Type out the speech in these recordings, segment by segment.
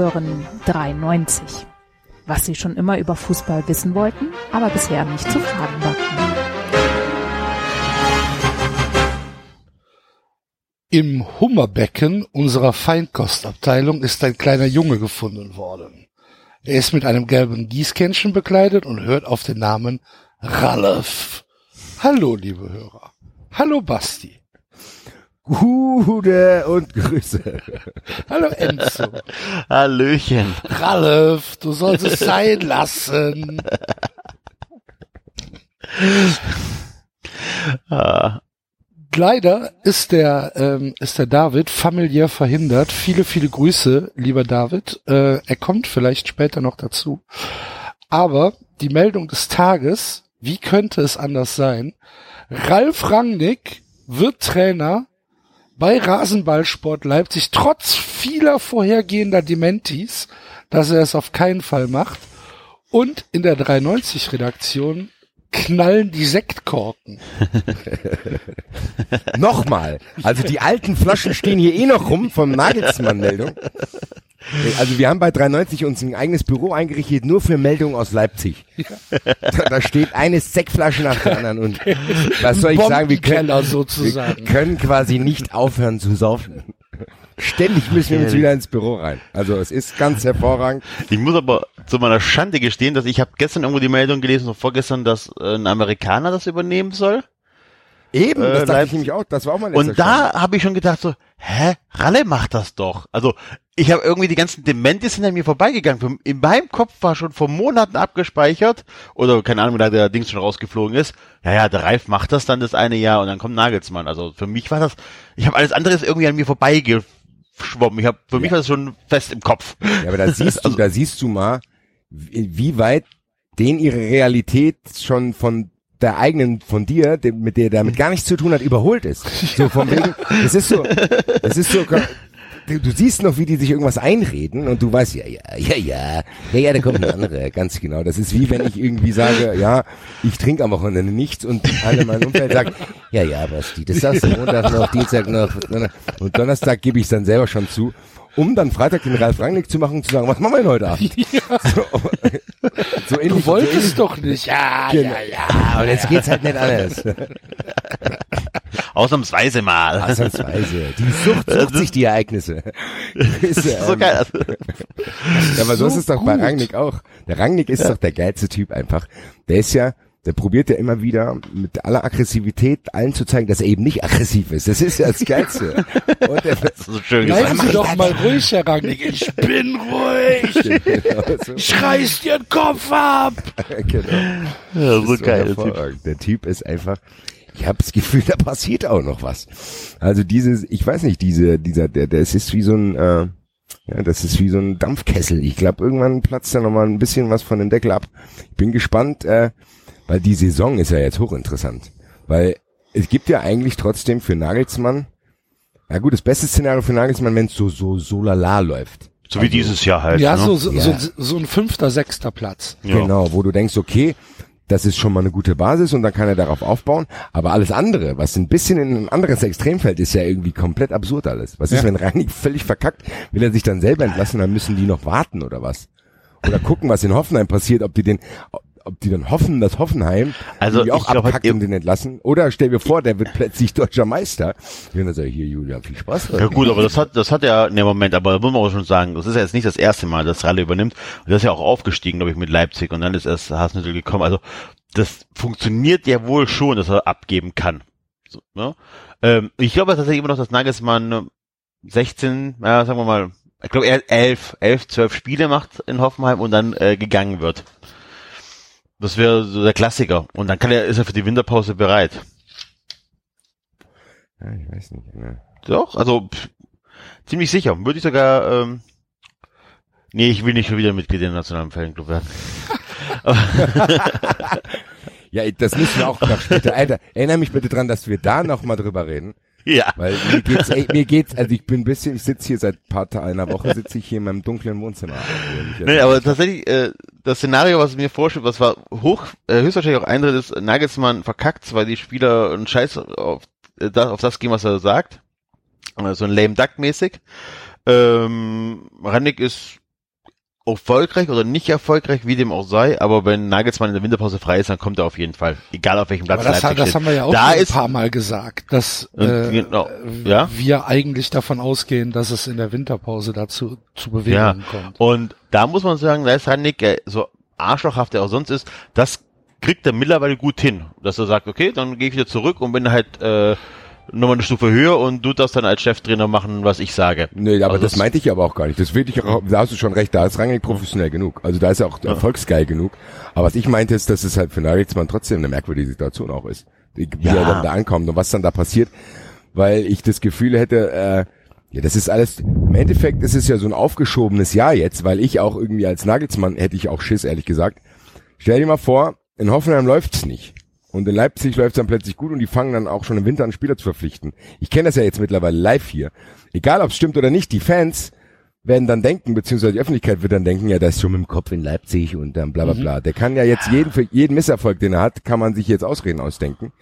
Hören 93. Was Sie schon immer über Fußball wissen wollten, aber bisher nicht zu fragen wagten. Im Hummerbecken unserer Feinkostabteilung ist ein kleiner Junge gefunden worden. Er ist mit einem gelben Gießkännchen bekleidet und hört auf den Namen Ralf. Hallo, liebe Hörer. Hallo, Basti. Gute und Grüße. Hallo, Enzo. Hallöchen. Ralf, du sollst es sein lassen. Ah, Leider ist der, ähm, ist der David familiär verhindert. Viele, viele Grüße, lieber David. Äh, er kommt vielleicht später noch dazu. Aber die Meldung des Tages, wie könnte es anders sein? Ralf Rangnick wird Trainer bei Rasenballsport Leipzig, trotz vieler vorhergehender Dementis, dass er es auf keinen Fall macht. Und in der 390-Redaktion knallen die Sektkorken. Nochmal. Also die alten Flaschen stehen hier eh noch rum vom Nagelsmann-Meldung. Also wir haben bei 390 uns ein eigenes Büro eingerichtet, nur für Meldungen aus Leipzig. Da, da steht eine Sektflasche nach der anderen und was soll ich sagen, wir können, wir sozusagen. können quasi nicht aufhören zu saufen. Ständig müssen wir uns wieder ins Büro rein. Also es ist ganz hervorragend. ich muss aber zu meiner Schande gestehen, dass ich habe gestern irgendwo die Meldung gelesen, oder vorgestern, dass äh, ein Amerikaner das übernehmen soll. Eben, Äh, das dachte ich nämlich auch. Das war auch mein letzter Und da habe ich schon gedacht so, hä, Ralle macht das doch. Also ich habe irgendwie die ganzen Demente sind an mir vorbeigegangen. In meinem Kopf war schon vor Monaten abgespeichert oder keine Ahnung, da der Dings schon rausgeflogen ist. Ja, ja, der Ralf macht das dann das eine Jahr und dann kommt Nagelsmann. Also für mich war das, ich habe alles andere ist irgendwie an mir vorbeigeschwommen. Ich habe für mich war das schon fest im Kopf. Ja, aber da siehst du, da siehst du mal, wie wie weit den ihre Realität schon von der eigenen, von dir, dem, mit der damit gar nichts zu tun hat, überholt ist. So von wegen, es ist so, es ist so, du, siehst noch, wie die sich irgendwas einreden und du weißt, ja, ja, ja, ja, ja, ja, da kommt ein anderer, ganz genau. Das ist wie wenn ich irgendwie sage, ja, ich trinke am Wochenende nichts und alle in meinem Umfeld sagt, ja, ja, Basti, das sagst du Montag noch, Dienstag noch und Donnerstag gebe ich es dann selber schon zu um dann Freitag den Ralf Rangnick zu machen und zu sagen, was machen wir denn heute Abend? So, so ähnlich, Du so wolltest ähnlich, doch nicht. Ja, Genau. ja, ja. und jetzt geht's halt nicht anders. Ausnahmsweise mal. Ausnahmsweise. Die Sucht sucht sich die Ereignisse. Ist, Das ist so ähm, geil. Ja, aber so ist es doch bei gut. Rangnick auch. Der Rangnick ist doch der geilste Typ einfach. Der ist ja, der probiert ja immer wieder mit aller Aggressivität allen zu zeigen, dass er eben nicht aggressiv ist. Das ist ja das Geilste. Und er, Das ist so schön Bleiben gesagt. Sie doch mal ruhig, Herr Rangnick. Ich bin ruhig. genau, so, Ich reiß dir den Kopf ab. genau. Ja, so ist geil. der Typ. Der Typ ist einfach, ich habe das Gefühl, da passiert auch noch was. Also dieses, ich weiß nicht, diese, dieser, der, der es ist wie so ein, äh, ja, das ist wie so ein Dampfkessel. Ich glaube, irgendwann platzt da noch mal ein bisschen was von dem Deckel ab. Ich bin gespannt, äh, weil die Saison ist ja jetzt hochinteressant. Weil es gibt ja eigentlich trotzdem für Nagelsmann, ja gut, das beste Szenario für Nagelsmann, wenn es so, so, so lala läuft. So wie dieses Jahr halt. Ja, ne? so, so, Ja. so, so ein fünfter, sechster Platz. Ja. Genau, wo du denkst, okay, das ist schon mal eine gute Basis und dann kann er darauf aufbauen. Aber alles andere, was ein bisschen in ein anderes Extrem fällt, ist ja irgendwie komplett absurd alles. Was ist, Ja. wenn Reinig völlig verkackt, will er sich dann selber entlassen, dann müssen die noch warten oder was? Oder gucken, was in Hoffenheim passiert, ob die den, ob die dann hoffen, dass Hoffenheim Also, die auch glaub ihr- und den entlassen. Oder stell dir vor, der wird plötzlich deutscher Meister. Und dann sag ich, hier, Julian, viel Spaß. Ja gut, aber das hat, das hat ja, ne Moment, aber da muss man auch schon sagen, das ist ja jetzt nicht das erste Mal, dass Ralle übernimmt. Und das ist ja auch aufgestiegen, glaube ich, mit Leipzig und dann ist erst Hasenhüttl gekommen. Also das funktioniert ja wohl schon, dass er abgeben kann. So, ne? ähm, ich glaube tatsächlich immer noch, dass Nagelsmann äh, 16, ja, sagen wir mal, ich glaube er 11, 11, 12 Spiele macht in Hoffenheim und dann äh, gegangen wird. Das wäre so der Klassiker. Und dann kann er, ist er für die Winterpause bereit. Ja, ich weiß nicht. Ne. Doch, also pff, ziemlich sicher. Würde ich sogar. Ähm, nee, ich will nicht schon wieder Mitglied im nationalen Fanclub werden. Ja, das müssen wir auch noch später. Alter, erinnere mich bitte dran, dass wir da noch mal drüber reden. Ja. Weil mir geht's, ey, mir geht's, also ich bin ein bisschen, ich sitze hier seit paar Tagen, einer Woche sitze ich hier in meinem dunklen Wohnzimmer. Nee, aber tatsächlich, äh, das Szenario, was ich mir vorstelle, was war hoch, äh, höchstwahrscheinlich auch eintritt, ist, Nagelsmann verkackt, weil die Spieler einen Scheiß auf, äh, das, auf das gehen, was er sagt. So ein lame duck mäßig. Ähm, Rannig ist erfolgreich oder nicht erfolgreich, wie dem auch sei, aber wenn Nagelsmann in der Winterpause frei ist, dann kommt er auf jeden Fall, egal auf welchem Platz Aber das, Leipzig das steht. haben wir ja auch da ein ist, paar Mal gesagt, dass äh, genau, ja. wir eigentlich davon ausgehen, dass es in der Winterpause dazu zu Bewegungen kommt. Und da muss man sagen, da ist Rannig, äh, so arschlochhaft er auch sonst ist, das kriegt er mittlerweile gut hin, dass er sagt, okay, dann gehe ich wieder zurück und bin halt äh, nochmal eine Stufe höher und du das dann als Cheftrainer machen, was ich sage. Nee, aber Also das meinte ich aber auch gar nicht. Das will ich auch, da hast du schon recht, da ist Rangnick professionell genug. Also da ist er auch erfolgsgeil genug. Aber was ich meinte ist, dass es halt für Nagelsmann trotzdem eine merkwürdige Situation auch ist. Wie Ja. er dann da ankommt und was dann da passiert. Weil ich das Gefühl hätte, äh, ja, das ist alles, im Endeffekt ist es ja so ein aufgeschobenes Jahr jetzt, weil ich auch irgendwie als Nagelsmann hätte ich auch Schiss, ehrlich gesagt. Stell dir mal vor, in Hoffenheim läuft's nicht. Und in Leipzig läuft's dann plötzlich gut und die fangen dann auch schon im Winter an Spieler zu verpflichten. Ich kenne das ja jetzt mittlerweile live hier. Egal ob es stimmt oder nicht, die Fans werden dann denken, beziehungsweise die Öffentlichkeit wird dann denken, ja, das ist schon mit dem Kopf in Leipzig und dann bla bla bla. Der kann ja jetzt jeden, für jeden Misserfolg, den er hat, kann man sich jetzt Ausreden ausdenken.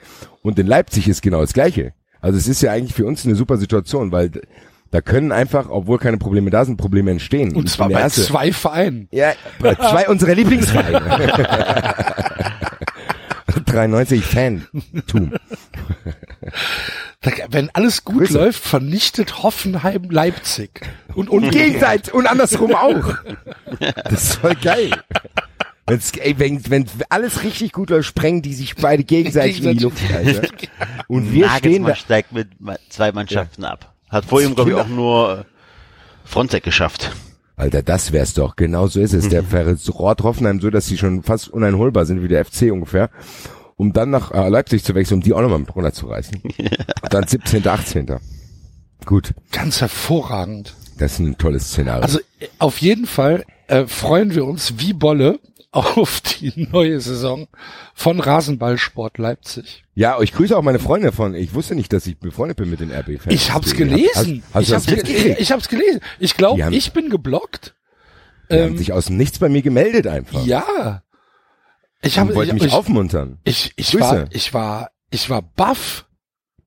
Und in Leipzig ist genau das Gleiche. Also es ist ja eigentlich für uns eine super Situation, weil da können einfach, obwohl keine Probleme da sind, Probleme entstehen. Und zwar der bei Erste- zwei Vereinen. ja, bei zwei unserer Lieblingsvereine. 93 Fan-Tum. Wenn alles gut Grüße. läuft, vernichtet Hoffenheim Leipzig. Und, Und gegenseitig und andersrum auch. Das ist voll geil. Wenn's, ey, wenn, wenn alles richtig gut läuft, sprengen die sich beide gegenseitig in die Luft, Alter. Und wir stehen da. steigt mit zwei Mannschaften ab. Hat vor ihm, glaube ich, auch nur äh, Fronzek geschafft. Alter, das wär's doch. Genau so ist es. Der verrot Hoffenheim so, dass sie schon fast uneinholbar sind, wie der FC ungefähr. Um dann nach äh, Leipzig zu wechseln, um die auch nochmal mit runterzureißen. Dann 17., 18. Gut, ganz hervorragend. das ist ein tolles Szenario. Also äh, auf jeden Fall äh, freuen wir uns wie Bolle auf die neue Saison von Rasenballsport Leipzig. ja, ich grüße auch meine Freunde von. Ich wusste nicht, dass ich befreundet bin mit den RB-Fans. Ich hab's gelesen. Hast, hast ich, hab's, das ge- mitgekriegt? ich hab's gelesen. Ich glaube, haben- ich bin geblockt. Die haben Ähm, sich aus dem Nichts bei mir gemeldet einfach. ja. Ich Die habe wollten ich, mich ich, aufmuntern. ich, ich Grüße. war ich war ich war baff.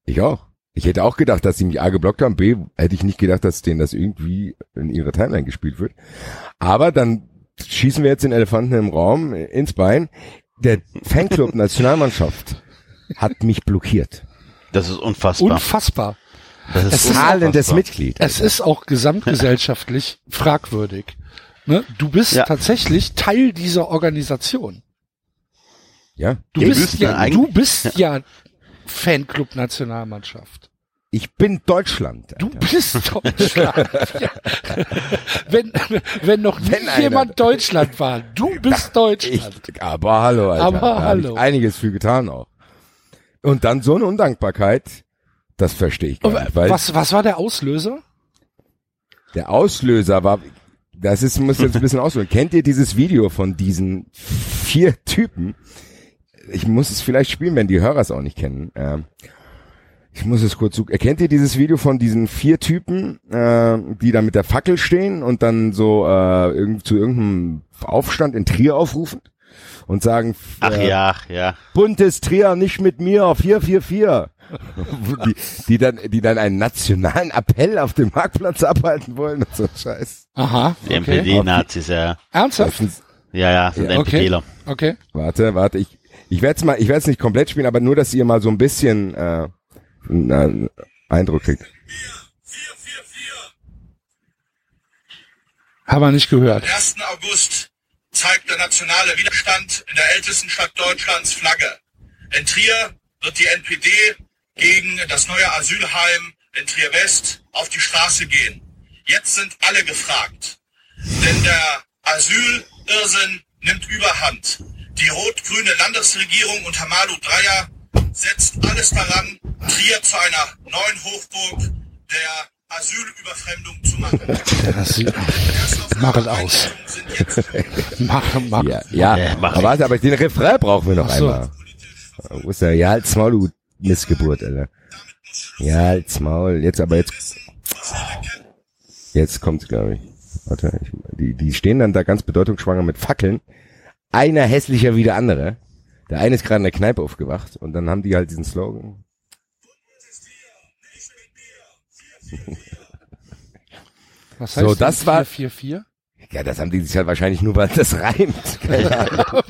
Ich auch. Ich hätte auch gedacht, dass sie mich A geblockt haben, B hätte ich nicht gedacht, dass denen das irgendwie in ihre Timeline gespielt wird. Aber dann schießen wir jetzt den Elefanten im Raum ins Bein. Der Fanclub Nationalmannschaft hat mich blockiert. Das ist unfassbar. Unfassbar. das es ist Zahlendes unfassbar. Mitglied. Es ist auch gesamtgesellschaftlich fragwürdig. Ne? Du bist Ja. tatsächlich Teil dieser Organisation. Ja. Du bist ja, du bist ja Fanclub Nationalmannschaft. Ich bin Deutschland. Du Alter. bist Deutschland. ja. wenn, wenn noch Wenn jemand Deutschland war, du bist Ich, Deutschland. aber hallo, Alter. Aber hallo. Ich einiges für getan auch. Und dann so eine Undankbarkeit, das verstehe ich gar nicht. Weil was, was war der Auslöser? Der Auslöser war, das ist, muss jetzt ein bisschen auslösen. Kennt ihr dieses Video von diesen vier Typen? Ich muss es vielleicht spielen, wenn die Hörer es auch nicht kennen. Ähm, ich muss es kurz suchen. Kennt ihr dieses Video von diesen vier Typen, äh, die da mit der Fackel stehen und dann so äh, irgend, zu irgendeinem Aufstand in Trier aufrufen und sagen, Ach äh, ja, ach ja. buntes Trier nicht mit mir auf 444. die, die dann, die dann einen nationalen Appell auf dem Marktplatz abhalten wollen und so Scheiß. Aha. Die Okay. NPD-Nazis, ja. Ernsthaft? Ja, ja, sind Ja, okay. Okay. Warte, warte, ich, ich werde es mal, ich werde es nicht komplett spielen, aber nur, dass ihr mal so ein bisschen äh, einen Eindruck kriegt. Haben wir nicht gehört. 1. August zeigt der nationale Widerstand in der ältesten Stadt Deutschlands Flagge. In Trier wird die NPD gegen das neue Asylheim in Trier West auf die Straße gehen. Jetzt sind alle gefragt. Denn der Asylirrsinn nimmt überhand. Die rot-grüne Landesregierung unter Malu Dreyer setzt alles daran, Trier zu einer neuen Hochburg der Asylüberfremdung zu machen. Sieht, Mach es aus. Mach, mach. Ja, ja. Ja, mach aber warte, aber den Refrain brauchen wir noch Ach so. einmal. Wo ist der? Ja, halt's Maul, du Missgeburt, Alter. Ja, halt's Maul. Jetzt aber jetzt. Jetzt kommt's, glaube ich. Warte, ich, die, die stehen dann da ganz bedeutungsschwanger mit Fackeln. Einer hässlicher wie der andere. Der eine ist gerade in der Kneipe aufgewacht und dann haben die halt diesen Slogan. Was So, denn das war- 444? Ja, das haben die sich ja wahrscheinlich nur, weil das reimt. Keine Ahnung.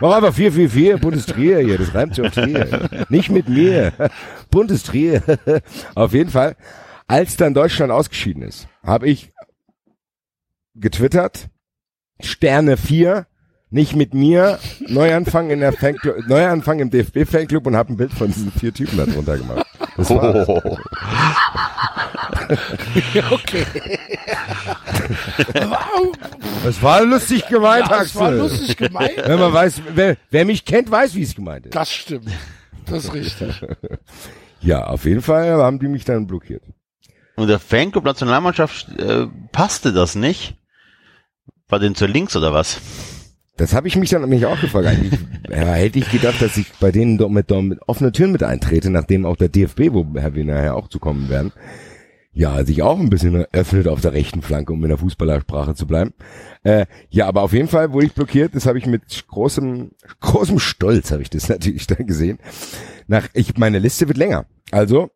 Mach einfach 444, buntes Trier hier, das reimt sich auf Trier. Nicht mit mir. Buntes Trier. Auf jeden Fall, als dann Deutschland ausgeschieden ist, habe ich getwittert, Sterne 4, nicht mit mir, Neuanfang in der Fanclub, Neuanfang im DFB-Fanclub und habe ein Bild von diesen vier Typen da drunter gemacht. Das war, Oh. okay. wow, das war lustig gemeint, das war Axel. lustig gemeint. Wenn man weiß, wer, wer mich kennt, weiß, wie es gemeint ist. Das stimmt. Das ist richtig. Ja, auf jeden Fall haben die mich dann blockiert. Und der Fanclub Nationalmannschaft äh, passte das nicht? War denn zur Links oder was? Das habe ich mich dann nämlich auch gefragt. Eigentlich ja, hätte ich gedacht, dass ich bei denen doch mit, doch mit offenen Türen mit eintrete, nachdem auch der DFB, wo Herr wir nachher auch zu kommen werden, ja, sich auch ein bisschen öffnet auf der rechten Flanke, um in der Fußballersprache zu bleiben. Äh, ja, aber auf jeden Fall wurde ich blockiert. Das habe ich mit großem, großem Stolz habe ich das natürlich dann gesehen. Nach, ich, meine Liste wird länger. Also,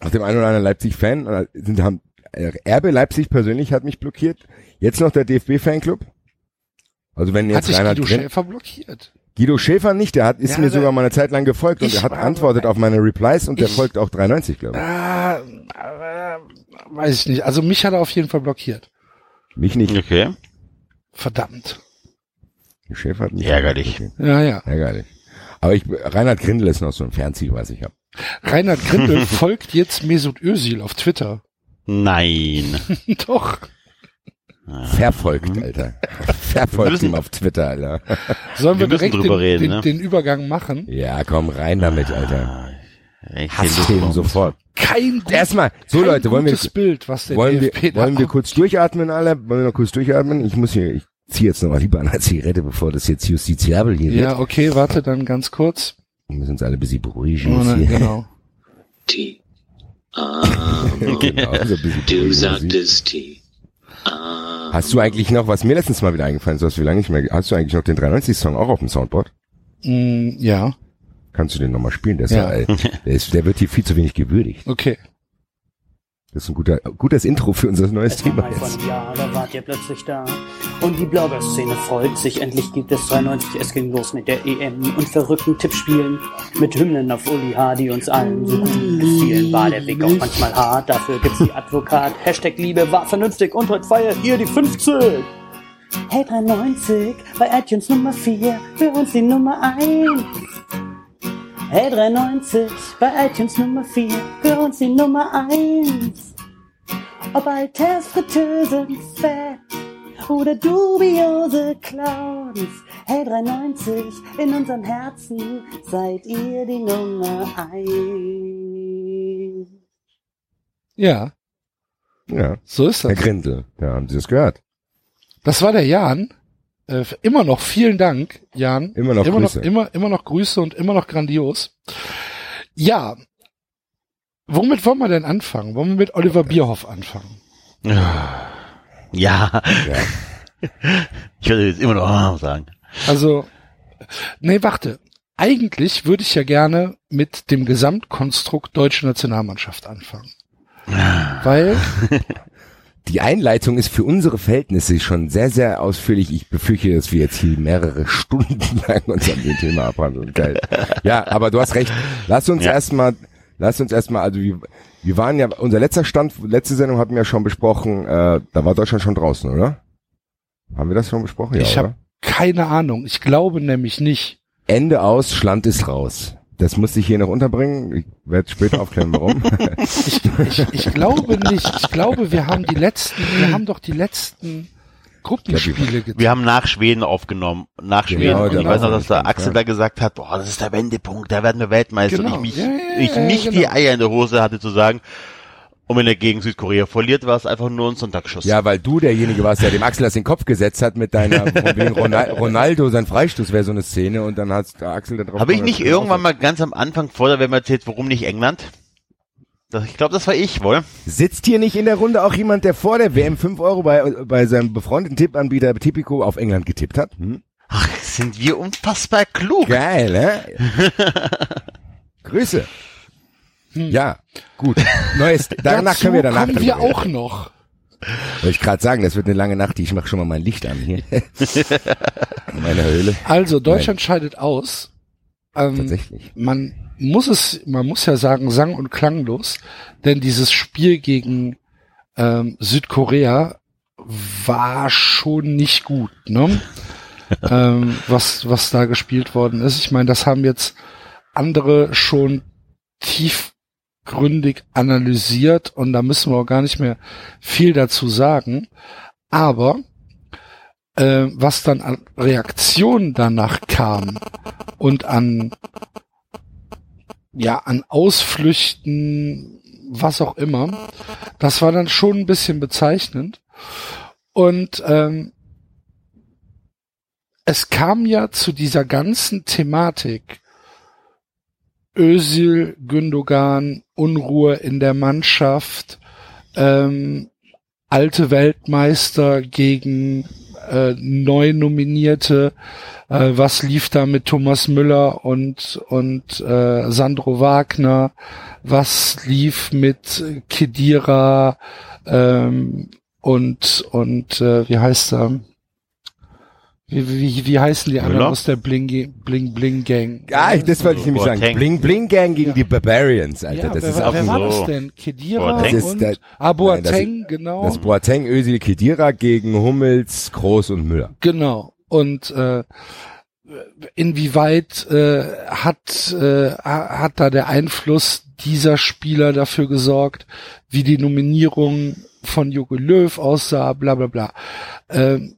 aus dem einen oder anderen Leipzig-Fan, äh, sind, haben, äh, RB Leipzig persönlich hat mich blockiert. Jetzt noch der DFB-Fanclub. Also wenn Hat jetzt sich Reinhard Guido Gren- Schäfer blockiert? Guido Schäfer nicht, der hat, ist Ja, mir sogar mal eine Zeit lang gefolgt und er hat antwortet auf meine Replies und der Ich- folgt auch 93, glaube ich. Ah, äh, weiß ich nicht. Also mich hat er auf jeden Fall blockiert. Mich nicht. Okay. Verdammt. Schäfer hat mich Ärgerlich. Ja, ja. Ärgerlich. Aber ich, Reinhard Grindel ist noch so ein Fernziel, was ich habe. Reinhard Grindel folgt jetzt Mesut Özil auf Twitter. Nein. Doch. Verfolgt, Alter. Verfolgt müssen- ihm auf Twitter, Alter. Sollen wir, Wir direkt drüber den, reden, den, ne? den Übergang machen? Ja, komm rein damit, Alter. Ich Hassthemen sofort. Kein, gut, Erstmal, so kein Leute, wollen wir, Bild, was der wollen wir, DFB wollen wir kurz durchatmen alle? Wollen wir noch kurz durchatmen? Ich muss hier, ich ziehe jetzt noch mal lieber an eine Zigarette, bevor das jetzt justiziabel hier wird. Ja, okay, warte dann ganz kurz. Wir müssen uns alle ein bisschen beruhigen. Oh, ne, hier. genau. T. genau, so ein bisschen Du sagtest T. Ah, Hast du eigentlich noch, was mir letztens mal wieder eingefallen ist, was wir lange nicht mehr, hast du eigentlich noch den 93-Song auch auf dem Soundboard? Mm, ja, Kannst du den nochmal spielen? Der, ist Ja. ja. der, ist, der wird hier viel zu wenig gewürdigt. okay. Das ist ein guter, gutes Intro für unser neues Es Thema jetzt. Jahr, da wart ihr plötzlich da. Und die Blogger-Szene freut sich, endlich gibt es 93, es ging los mit der EM und verrückten Tippspielen. Mit Hymnen auf Uli Hardy uns allen so gut gefielen. War der Weg auch manchmal hart, dafür gibt's die Advokat. Hashtag Liebe war vernünftig und heute feiert ihr die 50. Hey 93, bei iTunes Nummer 4, für uns die Nummer 1. Hey 93, bei iTunes Nummer 4, für uns die Nummer 1. Ob Alters Fritteusen fett oder dubiose Clowns. Hey 93, in unseren Herzen seid ihr die Nummer 1. Ja, Ja. so ist Herr das. Grindel, da haben Sie das gehört. Das war der Jan. Äh, immer noch vielen Dank, Jan. Immer noch immer Grüße. noch immer immer noch Grüße und immer noch grandios. Ja. Womit wollen wir denn anfangen? Wollen wir mit Oliver Bierhoff anfangen? Ja. Ja. Ich würde jetzt immer noch sagen. Also, nee, warte. Eigentlich würde ich ja gerne mit dem Gesamtkonstrukt deutsche Nationalmannschaft anfangen. Weil, Die Einleitung ist für unsere Verhältnisse schon sehr, sehr ausführlich. Ich befürchte, dass wir jetzt hier mehrere Stunden lang uns an dem Thema abhandeln. Geil. Ja, aber du hast recht. Lass uns Ja. erstmal, lass uns erstmal, also wir, wir waren ja, unser letzter Stand, letzte Sendung hatten wir ja schon besprochen, äh, da war Deutschland schon draußen, oder? Haben wir das schon besprochen? Ja, ich habe keine Ahnung. Ich glaube nämlich nicht. Ende aus, Schland ist raus. Das musste ich hier noch unterbringen. Ich werde später aufklären, warum. Ich, ich, ich glaube nicht. Ich glaube, wir haben die letzten, wir haben doch die letzten Gruppenspiele getan. Wir haben nach Schweden aufgenommen. Nach Schweden. Genau, und ich war weiß noch, dass der Axel ja. da gesagt hat, boah, das ist der Wendepunkt, da werden wir Weltmeister. Genau. Und ich mich, Ja, ja, ich ja, nicht genau. die Eier in der Hose hatte zu sagen, und wenn er gegen Südkorea verliert, war es einfach nur ein Sonntagsschuss. ja, weil du derjenige warst, der dem Axel das in den Kopf gesetzt hat mit deiner, wegen Ronal- Ronaldo, sein Freistoß wäre so eine Szene und dann hat der Axel da drauf. Habe ich nicht irgendwann mal ganz am Anfang vor der WM erzählt, warum nicht England? Das, ich glaube, das war ich wohl. Sitzt hier nicht in der Runde auch jemand, der vor der WM 5 Euro bei, bei seinem befreundeten Tippanbieter Tipico auf England getippt hat? Hm? Ach, sind wir unfassbar klug. Geil, hä? Grüße. Ja, gut. Neues, danach können wir danach kommen wir auch noch. Wollte ich gerade sagen, das wird eine lange Nacht. Ich mache schon mal mein Licht an hier. In meiner Höhle. Also Deutschland scheidet aus. Ähm, Tatsächlich. man muss es, man muss ja sagen, sang- und klanglos, denn dieses Spiel gegen ähm, Südkorea war schon nicht gut, ne? ähm, was, was da gespielt worden ist. Ich meine, das haben jetzt andere schon tiefgründig analysiert und da müssen wir auch gar nicht mehr viel dazu sagen. Aber äh, was dann an Reaktionen danach kam und an ja an Ausflüchten, was auch immer, das war dann schon ein bisschen bezeichnend. Und ähm, es kam ja zu dieser ganzen Thematik Özil, Gündogan, Unruhe in der Mannschaft, ähm, alte Weltmeister gegen äh, neu nominierte, äh, was lief da mit Thomas Müller und und äh, Sandro Wagner, was lief mit Kedira ähm, und und äh, wie heißt er? Wie, wie, wie heißen die anderen aus der Bling Bling Bling Gang? Ja, ich, das wollte ich nämlich sagen. Boateng. Bling Bling Gang gegen Ja. die Barbarians, Alter. ja, das wer, ist auch wer war so. das denn? Kedira Boateng. Das ist der- ah, Nein, das Boateng, genau. das Boateng, Özil, Kedira gegen Hummels, Groß und Müller. Genau. Und äh, inwieweit äh, hat äh, ha- hat da der Einfluss dieser Spieler dafür gesorgt, wie die Nominierung von Jogi Löw aussah, bla bla bla. Ähm,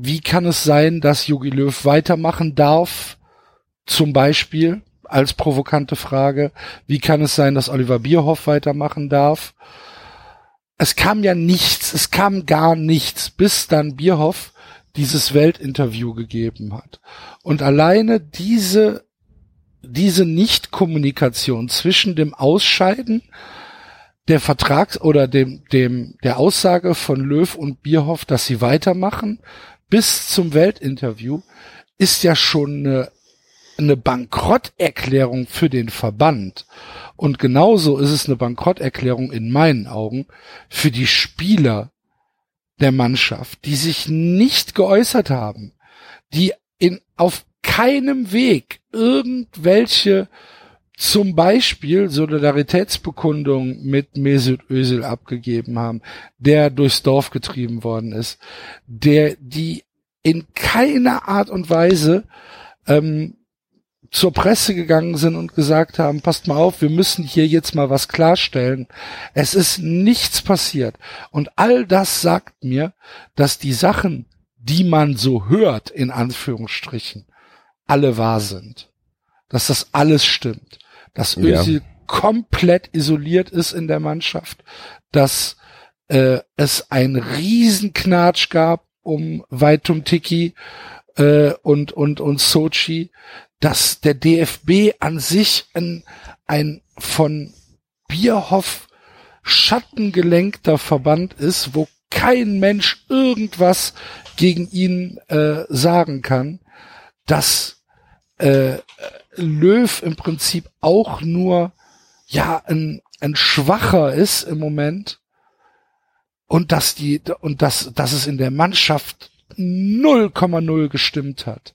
wie kann es sein, dass Jogi Löw weitermachen darf? Zum Beispiel als provokante Frage. Wie kann es sein, dass Oliver Bierhoff weitermachen darf? Es kam ja nichts, es kam gar nichts, bis dann Bierhoff dieses Weltinterview gegeben hat. Und alleine diese, diese Nichtkommunikation zwischen dem Ausscheiden der Vertrags- oder dem, dem, der Aussage von Löw und Bierhoff, dass sie weitermachen, bis zum Weltinterview, ist ja schon eine, eine Bankrotterklärung für den Verband. Und genauso ist es eine Bankrotterklärung in meinen Augen für die Spieler der Mannschaft, die sich nicht geäußert haben, die in, auf keinem Weg irgendwelche zum Beispiel Solidaritätsbekundungen mit Mesut Özil abgegeben haben, der durchs Dorf getrieben worden ist, der, die in keiner Art und Weise ähm, zur Presse gegangen sind und gesagt haben, passt mal auf, wir müssen hier jetzt mal was klarstellen. Es ist nichts passiert. Und all das sagt mir, dass die Sachen, die man so hört, in Anführungsstrichen, alle wahr sind. Dass das alles stimmt. Dass Ja. Özil komplett isoliert ist in der Mannschaft. Dass äh, es einen Riesenknatsch gab um Vaitum Tiki äh, und, und, und Sochi, dass der DFB an sich ein, ein von Bierhoff schattengelenkter Verband ist, wo kein Mensch irgendwas gegen ihn äh, sagen kann, dass äh, Löw im Prinzip auch nur ja ein, ein Schwacher ist im Moment und dass die und dass dass es in der Mannschaft 0,0 gestimmt hat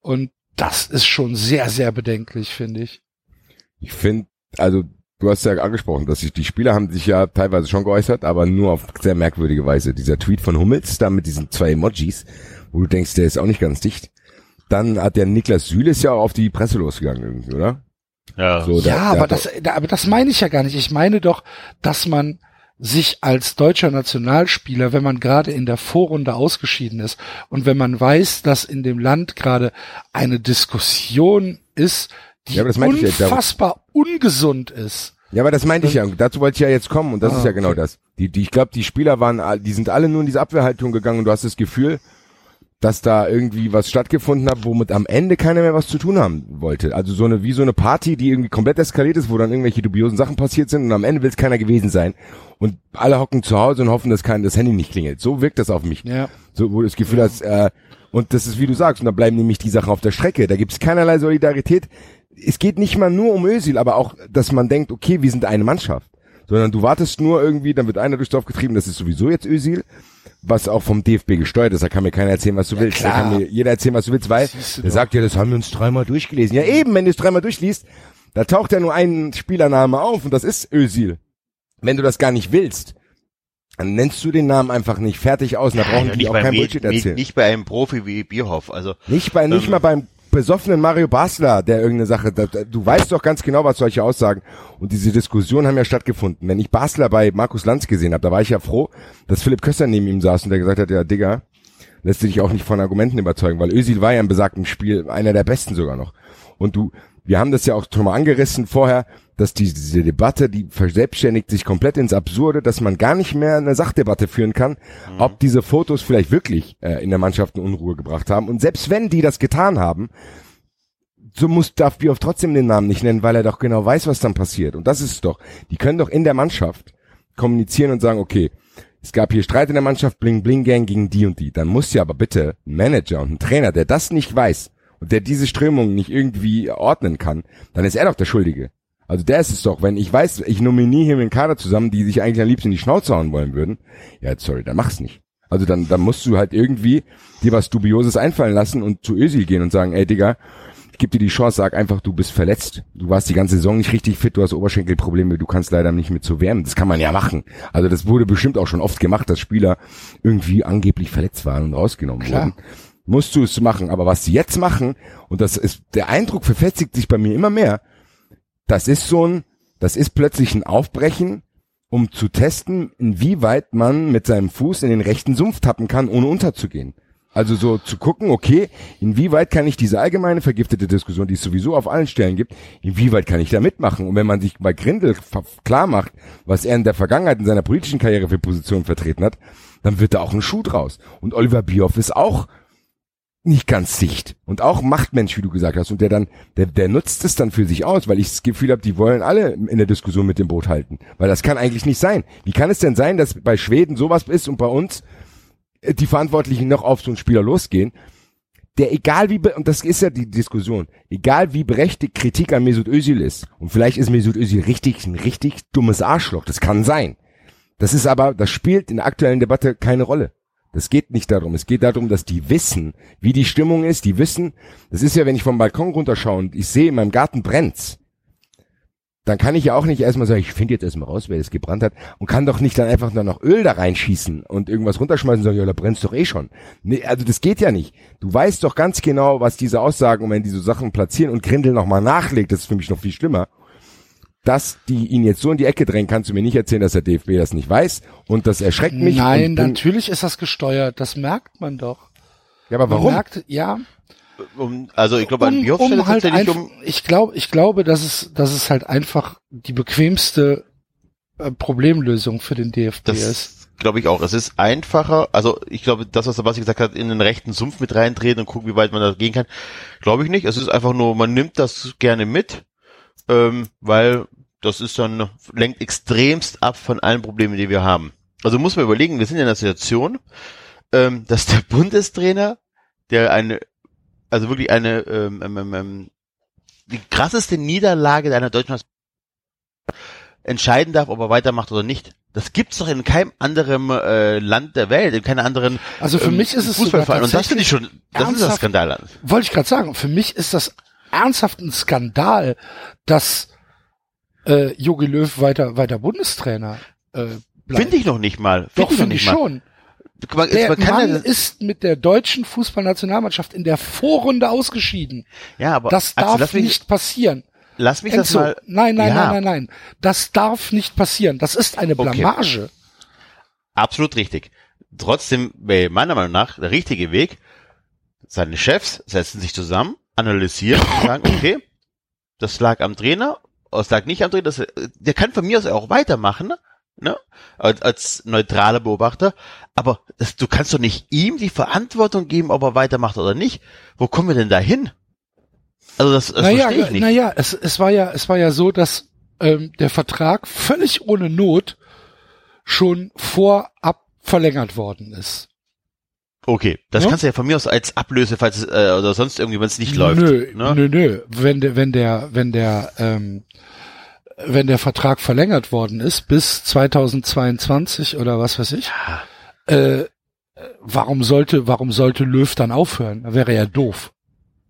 und das ist schon sehr sehr bedenklich finde ich Ich finde, also du hast ja angesprochen, dass sich die Spieler haben sich ja teilweise schon geäußert, aber nur auf sehr merkwürdige Weise. Dieser Tweet von Hummels da mit diesen zwei Emojis, wo du denkst, der ist auch nicht ganz dicht. Dann hat der Niklas Süle ist ja auch auf die Presse losgegangen irgendwie, oder? Ja, So, da- ja, da aber das, da, aber das meine ich ja gar nicht. Ich meine doch, dass man sich als deutscher Nationalspieler, wenn man gerade in der Vorrunde ausgeschieden ist und wenn man weiß, dass in dem Land gerade eine Diskussion ist, die Ja, ich ja, unfassbar ungesund ist. Ja, aber das meinte ich ja. Dazu wollte ich ja jetzt kommen und das Ah, ist ja genau okay. das. Die, die, ich glaube, die Spieler waren, die sind alle nur in diese Abwehrhaltung gegangen und du hast das Gefühl, dass da irgendwie was stattgefunden hat, womit am Ende keiner mehr was zu tun haben wollte. Also so eine, wie so eine Party, die irgendwie komplett eskaliert ist, wo dann irgendwelche dubiosen Sachen passiert sind und am Ende will es keiner gewesen sein. Und alle hocken zu Hause und hoffen, dass kein, das Handy nicht klingelt. So wirkt das auf mich. Ja. So, wo du das Gefühl hast, äh, und das ist wie du sagst, und da bleiben nämlich die Sachen auf der Strecke. Da gibt es keinerlei Solidarität. Es geht nicht mal nur um Özil, aber auch, dass man denkt, okay, wir sind eine Mannschaft. Sondern du wartest nur irgendwie, dann wird einer durchs Dorf getrieben, das ist sowieso jetzt Özil, was auch vom DFB gesteuert ist, da kann mir keiner erzählen, was du willst, da kann mir jeder erzählen, was du willst, weil du der doch. sagt ja, das haben wir uns dreimal durchgelesen. Ja eben, wenn du es dreimal durchliest, da taucht ja nur ein Spielername auf und das ist Özil. Wenn du das gar nicht willst, dann nennst du den Namen einfach nicht fertig aus und da brauchen Ja, die nicht, auch kein Bullshit nicht, erzählen. nicht bei einem Profi wie Bierhoff. Also Nicht bei, nicht Ähm. mal beim besoffenen Mario Basler, der irgendeine Sache, da, da, du weißt doch ganz genau, was solche Aussagen und diese Diskussionen haben ja stattgefunden. Wenn ich Basler bei Markus Lanz gesehen habe, da war ich ja froh, dass Philipp Köster neben ihm saß und der gesagt hat, ja Digga, lässt du dich auch nicht von Argumenten überzeugen, weil Özil war ja im besagten Spiel einer der besten sogar noch. Und du, wir haben das ja auch schon mal angerissen vorher, dass die, diese Debatte, die verselbstständigt sich komplett ins Absurde, dass man gar nicht mehr eine Sachdebatte führen kann, ob diese Fotos vielleicht wirklich äh, in der Mannschaft eine Unruhe gebracht haben. Und selbst wenn die das getan haben, so muss darf Bioff trotzdem den Namen nicht nennen, weil er doch genau weiß, was dann passiert. Und das ist es doch. Die können doch in der Mannschaft kommunizieren und sagen, okay, es gab hier Streit in der Mannschaft, Bling Bling Gang gegen die und die. Dann muss ja aber bitte ein Manager und ein Trainer, der das nicht weiß und der diese Strömung nicht irgendwie ordnen kann, dann ist er doch der Schuldige. Also der ist es doch, wenn ich weiß, ich nominiere hier mit einem Kader zusammen, die sich eigentlich am liebsten in die Schnauze hauen wollen würden, ja, sorry, dann mach's nicht. Also dann, dann musst du halt irgendwie dir was Dubioses einfallen lassen und zu Özil gehen und sagen, ey Digga, ich gebe dir die Chance, sag einfach, du bist verletzt. Du warst die ganze Saison nicht richtig fit, du hast Oberschenkelprobleme, du kannst leider nicht mit zu wärmen. Das kann man ja machen. Also das wurde bestimmt auch schon oft gemacht, dass Spieler irgendwie angeblich verletzt waren und rausgenommen Klar. wurden. Musst du es machen. Aber was sie jetzt machen, und das ist, der Eindruck verfestigt sich bei mir immer mehr, das ist so ein, das ist plötzlich ein Aufbrechen, um zu testen, inwieweit man mit seinem Fuß in den rechten Sumpf tappen kann, ohne unterzugehen. Also so zu gucken, okay, inwieweit kann ich diese allgemeine vergiftete Diskussion, die es sowieso auf allen Stellen gibt, inwieweit kann ich da mitmachen? Und wenn man sich bei Grindel klar macht, was er in der Vergangenheit in seiner politischen Karriere für Positionen vertreten hat, dann wird da auch ein Schuh draus. Und Oliver Bierhoff ist auch nicht ganz sicht und auch Machtmensch, wie du gesagt hast, und der dann, der, der nutzt es dann für sich aus, weil ich das Gefühl habe, die wollen alle in der Diskussion mit dem Boot halten, weil das kann eigentlich nicht sein. Wie kann es denn sein, dass bei Schweden sowas ist und bei uns äh, die Verantwortlichen noch auf so einen Spieler losgehen, der egal wie, und das ist ja die Diskussion, egal wie berechtigt Kritik an Mesut Özil ist, und vielleicht ist Mesut Özil richtig, ein richtig dummes Arschloch, das kann sein. Das ist aber, das spielt in der aktuellen Debatte keine Rolle. Das geht nicht darum. Es geht darum, dass die wissen, wie die Stimmung ist. Die wissen, das ist ja, wenn ich vom Balkon runterschaue und ich sehe, in meinem Garten brennt's, dann kann ich ja auch nicht erstmal sagen, ich finde jetzt erstmal raus, wer das gebrannt hat und kann doch nicht dann einfach nur noch Öl da reinschießen und irgendwas runterschmeißen und sagen, ja, da brennt's doch eh schon. Nee, also das geht ja nicht. Du weißt doch ganz genau, was diese Aussagen, wenn die so Sachen platzieren und Grindel nochmal nachlegt, das ist für mich noch viel schlimmer, dass die ihn jetzt so in die Ecke drängen, kannst du mir nicht erzählen, dass der DFB das nicht weiß und das erschreckt mich. Nein, natürlich ist das gesteuert. Das merkt man doch. Ja, aber Man warum? merkt, ja, um, also ich glaube, an um, Bierhoff um halt einfach, um, ich glaube, ich glaube, dass es, dass es halt einfach die bequemste äh, Problemlösung für den DFB ist. das glaube ich auch. Es ist einfacher, also ich glaube, das, was Sebastian gesagt hat, in den rechten Sumpf mit reintreten und gucken, wie weit man da gehen kann, glaube ich nicht. Es ist einfach nur, man nimmt das gerne mit, ähm, weil das ist dann, lenkt extremst ab von allen Problemen, die wir haben. Also muss man überlegen, wir sind in einer Situation, ähm, dass der Bundestrainer, der eine, also wirklich eine, ähm, ähm, ähm, die krasseste Niederlage einer deutschen entscheiden darf, ob er weitermacht oder nicht. Das gibt's doch in keinem anderen äh, Land der Welt, in keiner anderen Also für ähm, mich ist es Fußballverein. Und das finde ich schon, das ist das Skandal. Wollte ich gerade sagen, für mich ist das ernsthaft ein Skandal, dass äh, Jogi Löw weiter weiter Bundestrainer äh, bleibt. Finde ich noch nicht mal. Doch, noch finde ich mal. schon. Man, Der man Mann ja, ist mit der deutschen Fußballnationalmannschaft in der Vorrunde ausgeschieden. ja, aber Das Axel, darf mich, nicht passieren. lass mich das Enzo, mal. nein, nein, ja, nein, nein, nein. Das darf nicht passieren. Das ist eine Okay. Blamage. Absolut richtig. Trotzdem wäre meiner Meinung nach der richtige Weg, seine Chefs setzen sich zusammen, analysieren und sagen, okay, das lag am Trainer, lag nicht Trainer, das, der kann von mir aus auch weitermachen, ne? Als, als neutraler Beobachter, aber das, du kannst doch nicht ihm die Verantwortung geben, ob er weitermacht oder nicht. Wo kommen wir denn da hin? Also das, das naja, verstehe ich nicht. naja, es, es war ja, es war ja so, dass ähm, der Vertrag völlig ohne Not schon vorab verlängert worden ist. Okay, das Ja? kannst du ja von mir aus als Ablöse, falls es, äh, oder sonst irgendwie, wenn es nicht läuft. Nö, ne? nö, nö. Wenn der, wenn der, wenn der, ähm, wenn der Vertrag verlängert worden ist bis 2022 oder was weiß ich, äh, warum sollte, warum sollte Löw dann aufhören? Da wäre ja doof.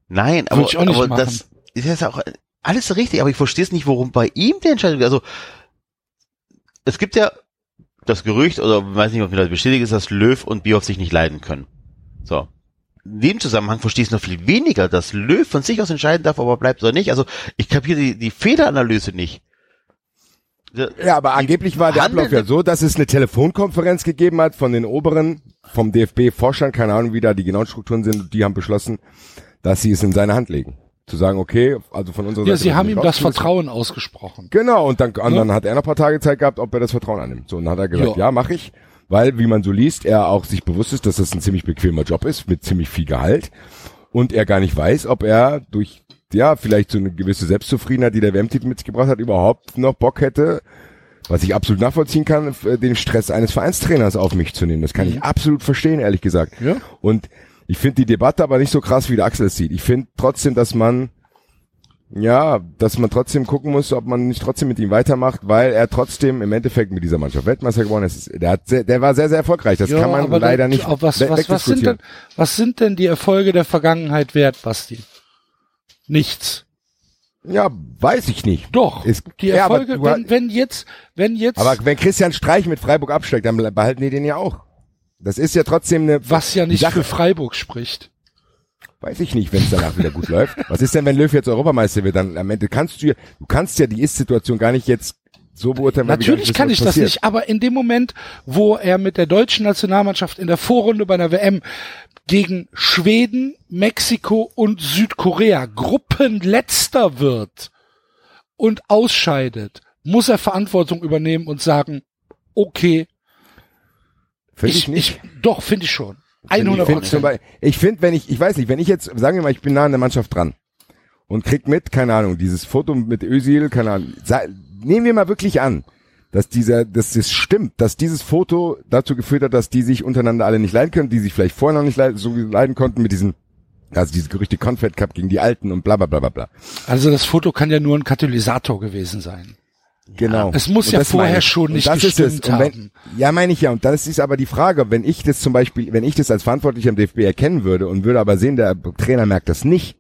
Nein, aber, ich auch nicht aber machen. das ist jetzt auch alles richtig, aber ich verstehe es nicht, warum bei ihm die Entscheidung, also es gibt ja das Gerücht, oder ich weiß nicht, ob mir das bestätigt ist, dass Löw und Bierhoff sich nicht leiden können. So. In dem Zusammenhang verstehe ich es noch viel weniger, dass Löw von sich aus entscheiden darf, ob er bleibt oder nicht. Also ich kapiere die, die Fehleranalyse nicht. Ja, aber angeblich war der Ablauf ja so, dass es eine Telefonkonferenz gegeben hat von den Oberen, vom DFB-Vorstand, keine Ahnung, wie da die genauen Strukturen sind, die haben beschlossen, dass sie es in seine Hand legen. Zu sagen, okay, also von unserer Ja, Seite. sie wird haben ihm das. Vertrauen ausgesprochen. Genau, und dann, und Ja. dann hat er noch ein paar Tage Zeit gehabt, ob er das Vertrauen annimmt. So, und dann hat er gesagt, Ja. ja, mache ich, weil, wie man so liest, er auch sich bewusst ist, dass das ein ziemlich bequemer Job ist, mit ziemlich viel Gehalt, und er gar nicht weiß, ob er durch, ja, vielleicht so eine gewisse Selbstzufriedenheit, die der WM-Titel mitgebracht hat, überhaupt noch Bock hätte, was ich absolut nachvollziehen kann, f- den Stress eines Vereinstrainers auf mich zu nehmen. Das kann ich absolut verstehen, ehrlich gesagt. Ja. Und ich finde die Debatte aber nicht so krass, wie der Axel es sieht. Ich finde trotzdem, dass man, ja, dass man trotzdem gucken muss, ob man nicht trotzdem mit ihm weitermacht, weil er trotzdem im Endeffekt mit dieser Mannschaft Weltmeister geworden ist. Der, hat sehr, der war sehr, sehr erfolgreich. Das Ja, kann man leider dann- nicht was, we- was, was, sind denn, was sind denn die Erfolge der Vergangenheit wert, Basti? Nichts. Ja, weiß ich nicht. Doch. Ist- die ja, aber Erfolge, du wenn, wenn jetzt, wenn jetzt, Aber wenn Christian Streich mit Freiburg absteigt, dann behalten die den ja auch. Das ist ja trotzdem eine was ja nicht Sache, für Freiburg spricht. Weiß ich nicht, wenn es danach wieder gut läuft. Was ist denn, wenn Löw jetzt Europameister wird? Dann am Ende kannst du ja, du kannst ja die Ist-Situation gar nicht jetzt so beurteilen. Natürlich kann ich das nicht, aber in dem Moment, wo er mit der deutschen Nationalmannschaft in der Vorrunde bei einer WM gegen Schweden, Mexiko und Südkorea Gruppenletzter wird und ausscheidet, muss er Verantwortung übernehmen und sagen, okay, Finde ich, nicht. doch, finde ich schon. Finde 100 Ich finde, zum Prozent. Ich finde, wenn ich, ich weiß nicht, wenn ich jetzt, sagen wir mal, ich bin nah an der Mannschaft dran und krieg mit, keine Ahnung, dieses Foto mit Özil, keine Ahnung, nehmen wir mal wirklich an, dass dieser, dass das stimmt, dass dieses Foto dazu geführt hat, dass die sich untereinander alle nicht leiden können, die sich vielleicht vorher noch nicht leiden, so leiden konnten mit diesen, also diese Gerüchte Confed Cup gegen die Alten und bla bla bla bla bla. Also das Foto kann ja nur ein Katalysator gewesen sein. Genau. Es muss Und ja das vorher schon nicht das ist es. gestimmt Und wenn, haben. Ja, meine ich ja. Und das ist aber die Frage, wenn ich das zum Beispiel, wenn ich das als Verantwortlicher im DFB erkennen würde und würde aber sehen, der Trainer merkt das nicht,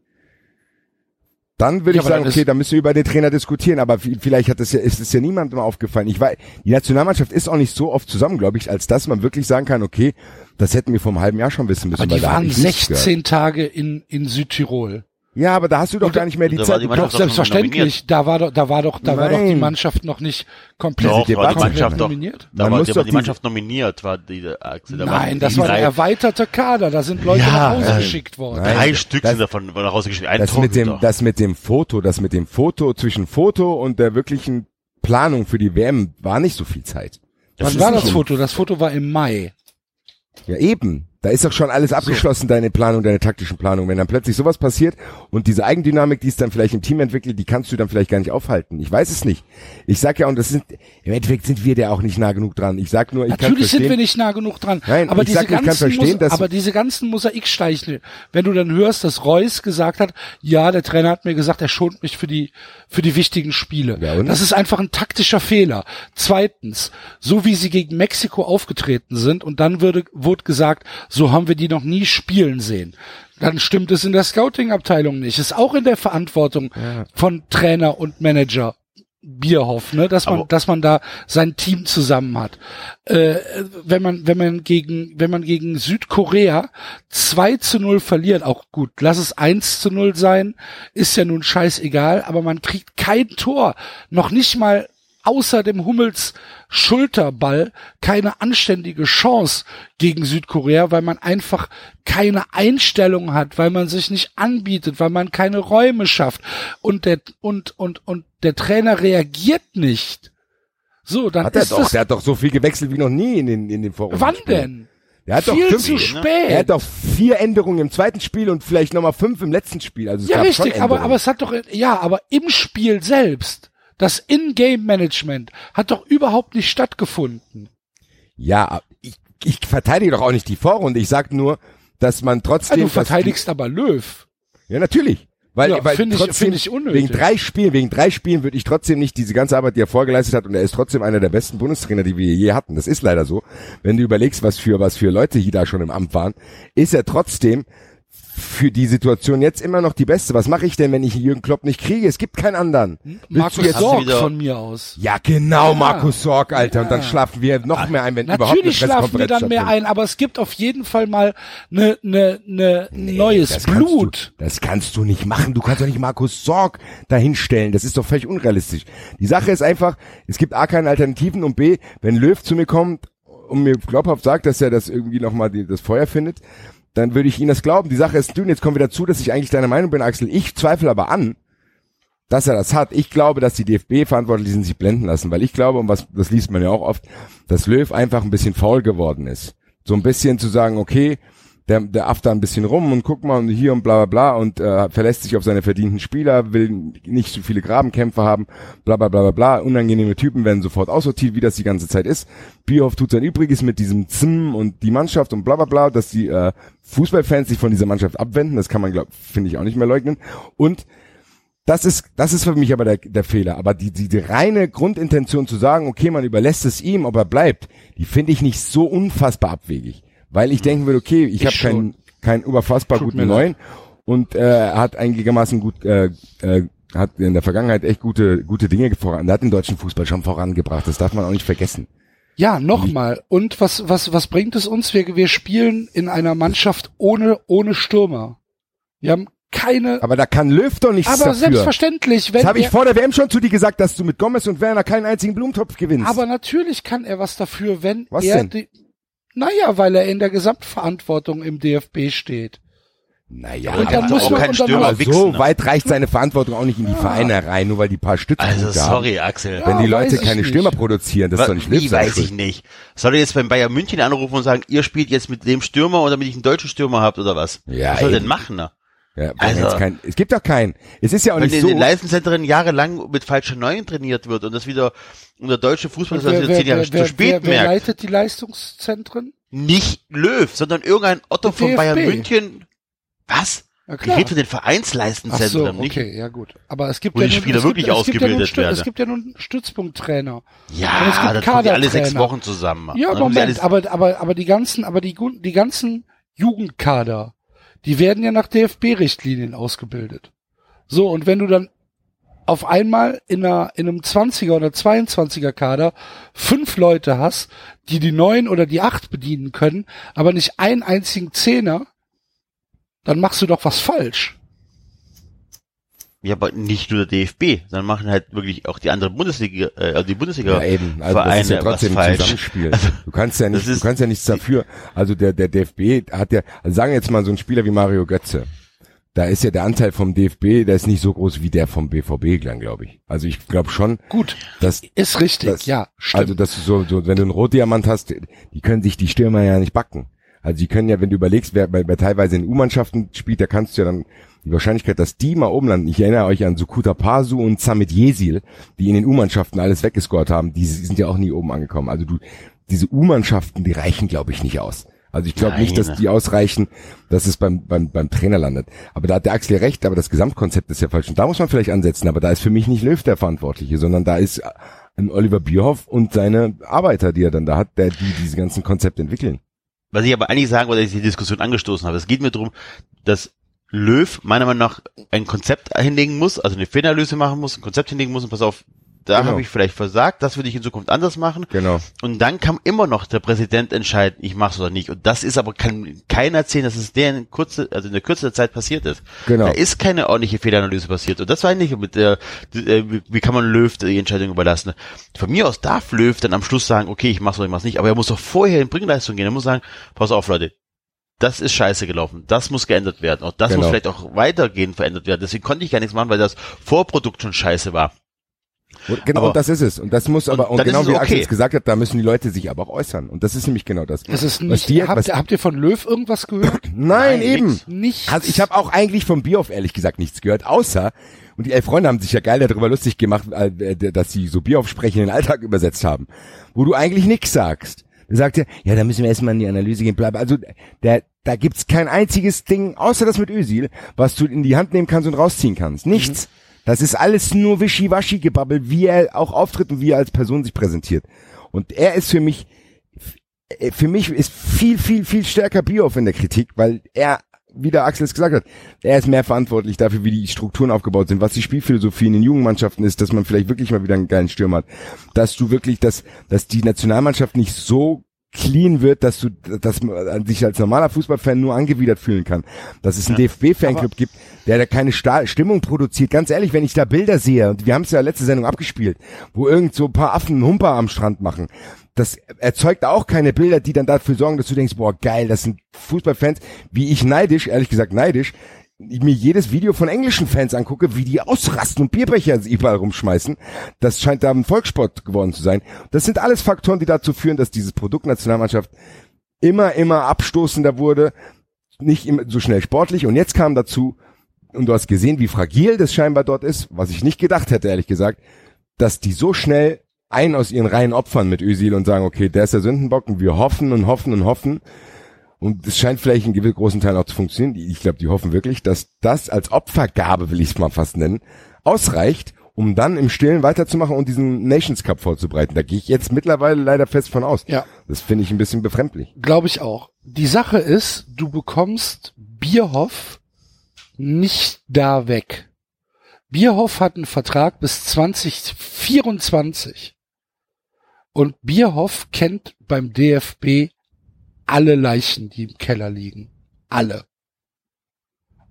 dann würde Ja, ich sagen, dann okay, ist- da müssen wir über den Trainer diskutieren, aber vi- vielleicht hat es ja, ist es ja niemandem aufgefallen. Ich weiß, die Nationalmannschaft ist auch nicht so oft zusammen, glaube ich, als dass man wirklich sagen kann, okay, das hätten wir vor einem halben Jahr schon wissen müssen. Aber die waren ich nichts gehört. 16 Tage in, in Südtirol. Ja, aber da hast du doch gar nicht mehr die da war Zeit. die Doch, doch selbstverständlich. Da war doch, da war doch, da war doch die Nein. Mannschaft noch nicht komplett, Doch, da war die. Mannschaft doch, nominiert. da Man war, da doch die diese- Mannschaft nominiert, war die Achse. Da waren Nein, das die war ein erweiterter Kader. Da sind Leute Ja, nach Hause äh, geschickt worden. Nein. drei Stück das- sind davon nach Hause geschickt. Ein das mit dem, Torhüter. das mit dem Foto, das mit dem Foto zwischen Foto und der wirklichen Planung für die WM war nicht so viel Zeit. Wann ist war das Foto? Das Foto war im Mai. Ja, eben. Da ist doch schon alles abgeschlossen, deine Planung, deine taktischen Planung. Wenn dann plötzlich sowas passiert und diese Eigendynamik, die es dann vielleicht im Team entwickelt, die kannst du dann vielleicht gar nicht aufhalten. Ich weiß es nicht. Ich sag ja, und das sind, im Endeffekt sind wir da auch nicht nah genug dran. Ich sag nur, ich kann Natürlich sind verstehen, wir nicht nah genug dran. Nein, aber ich diese sag, ich kann ganzen, verstehen, Mus- dass- aber diese ganzen Mosaiksteiche, wenn du dann hörst, dass Reus gesagt hat, ja, der Trainer hat mir gesagt, er schont mich für die, für die wichtigen Spiele. Ja, und? Das ist einfach ein taktischer Fehler. Zweitens, so wie sie gegen Mexiko aufgetreten sind und dann würde, wurde gesagt, so haben wir die noch nie spielen sehen. Dann stimmt es in der Scouting-Abteilung nicht. Ist auch in der Verantwortung von Trainer und Manager. Bierhoff, ne, dass man, Aber- dass man da sein Team zusammen hat. Äh, wenn man, wenn man gegen, wenn man gegen Südkorea 2 zu 0 verliert, auch gut, lass es 1 zu 0 sein, ist ja nun scheißegal, aber man kriegt kein Tor. Noch nicht mal außer dem Hummels Schulterball keine anständige Chance gegen Südkorea, weil man einfach keine Einstellung hat, weil man sich nicht anbietet, weil man keine Räume schafft und der und und und der Trainer reagiert nicht. So, dann hat er ist doch, das der hat doch so viel gewechselt wie noch nie in den, in den Vorrunden. wann denn? Der hat doch Viel fünf, zu spät. er hat doch vier Änderungen im zweiten Spiel und vielleicht nochmal fünf im letzten Spiel. Also es ja, gab schon richtig, aber, aber es hat doch, ja, aber im Spiel selbst, das In-Game-Management hat doch überhaupt nicht stattgefunden. Ja, ich, ich verteidige doch auch nicht die Vorrunde. Ich sag nur, dass man Ja, trotzdem. du dass verteidigst aber Löw. Ja, natürlich. Weil, Ja, weil ich- trotzdem, wegen drei Spielen, wegen drei Spielen würde ich trotzdem nicht diese ganze Arbeit, die er vorgeleistet hat, und er ist trotzdem einer der besten Bundestrainer, die wir je hatten. Das ist leider so. Wenn du überlegst, was für, was für Leute hier da schon im Amt waren, ist er trotzdem für die Situation jetzt immer noch die beste. Was mache ich denn, wenn ich Jürgen Klopp nicht kriege? Es gibt keinen anderen. Willst du Markus Sorg von mir aus. Ja, genau, Ja. Markus Sorg, Alter. Und dann schlafen wir noch mehr ein, wenn überhaupt eine Natürlich schlafen wir dann mehr stattfindet. ein, aber es gibt auf jeden Fall mal ne, ne, ne neues das kannst Blut. Du, das kannst du nicht machen. Du kannst doch nicht Markus Sorg dahinstellen. Das ist doch völlig unrealistisch. Die Sache ist einfach, es gibt A keine Alternativen und B, wenn Löw zu mir kommt und mir glaubhaft sagt, dass er das irgendwie nochmal das Feuer findet, dann würde ich ihm das glauben. Die Sache ist dünn. Jetzt kommen wir dazu, dass ich eigentlich deiner Meinung bin, Axel. Ich zweifle aber an, dass er das hat. Ich glaube, dass die DFB-Verantwortlichen sich blenden lassen, weil ich glaube, und was, das liest man ja auch oft, dass Löw einfach ein bisschen faul geworden ist. So ein bisschen zu sagen, okay, der, der afft da ein bisschen rum und guck mal und hier und bla bla bla und äh, verlässt sich auf seine verdienten Spieler, will nicht so viele Grabenkämpfe haben, bla bla bla bla bla. Unangenehme Typen werden sofort aussortiert, wie das die ganze Zeit ist. Bierhoff tut sein Übriges mit diesem Zim und die Mannschaft und bla bla bla, dass die äh, Fußballfans sich von dieser Mannschaft abwenden, das kann man, glaub, finde ich, auch nicht mehr leugnen. Und das ist, das ist für mich aber der, der Fehler. Aber die, die, die reine Grundintention zu sagen, okay, man überlässt es ihm, ob er bleibt, die finde ich nicht so unfassbar abwegig. Weil ich denken würde, okay, ich, Ich habe keinen, keinen unfassbar Tut guten neuen und äh, er hat einigermaßen gut, äh, äh, hat in der Vergangenheit echt gute, gute Dinge voran. Er hat den deutschen Fußball schon vorangebracht. Das darf man auch nicht vergessen. Ja, nochmal. Und was, was, was bringt es uns? Wir, wir spielen in einer Mannschaft ohne, ohne Stürmer. Wir haben keine, Aber da kann Löw doch nichts aber dafür. selbstverständlich, wenn Das habe ich vor der WM schon zu dir gesagt, dass du mit Gomez und Werner keinen einzigen Blumentopf gewinnst. aber natürlich kann er was dafür, wenn Was er denn? die, naja, weil er in der Gesamtverantwortung im DFB steht. naja, Und dann aber muss auch man- kein Stürmer muss- so wichsen. ne? weit reicht seine Verantwortung auch nicht in die Vereine rein, nur weil die paar Stützpunkte Also haben. sorry, Axel. Wenn die Ja, Leute weiß ich keine nicht. Stürmer produzieren, das ist Wa- doch nicht seine weiß Schuld. ich nicht. Soll er jetzt beim Bayern München anrufen und sagen, ihr spielt jetzt mit dem Stürmer oder damit ich einen deutschen Stürmer habt oder was? Ja, was soll er denn machen? Ne? Ja, wenn Also- jetzt kein, es gibt doch keinen. Es ist ja auch Wenn nicht in so. den Leistungszentren jahrelang mit falschen Neuen trainiert wird und das wieder und der deutsche Fußball Und das wieder zehn Jahre zu wer, spät wer, wer merkt. leitet die Leistungszentren? Nicht Löw, sondern irgendein Otto von. Bayern München. Was? Ja, Ich klar. rede von den Ach so, Vereinsleistungszentren, nicht? okay, ja gut. Aber es gibt Wo ja die nun- Spieler es wirklich gibt, ja ausgebildet Stü- Es werden. gibt ja nun Stützpunkttrainer. Und es Ja, gibt das kommt ja alle sechs. Wochen zusammen. Ja, Moment, aber, aber, aber die ganzen, aber die, die ganzen Jugendkader, die werden ja nach DFB-Richtlinien ausgebildet. So, und wenn du dann auf einmal in, einer, in einem 20er oder 22er Kader fünf Leute hast, die die neun oder die acht bedienen können, aber nicht einen einzigen Zehner, dann machst du doch was falsch. Ja, aber nicht nur der DFB, sondern machen halt wirklich auch die anderen Bundesliga, äh, also die Bundesliga Ja, eben. Also Vereine das ist ja trotzdem ein. Zusammenspiel. Also, du kannst ja nicht, das ist- du kannst ja nichts dafür. Also der, der DFB hat ja, also sagen wir jetzt mal so ein Spieler wie Mario Götze. Da ist ja der Anteil vom DFB, der ist nicht so groß wie der vom BVB, glaube ich. Also ich glaube schon, Gut, dass ist richtig, Das- ja, stimmt. Also, dass du so, so, wenn du einen Rotdiamant hast, die können sich die Stürmer ja nicht backen. Also, die können ja, wenn du überlegst, wer bei, bei teilweise in U-Mannschaften spielt, da kannst du ja dann die Wahrscheinlichkeit, dass die mal oben landen. Ich erinnere euch an Sukuta Pasu und Samit Yesil, die in den U-Mannschaften alles weggescored haben. Die sind ja auch nie oben angekommen. Also du, diese U-Mannschaften, die reichen, glaube ich, nicht aus. Also ich glaube nicht, dass die ausreichen, dass es beim, beim, beim Trainer landet. Aber da hat der Axel recht, aber das Gesamtkonzept ist ja falsch. Und da muss man vielleicht ansetzen, aber da ist für mich nicht Löw der Verantwortliche, sondern da ist ein Oliver Bierhoff und seine Arbeiter, die er dann da hat, der, die diese ganzen Konzepte entwickeln. Was ich aber eigentlich sagen wollte, dass ich die Diskussion angestoßen habe. Es geht mir darum, dass Löw meiner Meinung nach ein Konzept hinlegen muss, also eine Fehlerlöse machen muss, ein Konzept hinlegen muss und pass auf, da Genau. habe ich vielleicht versagt, das würde ich in Zukunft anders machen. Genau. Und dann kann immer noch der Präsident entscheiden, ich mach's oder nicht. Und das ist aber, kann keiner erzählen, dass es der in kurze, also in der Kürze der Zeit passiert ist. Genau. Da ist keine ordentliche Fehleranalyse passiert. Und das war nicht mit der, äh, wie- wie kann man Löw die Entscheidung überlassen? Von mir aus darf Löw dann am Schluss sagen, okay, ich mach's oder ich mach's nicht. Aber er muss doch vorher in Bringleistung gehen. Er muss sagen, pass auf, Leute. Das ist scheiße gelaufen. Das muss geändert werden. Und das Genau. muss vielleicht auch weitergehend verändert werden. Deswegen konnte ich gar nichts machen, weil das Vorprodukt schon scheiße war. Und genau Aber- das ist es. Und das muss aber, Und und, genau wie es Axel okay. es gesagt hat, da müssen die Leute sich aber auch äußern. Und das ist nämlich genau das. es ist was nicht, die, habt, was, habt ihr von Löw irgendwas gehört? nein, Nein, eben. Nichts. Also ich habe auch eigentlich vom Bierhoff ehrlich gesagt nichts gehört, außer, und die elf Freunde haben sich ja geil darüber lustig gemacht, äh, dass sie so Bierhoff sprechen in den Alltag übersetzt haben, wo du eigentlich nichts sagst. Da sagt er, ja, da müssen wir erstmal in die Analyse gehen, bleiben. Also der, da gibt's kein einziges Ding, außer das mit Özil, was du in die Hand nehmen kannst und rausziehen kannst. Nichts. Das ist alles nur wischiwaschi gebabbelt, wie er auch auftritt und wie er als Person sich präsentiert. Und er ist für mich, äh, für mich ist viel, viel, viel stärker Bioff in der Kritik, weil er, wie der Axel es gesagt hat, er ist mehr verantwortlich dafür, wie die Strukturen aufgebaut sind, was die Spielphilosophie in den jungen Mannschaften ist, dass man vielleicht wirklich mal wieder einen geilen Stürmer hat, dass du wirklich, dass, dass die Nationalmannschaft nicht so clean wird, dass du, dass man sich als normaler Fußballfan nur angewidert fühlen kann. Dass es einen DFB-Fanclub gibt, der da keine Sta Stimmung produziert. Ganz ehrlich, wenn ich da Bilder sehe, und wir haben es ja letzte Sendung abgespielt, wo irgend so ein paar Affen einen Humper am Strand machen, das erzeugt auch keine Bilder, die dann dafür sorgen, dass du denkst, boah, geil, das sind Fußballfans, wie ich neidisch, ehrlich gesagt neidisch, mir jedes Video von englischen Fans angucke, wie die ausrasten und Bierbecher überall rumschmeißen. Das scheint da ein Volkssport geworden zu sein. Das sind alles Faktoren, die dazu führen, dass dieses Produkt Nationalmannschaft immer, immer abstoßender wurde, nicht immer so schnell sportlich. Und jetzt kam dazu, und du hast gesehen, wie fragil das scheinbar dort ist, was ich nicht gedacht hätte, ehrlich gesagt, dass die so schnell einen aus ihren Reihen opfern mit Özil und sagen, okay, der ist der Sündenbock und wir hoffen und hoffen und hoffen. Und es scheint vielleicht in gewissen großen Teilen auch zu funktionieren. Ich glaube, die hoffen wirklich, dass das als Opfergabe, will ich es mal fast nennen, ausreicht, um dann im Stillen weiterzumachen und diesen Nations Cup vorzubereiten. Da gehe ich jetzt mittlerweile leider fest von aus. Ja. Das finde ich ein bisschen befremdlich. Glaube ich auch. Die Sache ist, du bekommst Bierhoff nicht da weg. Bierhoff hat einen Vertrag bis 2024. Und Bierhoff kennt beim DFB alle Leichen, die im Keller liegen. Alle.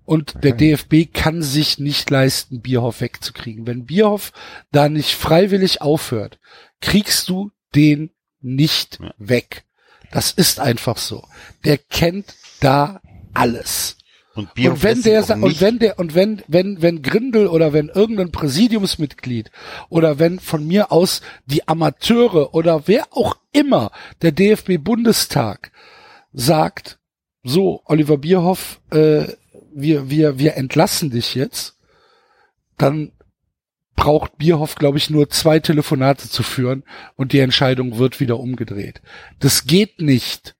Und der DFB kann sich nicht leisten, Bierhoff wegzukriegen. Wenn Bierhoff da nicht freiwillig aufhört, kriegst du den nicht Ja. weg. Das ist einfach so. Der kennt da alles. Und, und wenn der und wenn der und wenn wenn wenn Grindel oder wenn irgendein Präsidiumsmitglied oder wenn von mir aus die Amateure oder wer auch immer der DFB Bundestag sagt, so Oliver Bierhoff, äh, wir wir wir entlassen dich jetzt, dann braucht Bierhoff, glaube ich, nur zwei Telefonate zu führen und die Entscheidung wird wieder umgedreht. Das geht nicht.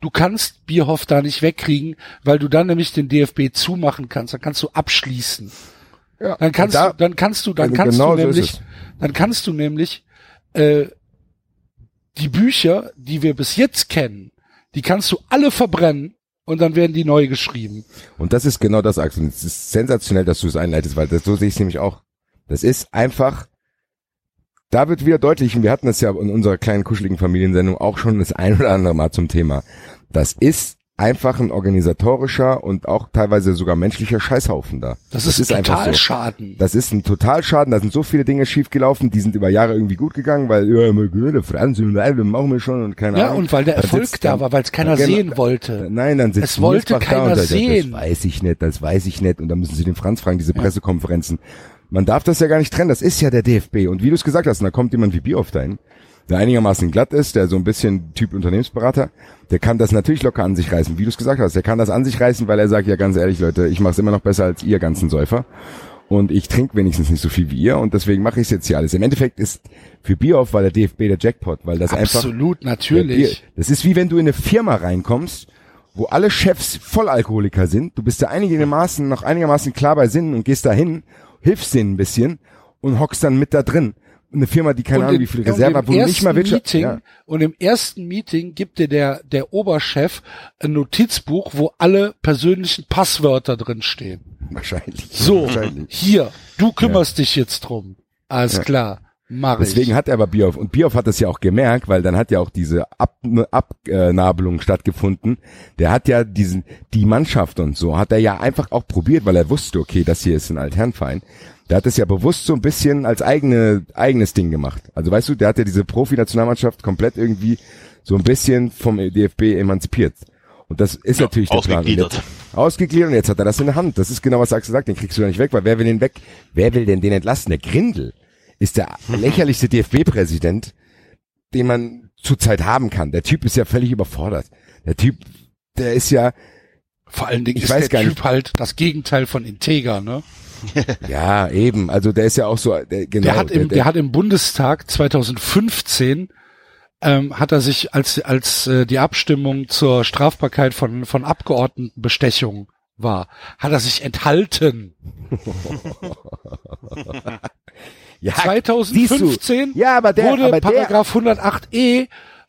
Du kannst Bierhoff da nicht wegkriegen, weil du dann nämlich den DFB zumachen kannst. Dann kannst du abschließen. Ja. Dann kannst da- du, dann kannst du, dann Also kannst genau du so nämlich, es. dann kannst du nämlich äh, die Bücher, die wir bis jetzt kennen, die kannst du alle verbrennen und dann werden die neu geschrieben. Und das ist genau das, Axel. Es ist sensationell, dass du es einleitest, weil das, so sehe ich es nämlich auch. Das ist einfach, da wird wieder deutlich, und wir hatten das ja in unserer kleinen kuscheligen Familiensendung auch schon das ein oder andere Mal zum Thema. Das ist einfach ein organisatorischer und auch teilweise sogar menschlicher Scheißhaufen da. Das, ist, einfach total so. Das ist ein Totalschaden, da sind so viele Dinge schiefgelaufen, die sind über Jahre irgendwie gut gegangen, weil, ja, Franz wir machen wir schon und keine Ja, Ahnung. und weil der Da Erfolg da war, weil es keiner Genau. sehen wollte. Nein, dann sitzt Es wollte Niersbach da keiner und sagt, sehen. Das weiß ich nicht, das weiß ich nicht. Und dann müssen sie den Franz fragen, diese Pressekonferenzen. Man darf das ja gar nicht trennen, das ist ja der DFB. Und wie du es gesagt hast, da kommt jemand wie Bioff dahin, der einigermaßen glatt ist, der so ein bisschen Typ Unternehmensberater, der kann das natürlich locker an sich reißen, wie du es gesagt hast. Der kann das an sich reißen, weil er sagt, ja ganz ehrlich, Leute, ich mache es immer noch besser als ihr ganzen Säufer. Und ich trinke wenigstens nicht so viel wie ihr und deswegen mache ich es jetzt hier alles. Im Endeffekt ist für Bioff war der DFB der Jackpot, weil das einfach Absolut, natürlich. Bier- Das ist wie wenn du in eine Firma reinkommst, wo alle Chefs Vollalkoholiker sind. Du bist da einigermaßen, noch einigermaßen klar bei Sinnen und gehst da hin, hilfst denen ein bisschen und hockst dann mit da drin. Eine Firma, die keine Und Ahnung, wie viel Reserve hat, wo nicht mal Wirtschaft, Meeting, ja, Und im ersten Meeting gibt dir der, der Oberchef ein Notizbuch, wo alle persönlichen Passwörter drin stehen. wahrscheinlich. So, Wahrscheinlich. hier, du kümmerst dich jetzt drum. Alles klar, mach ich. Deswegen hat er aber Bioff und Bioff hat das ja auch gemerkt, weil dann hat ja auch diese Ab Abnabelung stattgefunden. Der hat ja diesen die Mannschaft und so hat er ja einfach auch probiert, weil er wusste, okay, das hier ist ein Altherrenverein. Der hat es ja bewusst so ein bisschen als eigene eigenes Ding gemacht. Also weißt du, der hat ja diese Profi-Nationalmannschaft komplett irgendwie so ein bisschen vom DFB emanzipiert. Und das ist Ja, natürlich der Plan. Ausgegliedert. jetzt- Ausgegliedert und jetzt hat er das in der Hand. Das ist genau, was Axel sagt, den kriegst du da nicht weg, weil wer will den weg? Wer will denn den entlassen? Der Grindel ist der lächerlichste DFB-Präsident, den man zurzeit haben kann. Der Typ ist ja völlig überfordert. Der Typ, der ist ja, Vor allen Dingen Ich ist weiß der gar Typ nicht. halt das Gegenteil von Integer, ne? ja, eben, also der ist ja auch so, der, genau. Der hat im, der, hat im Bundestag 2015 ähm, hat er sich als als äh, die Abstimmung zur Strafbarkeit von von Abgeordnetenbestechung war, hat er sich enthalten. Ja, 2015 Ja, aber der, wurde aber der, Paragraph 108e,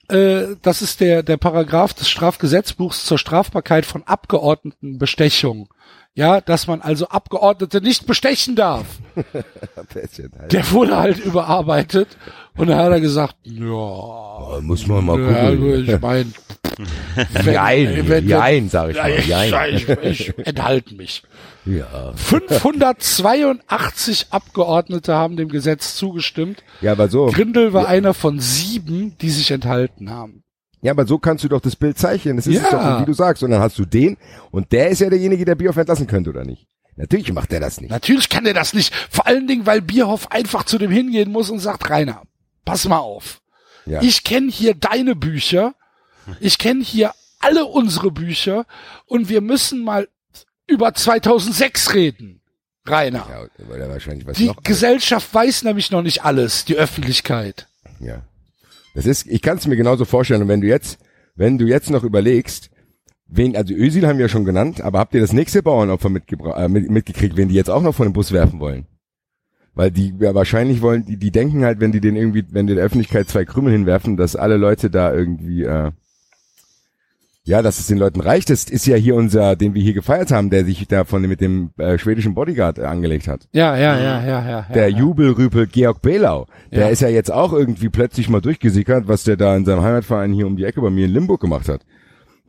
äh, das ist der der Paragraph des Strafgesetzbuchs zur Strafbarkeit von Abgeordnetenbestechung. Ja, dass man also Abgeordnete nicht bestechen darf. Der wurde halt überarbeitet und dann hat er gesagt, ja, muss man mal ja, gucken. ich meine, Jein, jein, sag ich mal. ich, Jein. ich, ich enthalte mich. Ja. 582 Abgeordnete haben dem Gesetz zugestimmt. ja, aber so. Grindel war einer von sieben, die sich enthalten haben. Ja, aber so kannst du doch das Bild zeichnen. Das ist Ja. es doch, wie du sagst. Und dann hast du den und der ist ja derjenige, der Bierhoff entlassen könnte, oder nicht? Natürlich macht er das nicht. Natürlich kann er das nicht. Vor allen Dingen, weil Bierhoff einfach zu dem hingehen muss und sagt, Rainer, pass mal auf. Ja. Ich kenne hier deine Bücher. Ich kenne hier alle unsere Bücher und wir müssen mal über 2006 reden, Rainer. ja, Die. Gesellschaft weiß nämlich noch nicht alles, die Öffentlichkeit. Ja. Das ist, ich kann es mir genauso vorstellen. Und wenn du jetzt, wenn du jetzt noch überlegst, wen, also Ösil haben wir ja schon genannt, aber habt ihr das nächste Bauernopfer äh, mit, mitgekriegt, wen die jetzt auch noch von den Bus werfen wollen? Weil die ja wahrscheinlich wollen, die, die denken halt, wenn die den irgendwie, wenn die der Öffentlichkeit zwei Krümel hinwerfen, dass alle Leute da irgendwie, äh, ja, dass es den Leuten reicht. Das ist ja hier unser, den wir hier gefeiert haben, der sich da von mit dem äh, schwedischen Bodyguard äh, angelegt hat. Ja, ja, ja, ja, ja. Der ja. Jubelrüpel Georg Belau, der Ja. ist ja jetzt auch irgendwie plötzlich mal durchgesickert, was der da in seinem Heimatverein hier um die Ecke bei mir in Limburg gemacht hat.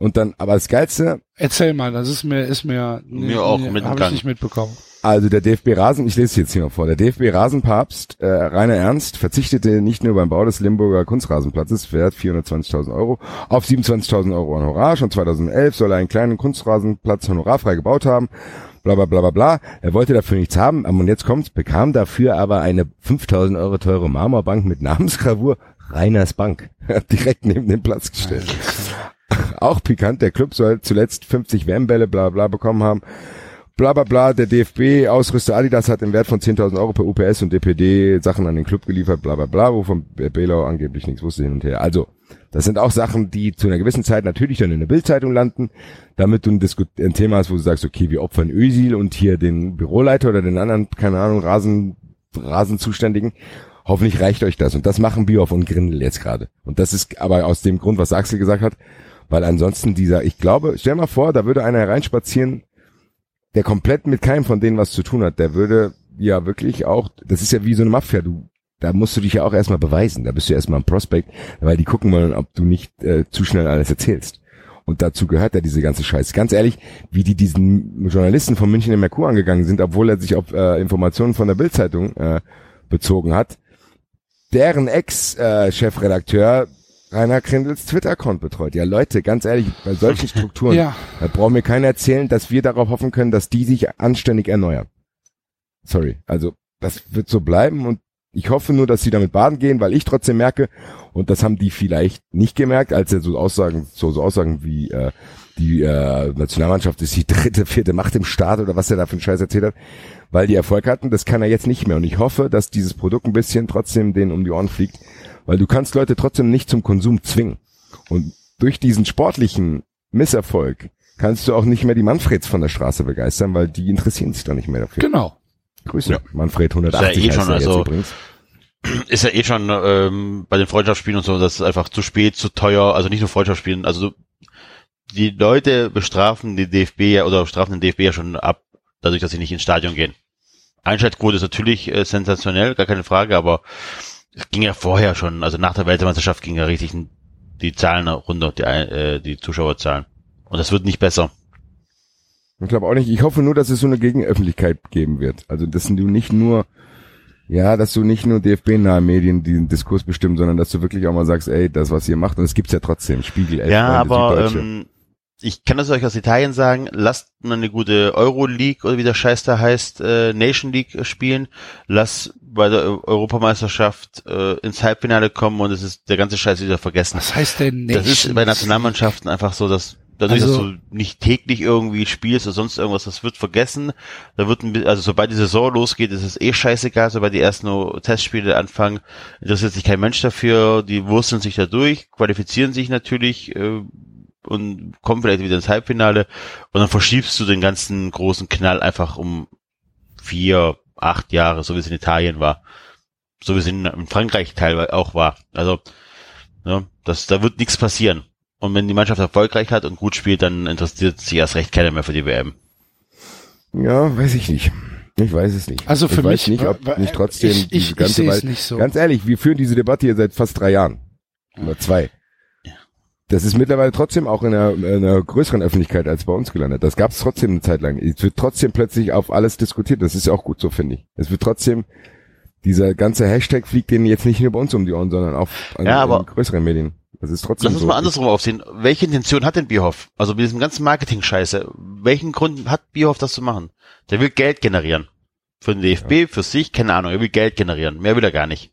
Und dann, aber das Geilste, Erzähl mal, das ist mir, ist mir, Mir auch nee, mit hab ich nicht mitbekommen. also der DFB Rasen, ich lese es jetzt hier noch vor, der DFB Rasenpapst äh, Rainer Ernst verzichtete nicht nur beim Bau des Limburger Kunstrasenplatzes, wert 420.000 Euro, auf 27.000 Euro Honorar. Schon 2011 soll er einen kleinen Kunstrasenplatz honorarfrei gebaut haben. Bla bla bla bla bla. Er wollte dafür nichts haben, und jetzt kommt's, bekam dafür aber eine 5.000 Euro teure Marmorbank mit Namensgravur Reiners Bank direkt neben dem Platz gestellt. Auch pikant, der Club soll zuletzt 50 WM-Bälle bla bla bekommen haben. Bla bla bla, der DFB, Ausrüster Adidas hat im Wert von 10.000 Euro per UPS und DPD Sachen an den Club geliefert, bla bla bla, wovon Belau angeblich nichts wusste hin und her. Also, das sind auch Sachen, die zu einer gewissen Zeit natürlich dann in der Bildzeitung landen, damit du ein, Disku ein Thema hast, wo du sagst, okay, wir opfern Ösil und hier den Büroleiter oder den anderen, keine Ahnung, Rasen, Rasenzuständigen. Hoffentlich reicht euch das. Und das machen Bioff und Grindel jetzt gerade. Und das ist aber aus dem Grund, was Axel gesagt hat, weil ansonsten dieser, ich glaube, stell mal vor, da würde einer hereinspazieren, der komplett mit keinem von denen was zu tun hat, der würde ja wirklich auch, das ist ja wie so eine Mafia, du, da musst du dich ja auch erstmal beweisen, da bist du erstmal ein Prospect, weil die gucken wollen, ob du nicht äh, zu schnell alles erzählst. Und dazu gehört ja diese ganze Scheiße. Ganz ehrlich, wie die diesen Journalisten von München im Merkur angegangen sind, obwohl er sich auf äh, Informationen von der Bildzeitung äh, bezogen hat, deren Ex-Chefredakteur Rainer Krindels Twitter-Account betreut. Ja, Leute, ganz ehrlich, bei solchen Strukturen, Ja. da braucht mir keiner erzählen, dass wir darauf hoffen können, dass die sich anständig erneuern. Sorry. Also, das wird so bleiben und ich hoffe nur, dass sie damit baden gehen, weil ich trotzdem merke, und das haben die vielleicht nicht gemerkt, als er so Aussagen, so, so Aussagen wie, äh, die äh, Nationalmannschaft ist die dritte, vierte Macht im Staat oder was er da für einen Scheiß erzählt hat, weil die Erfolg hatten, das kann er jetzt nicht mehr. Und ich hoffe, dass dieses Produkt ein bisschen trotzdem denen um die Ohren fliegt, weil du kannst Leute trotzdem nicht zum Konsum zwingen. Und durch diesen sportlichen Misserfolg kannst du auch nicht mehr die Manfreds von der Straße begeistern, weil die interessieren sich doch nicht mehr dafür. Genau. Grüße. Ja. Manfred 180 Ist ja eh heißt schon, er jetzt also- übrigens. ist ja eh schon ähm, bei den Freundschaftsspielen und so, das ist einfach zu spät, zu teuer, also nicht nur Freundschaftsspielen, also die Leute bestrafen die DFB ja oder strafen den DFB ja schon ab, dadurch, dass sie nicht ins Stadion gehen. Einschaltquote ist natürlich äh, sensationell, gar keine Frage, aber es ging ja vorher schon, also nach der Weltmeisterschaft ging ja richtig die Zahlen runter, die, äh, die Zuschauerzahlen. Und das wird nicht besser. Ich glaube auch nicht. Ich hoffe nur, dass es so eine Gegenöffentlichkeit geben wird. Also, dass du nicht nur, ja, dass du nicht nur DFB-nahe Medien diesen Diskurs bestimmen, sondern dass du wirklich auch mal sagst, ey, das, was ihr macht, und es gibt's ja trotzdem. Spiegel, Elf, Ja, Freunde, aber ähm, ich kann das euch aus Italien sagen, lasst mal eine gute Euro-League oder wie der Scheiß da heißt, äh, Nation League spielen, lass bei der Eu- Europameisterschaft äh, ins Halbfinale kommen und es ist der ganze Scheiß wieder vergessen. Was heißt denn Das ist bei Nationalmannschaften einfach so, dass Dadurch, Also- dass du nicht täglich irgendwie spielst oder sonst irgendwas, das wird vergessen. Da wird ein, also sobald die Saison losgeht, ist es eh scheißegal, sobald die ersten Testspiele anfangen, interessiert sich kein Mensch dafür, die wursteln sich da durch, qualifizieren sich natürlich äh, und kommen vielleicht wieder ins Halbfinale und dann verschiebst du den ganzen großen Knall einfach um vier, acht Jahre, so wie es in Italien war. So wie es in, in Frankreich teilweise auch war. Also, ja, das, da wird nichts passieren. Und wenn die Mannschaft erfolgreich hat und gut spielt, dann interessiert sich erst recht keiner mehr für die WM. Ja, weiß ich nicht. Ich weiß es nicht. Also für ich weiß mich- nicht, ob nicht trotzdem ich- ich- diese ich ganze sehe es Welt- nicht so. Ganz ehrlich, wir führen diese Debatte hier seit fast drei Jahren. Oder zwei. Das ist mittlerweile trotzdem auch in einer, in einer größeren Öffentlichkeit als bei uns gelandet. Das gab es trotzdem eine Zeit lang. Es wird trotzdem plötzlich auf alles diskutiert. Das ist ja auch gut so, finde ich. Es wird trotzdem, dieser ganze Hashtag fliegt denen jetzt nicht nur bei uns um die Ohren, sondern auch an Ja, aber- in größeren Medien. Das ist trotzdem Lass uns so. mal andersrum aufsehen. Welche Intention hat denn Bierhoff? Also mit diesem ganzen Marketing-Scheiße. Welchen Grund hat Bierhoff das zu machen? Der will Geld generieren. Für den DFB, für sich, keine Ahnung. Er will Geld generieren. Mehr will er gar nicht.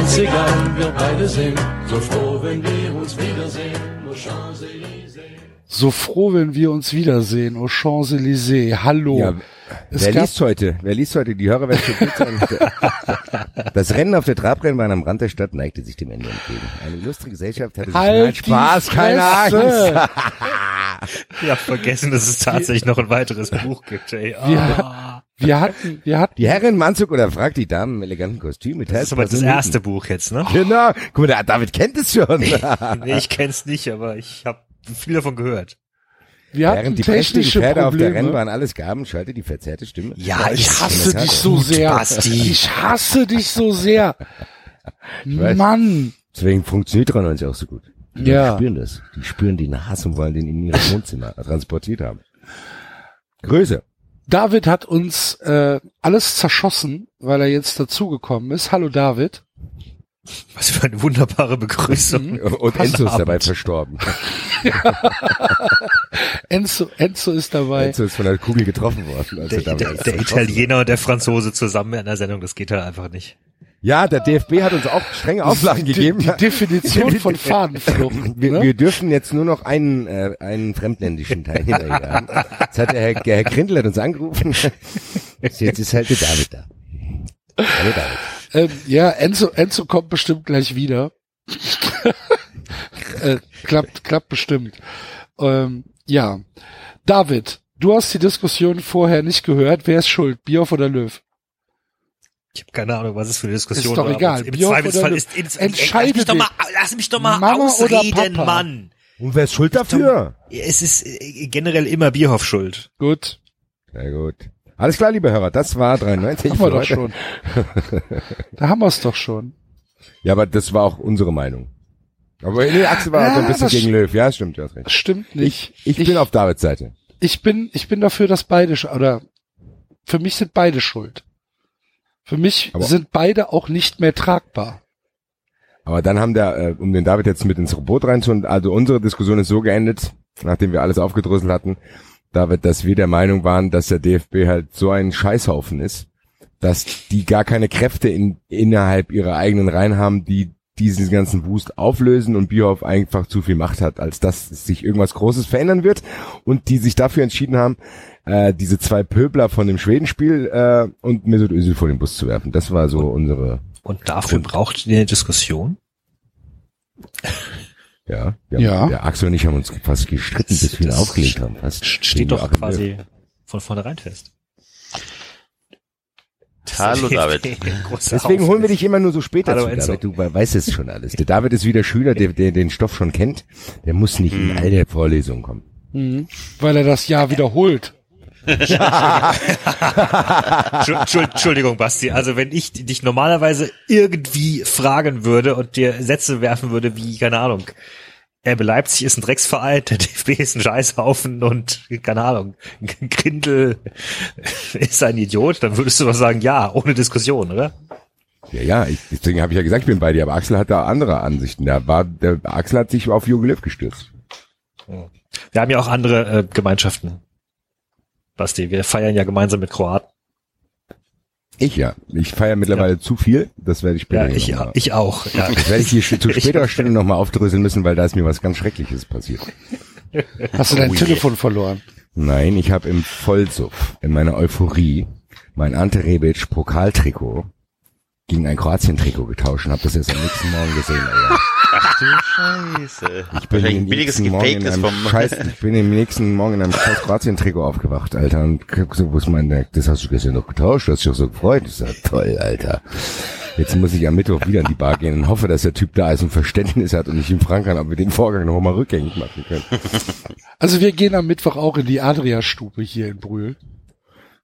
ganz egal, wir beide sind so froh, wenn wir uns wiedersehen. Oh, Champs-Élysées. So froh, wenn wir uns wiedersehen. Oh Champs-Élysées. Hallo. Ja, Es wer liest heute? Wer liest heute? Die Hörer werden schon gut sein. Das Rennen auf der Trabrennbahn am Rand der Stadt neigte sich dem Ende entgegen. Eine illustre Gesellschaft hatte sich Halt Spaß, keine. Angst. Ich hab vergessen, dass es tatsächlich noch ein weiteres Buch gibt, ey. Ah. Wir, wir hatten, wir hatten, Die Herren im Anzug oder fragt die Damen im eleganten Kostüm mit Das ist aber das erste Buch jetzt, ne? Genau. Guck mal, der David kennt es schon. Nee, ich kenn's nicht, aber ich habe viel davon gehört. Wir hatten Während die prächtigen technische Pferde auf der Probleme. Rennbahn alles gaben, schaltet die verzerrte Stimme. Ja, Ich hasse dich so sehr. Basti. Ich hasse dich so sehr. weiß. Mann. Deswegen funktioniert 93 auch so gut. Die Ja. spüren das. Die spüren den Hass und wollen den in ihrem Wohnzimmer transportiert haben. Größe. David hat uns äh, alles zerschossen, weil er jetzt dazugekommen ist. Hallo David. Was für eine wunderbare Begrüßung. Mhm. Und Enzo ist dabei verstorben. Enzo, Enzo ist dabei. Enzo ist von der Kugel getroffen worden. Als Der, er damals der, der verschossen Italiener und der Franzose zusammen in einer Sendung, das geht halt einfach nicht. Ja, der DFB hat uns auch strenge Auflagen die, gegeben. die Definition von Fadenflucht. Wir, ne? wir dürfen jetzt nur noch einen, äh, einen fremdländischen Teil hinterher. Jetzt hat der Herr, der Herr Grindel hat uns angerufen. Jetzt ist halt der David da. Hallo David. Ähm, ja, Enzo, Enzo kommt bestimmt gleich wieder. äh, klappt, klappt bestimmt. Ähm, ja. David, du hast die Diskussion vorher nicht gehört. Wer ist schuld? Bioff oder Löw? Ich habe keine Ahnung, was es für eine Diskussion Ist doch war. egal. Im Björk Zweifelsfall oder ist, ist, Entscheide lass mich doch mal, lass mich doch mal Mama oder ausreden? Mann. Und wer ist schuld dafür? Es ist äh, generell immer Bierhoff schuld. Gut, Sehr gut. Alles klar, liebe Hörer, das war 93. haben wir doch schon. da haben wir es doch schon. Ja, aber das war auch unsere Meinung. Aber nee, Axel war Ja, so ein bisschen gegen Löw. Ja, stimmt, du hast recht. Stimmt nicht. Ich, ich bin auf Davids Seite. ich bin, ich bin dafür, dass beide, oder für mich sind beide schuld. Für mich Aber- sind beide auch nicht mehr tragbar. Aber dann haben der, äh, um den David jetzt mit ins Robot reinzuholen, also unsere Diskussion ist so geendet, nachdem wir alles aufgedröselt hatten, David, dass wir der Meinung waren, dass der DFB halt so ein Scheißhaufen ist, dass die gar keine Kräfte in, innerhalb ihrer eigenen Reihen haben, die diesen ganzen Wust auflösen und Bierhoff einfach zu viel Macht hat, als dass sich irgendwas Großes verändern wird und die sich dafür entschieden haben, äh, diese zwei Pöbler von dem Schwedenspiel äh, und Mesut Özil vor den Bus zu werfen. Das war so unsere Und dafür braucht ihr eine Diskussion? Ja, wir haben, Ja. Der Axel und ich haben uns fast gestritten, bis wir ihn Das aufgelegt haben. Fast. Steht doch quasi von vornherein fest. Hallo David. Deswegen holen wir dich immer nur so später Hallo, zu, Enzo. David. Du weißt es schon alles. Der David ist wieder Schüler, der, der den Stoff schon kennt. Der muss nicht Hm. in all der Vorlesungen kommen. Mhm. Weil er das Jahr wiederholt. Entschu- Entschuldigung, Basti. Also wenn ich dich normalerweise irgendwie fragen würde und dir Sätze werfen würde wie, keine Ahnung, RB Leipzig ist ein Drecksverein, der DFB ist ein Scheißhaufen und, keine Ahnung, Grindel ist ein Idiot, dann würdest du doch sagen, ja, ohne Diskussion, oder? Ja, ja, ich, deswegen habe ich ja gesagt, ich bin bei dir, aber Axel hat da andere Ansichten. Der war, der Axel hat sich auf Jogi Löw gestürzt. Wir haben ja auch andere äh, Gemeinschaften. Basti, wir feiern ja gemeinsam mit Kroaten. Ich ja. Ich feiere mittlerweile zu viel. Das werde ich später Ja, ich, noch mal- ich auch. Ja. Das werde ich hier zu späterer Stunde nochmal aufdröseln müssen, weil da ist mir was ganz Schreckliches passiert. Hast du dein Telefon verloren? Nein, ich habe im Vollsuff, in meiner Euphorie, mein Ante Rebic Pokaltrikot gegen ein Kroatien-Trikot getauscht und habe das erst am nächsten Morgen gesehen. Alter. Ach du Scheiße. Ich bin ein billiges nächsten Morgen in gefaktes einem vom... Scheiß, ich bin im nächsten Morgen in einem scheiß Kroatien-Trikot aufgewacht, Alter. Und hab gesagt, wo ist mein, das hast du gestern noch getauscht, du hast dich doch so gefreut. Ich sag, toll, Alter. Jetzt muss ich am Mittwoch wieder in die Bar gehen und hoffe, dass der Typ da ist und Verständnis hat und ich ihm fragen kann, ob wir den Vorgang noch mal rückgängig machen können. Also wir gehen am Mittwoch auch in die Adria-Stube hier in Brühl.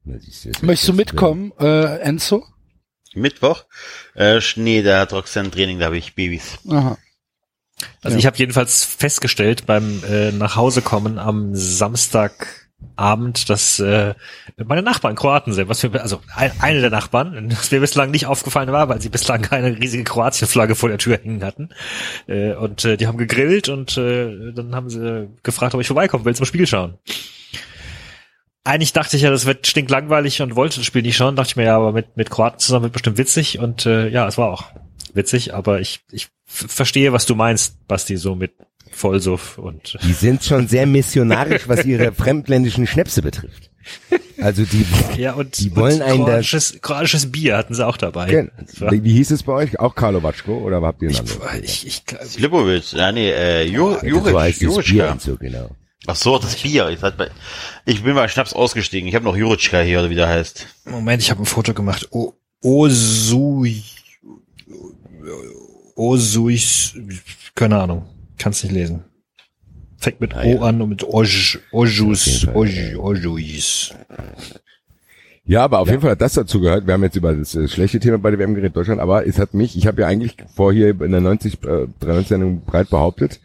Na, du, Möchtest du mitkommen, äh, Enzo? Mittwoch? Äh, Schnee, da hat Roxanne Training, da habe ich Babys. Aha. Also Ja. ich habe jedenfalls festgestellt beim äh, Nachhausekommen am Samstagabend, dass äh, meine Nachbarn Kroaten sind. Was wir, also ein, eine der Nachbarn, was mir bislang nicht aufgefallen war, weil sie bislang keine riesige Kroatien-Flagge vor der Tür hängen hatten. Äh, und äh, die haben gegrillt und äh, dann haben sie gefragt, ob ich vorbeikommen will zum Spiel schauen. Eigentlich dachte ich ja, das wird stinklangweilig und wollte das Spiel nicht schauen. Dachte ich mir ja, aber mit, mit Kroaten zusammen wird bestimmt witzig. Und äh, ja, es war auch witzig, aber ich, ich verstehe, was du meinst, Basti, so mit Vollsuff und Die sind schon sehr missionarisch, was ihre fremdländischen Schnäpse betrifft. Also die, ja und, Die wollen und einen kroatisches, kroatisches Bier hatten sie auch dabei. Gen- Das war- wie, wie hieß es bei euch? Auch Karlovatschko oder habt ihr einen Ich, anderen? ich, ich, Slipovic, ja nee, äh, Jur, Ja, so heißt Juric, das Bier und so, genau. Ach so, das Bier. Ich, bei, ich bin mal Schnaps ausgestiegen. Ich habe noch Jurička hier, oder wie der heißt. Moment, ich habe ein Foto gemacht. O, Osui, Osuis, keine Ahnung, kann's nicht lesen. Fängt mit Ah, O ja. an und mit Oj, Ojus, Oj, ja, ja. Ja, aber auf jeden Fall hat das dazu gehört. Wir haben jetzt über das äh, schlechte Thema bei der WM geredet, Deutschland, aber es hat mich, ich habe ja eigentlich vor hier in der 90, äh, 93 Sendung breit behauptet,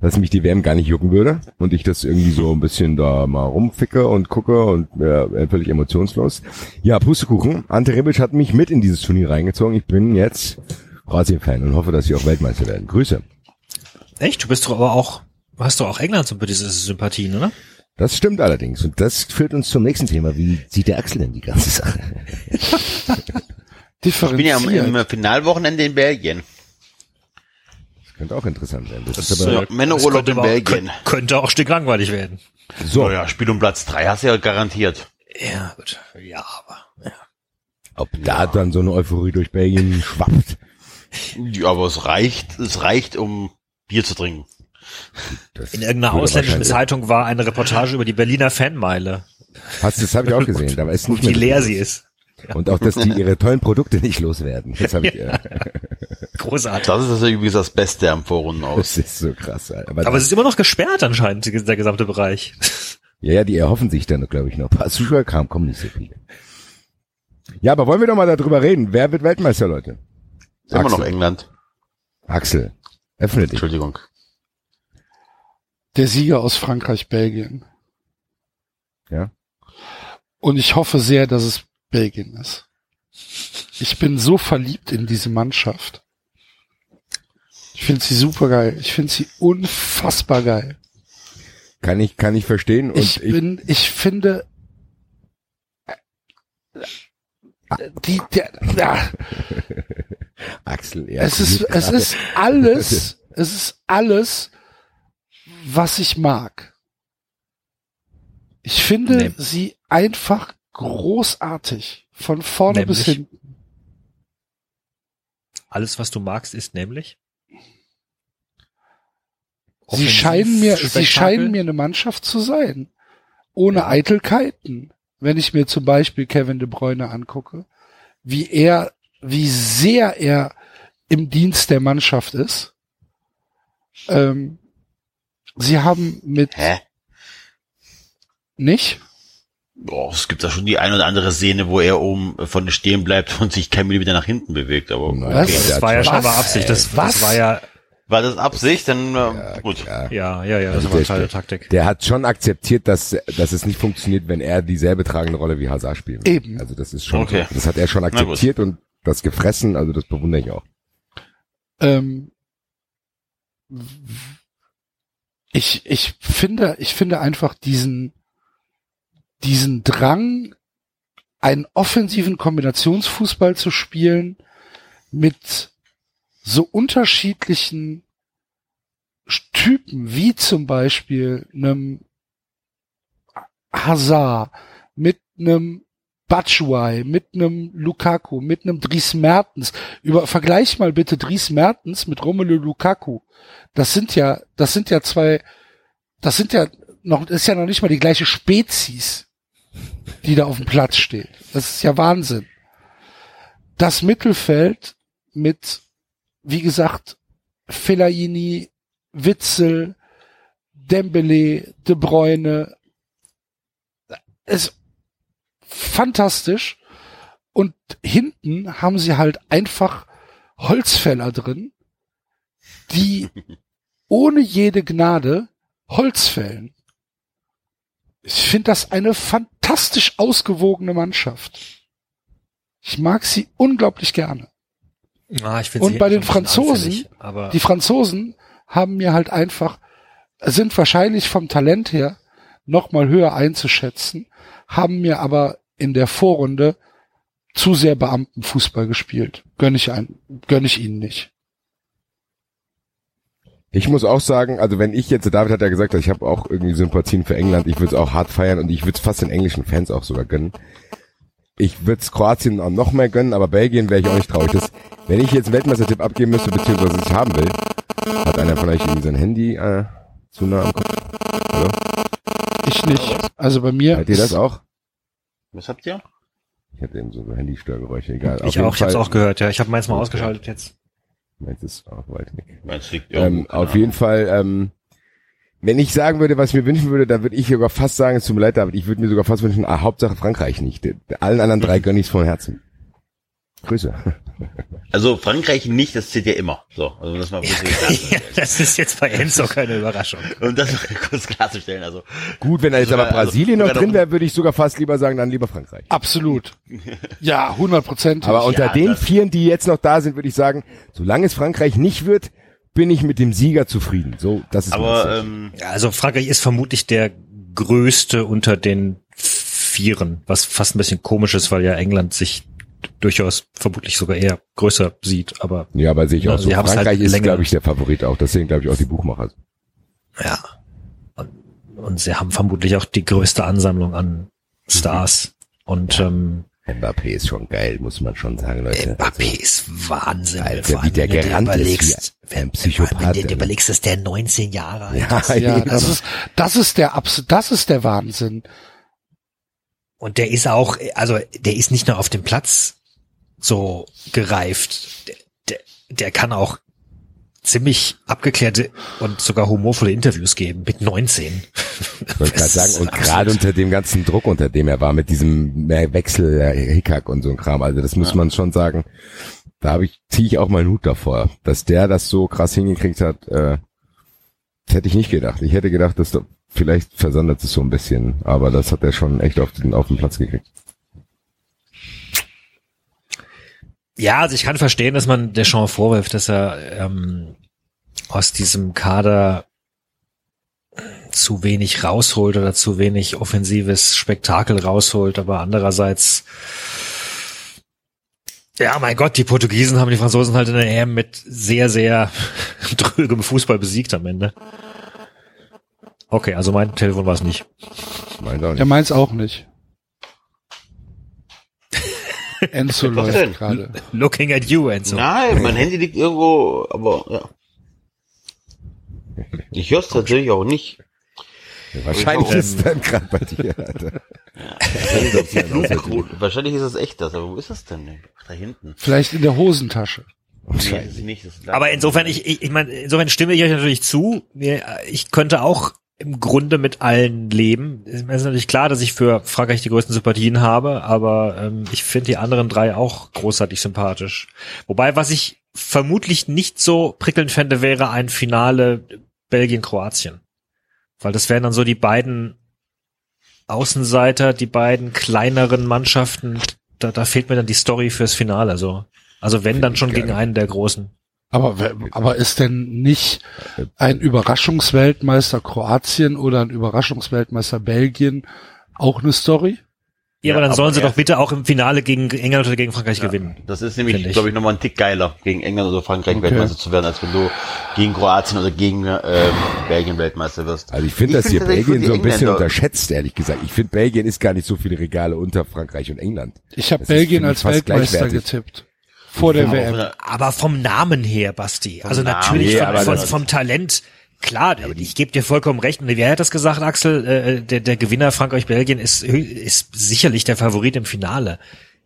dass mich die WM gar nicht jucken würde und ich das irgendwie so ein bisschen da mal rumficke und gucke und äh, völlig emotionslos. Ja, Pustekuchen. Ante Rebic hat mich mit in dieses Turnier reingezogen. Ich bin jetzt Kroatien-Fan und hoffe, dass sie auch Weltmeister werden. Grüße. Echt? Du bist doch aber auch, hast du auch England so diese Sympathien, oder? Das stimmt allerdings. Und das führt uns zum nächsten Thema. Wie sieht der Axel denn die ganze Sache? Ich bin ja im Finalwochenende in Belgien. Das könnte auch interessant sein. Das, Das, ist aber Ja, Männerurlaub könnte in auch- Belgien. Könnte, auch stinklangweilig werden. so. Oh ja, Spiel um Platz drei hast du ja garantiert. Ja, gut. Ja, aber. Ja. Ob da dann so eine Euphorie durch Belgien schwappt. Ja, aber es reicht, es reicht, um Bier zu trinken. Das In irgendeiner ausländischen Zeitung war eine Reportage über die Berliner Fanmeile. Hast du, das habe ich auch gesehen. Da ist nicht Wie leer sie ist. Und auch, dass die ihre tollen Produkte nicht loswerden. Das habe ich. Äh, Großartig. Das ist also übrigens das Beste am Vorrunden aus. das ist so krass. Alter. Aber, Aber es ist immer noch gesperrt anscheinend, der gesamte Bereich. ja, ja, die erhoffen sich dann, glaube ich, noch. Ein paar Zuschauer kamen, kommen nicht so viele. Ja, aber wollen wir doch mal darüber reden. Wer wird Weltmeister, Leute? Ist immer noch Axel. England. Axel, öffne dich. Entschuldigung. Der Sieger aus Frankreich, Belgien. Ja. Und ich hoffe sehr, dass es Belgien ist. Ich bin so verliebt in diese Mannschaft. Ich finde sie super geil. Ich finde sie unfassbar geil. Kann ich, kann ich verstehen. Und ich bin, ich finde, äh, die, der, ja, Axel, ja, es ist, es ist alles, es ist alles, was ich mag. Ich finde Nee. sie einfach großartig. Von vorne bis Nämlich? hinten. Alles, was du magst, ist nämlich. Sie scheinen mir, sie scheinen mir eine Mannschaft zu sein. Ohne Eitelkeiten. Wenn ich mir zum Beispiel Kevin de Bruyne angucke, wie er, wie sehr er im Dienst der Mannschaft ist. Ähm, sie haben mit Hä? nicht. Boah, es gibt da schon die ein oder andere Szene, wo er oben von stehen bleibt und sich kein Millimeter nach hinten bewegt. Aber Was? okay. Das war ja Was? scheinbar Absicht. Das, Was? das war ja, war das Absicht? Dann äh, gut. klar. ja, ja, ja, das Also war der- eine Taktik. Der hat schon akzeptiert, dass, dass es nicht funktioniert, wenn er dieselbe tragende Rolle wie Hazard spielt. Eben. Also das ist schon, Okay. das hat er schon akzeptiert und das gefressen, also das bewundere ich auch. Ähm, ich, ich finde, ich finde einfach diesen, diesen Drang, einen offensiven Kombinationsfußball zu spielen mit so unterschiedlichen Typen, wie zum Beispiel einem Hazard, mit einem Batshuayi, mit einem Lukaku, mit einem Dries Mertens. Über, vergleich mal bitte Dries Mertens mit Romelu Lukaku. Das sind ja, das sind ja zwei, das sind ja noch, ist ja noch nicht mal die gleiche Spezies, die da auf dem Platz steht. Das ist ja Wahnsinn. Das Mittelfeld mit, wie gesagt, Fellaini, Witzel, Dembele, De Bruyne, ist fantastisch. Und hinten haben sie halt einfach Holzfäller drin, die ohne jede Gnade Holz fällen. Ich finde das eine fantastisch ausgewogene Mannschaft. Ich mag sie unglaublich gerne. Ah, ich Und bei den Franzosen, anfällig, aber Die Franzosen haben mir halt einfach, sind wahrscheinlich vom Talent her noch mal höher einzuschätzen, haben mir aber in der Vorrunde zu sehr Beamtenfußball gespielt. Gönn ich ein, gönn ich ihnen nicht. Ich muss auch sagen, also wenn ich jetzt, David hat ja gesagt, ich habe auch irgendwie Sympathien für England, ich würde es auch hart feiern und ich würde es fast den englischen Fans auch sogar gönnen. Ich würde es Kroatien auch noch mehr gönnen, aber Belgien wäre ich auch nicht traurig. Das, wenn ich jetzt einen Weltmeistertipp abgeben müsste, beziehungsweise ich haben will, hat einer von euch irgendwie sein Handy äh, zu nah am Kopf? Oder? Ich nicht. Also bei mir. Hört ihr das auch? Was habt ihr? Ich hatte eben so Handystörgeräusche, egal. ich auch, ich hab's auch gehört, ja. Ich habe meins mal Okay. ausgeschaltet jetzt. Meins ist auch weit weg. Meinst du, liegt Ähm, irgendwo, keine auf jeden Fall, ähm, wenn ich sagen würde, was ich mir wünschen würde, dann würde ich sogar fast sagen, es tut mir leid, David, ich würde mir sogar fast wünschen, ah, Hauptsache Frankreich nicht. Allen anderen drei gönn ich's von Herzen. Grüße. Also Frankreich nicht, das zählt ja immer. So, also das mal kurz ja, das ist jetzt bei Enzo keine Überraschung. Und das mal kurz klarzustellen. Also Gut, wenn da jetzt Sogar- aber Brasilien also noch drin wäre, würde ich sogar fast lieber sagen, dann lieber Frankreich. Absolut. Ja, 100 Prozent. Aber unter Ja, den Vieren, die jetzt noch da sind, würde ich sagen, solange es Frankreich nicht wird, bin ich mit dem Sieger zufrieden. So, das ist aber ähm, Ja, also Frankreich ist vermutlich der größte unter den Vieren, was fast ein bisschen komisch ist, weil ja England sich durchaus vermutlich sogar eher größer sieht, aber ja, aber sehe ich auch Ja, so. halt Frankreich ist, länger. glaube ich, der Favorit auch. Das sehen, glaube ich, auch die Buchmacher. ja. Und, und sie haben vermutlich auch die größte Ansammlung an Stars. Und ähm, Mbappé ist schon geil, muss man schon sagen, Leute. Mbappé Also, ist Wahnsinn. Alter, wie der gerannt ist, wie ein wenn, Psychopath, wenn du dir überlegst, dass der 19 Jahre alt ist. ja, Ja, eben. das ist, das ist der Abs das ist der Wahnsinn. Und der ist auch, also der ist nicht nur auf dem Platz so gereift, der, der, der kann auch ziemlich abgeklärte und sogar humorvolle Interviews geben mit 19. Ich wollte gerade sagen, und gerade unter dem ganzen Druck, unter dem er war, mit diesem Wechsel, äh, Hickhack und so ein Kram, also das muss man schon sagen, da habe ich, ziehe ich auch meinen Hut davor, dass der das so krass hingekriegt hat, äh, das hätte ich nicht gedacht. Ich hätte gedacht, dass da, vielleicht versandet es so ein bisschen, aber das hat er schon echt auf den, auf den Platz gekriegt. Ja, also ich kann verstehen, dass man Deschamps vorwirft, dass er ähm, aus diesem Kader zu wenig rausholt oder zu wenig offensives Spektakel rausholt, aber andererseits ja, mein Gott, die Portugiesen haben die Franzosen halt in der EM mit sehr, sehr drögem Fußball besiegt am Ende. Okay, also mein Telefon war es nicht. Meint auch nicht. meint's auch nicht. Enzo läuft gerade. Looking at you, Enzo. nein, mein Handy liegt irgendwo, aber ja. Ich höre es tatsächlich auch nicht. Wahrscheinlich Ähm, ist es dann gerade bei dir, Alter. Cool. Wahrscheinlich ist es echt das, aber wo ist es denn? Ach, da hinten. Vielleicht in der Hosentasche. Nee, nicht, Aber insofern, ich, ich, ich meine, insofern stimme ich euch natürlich zu. Ich könnte auch im Grunde mit allen leben. Es ist natürlich klar, dass ich für Frankreich die größten Sympathien habe, aber ähm, ich finde die anderen drei auch großartig sympathisch. Wobei, was ich vermutlich nicht so prickelnd fände, wäre ein Finale Belgien-Kroatien. Weil das wären dann so die beiden Außenseiter, die beiden kleineren Mannschaften. Da, da fehlt mir dann die Story fürs Finale. So. Also wenn, dann schon gegen einen der großen. Aber, aber ist denn nicht ein Überraschungsweltmeister Kroatien oder ein Überraschungsweltmeister Belgien auch eine Story? Ja, aber dann aber sollen sie doch bitte auch im Finale gegen England oder gegen Frankreich gewinnen. Das ist nämlich, ich. glaube ich, nochmal ein Tick geiler, gegen England oder Frankreich Okay. Weltmeister zu werden, als wenn du gegen Kroatien oder gegen ähm, Belgien Weltmeister wirst. Also ich finde, dass hier finde tatsächlich Belgien so ein bisschen Engländer- unterschätzt, ehrlich gesagt. Ich finde, Belgien ist gar nicht so viele Regale unter Frankreich und England. Ich habe Belgien als Weltmeister getippt. Vor der Aber WM. Aber vom Namen her, Basti. Also Namen natürlich her, von, aber von, vom Talent. Klar, ich gebe dir vollkommen recht. Und wer hat das gesagt, Axel? Äh, der, der Gewinner Frankreich-Belgien ist, ist sicherlich der Favorit im Finale.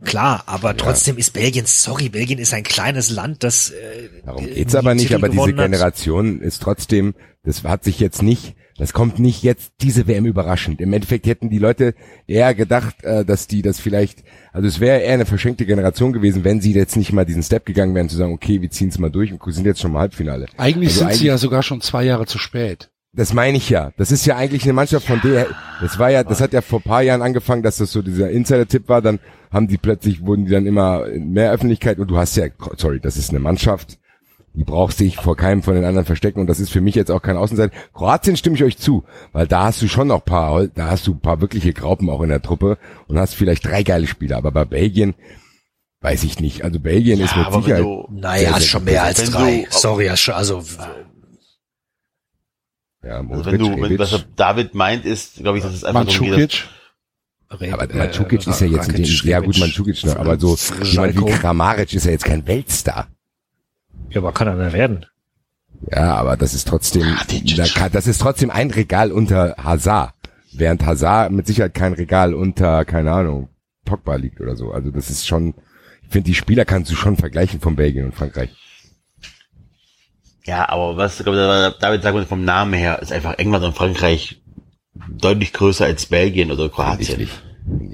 Klar, aber trotzdem ist Belgien, sorry, Belgien ist ein kleines Land, das äh, Darum äh, geht's aber nicht, aber diese. Generation ist trotzdem, das hat sich jetzt nicht, das kommt nicht jetzt diese WM überraschend. Im Endeffekt hätten die Leute eher gedacht, äh, dass die das vielleicht, also es wäre eher eine verschenkte Generation gewesen, wenn sie jetzt nicht mal diesen Step gegangen wären, zu sagen, okay, wir ziehen's mal durch und sind jetzt schon mal Halbfinale. Eigentlich Also sind eigentlich- sie ja sogar schon zwei Jahre zu spät. Das meine ich ja. Das ist ja eigentlich eine Mannschaft von der, das war ja, das hat ja vor paar Jahren angefangen, dass das so dieser Insider-Tipp war, dann haben die plötzlich, wurden die dann immer in mehr Öffentlichkeit und du hast ja, sorry, das ist eine Mannschaft, die braucht sich vor keinem von den anderen verstecken und das ist für mich jetzt auch kein Außenseiter. Kroatien stimme ich euch zu, weil da hast du schon noch paar, da hast du ein paar wirkliche Graupen auch in der Truppe und hast vielleicht drei geile Spieler, aber bei Belgien weiß ich nicht. Also Belgien ist mit Sicherheit du- Naja, sehr, ist schon mehr als drei. du- Sorry, ist schon, also ja, Also Modric, wenn du, wenn, was David meint, ist, glaube ich, dass es einfach darum geht, Aber Mandzukic ist ja jetzt in dem, ja gut, Mandzukic noch, aber so jemand wie Kramaric ist ja jetzt kein Weltstar. Ja, aber kann einer werden. Ja, aber das ist trotzdem, da das ist trotzdem ein Regal unter Hazard. Während Hazard mit Sicherheit kein Regal unter, keine Ahnung, Pogba liegt oder so. Also das ist schon, ich finde, die Spieler kannst du schon vergleichen von Belgien und Frankreich. Ja, aber was David sagen wir vom Namen her, ist einfach England und Frankreich deutlich größer als Belgien oder Kroatien.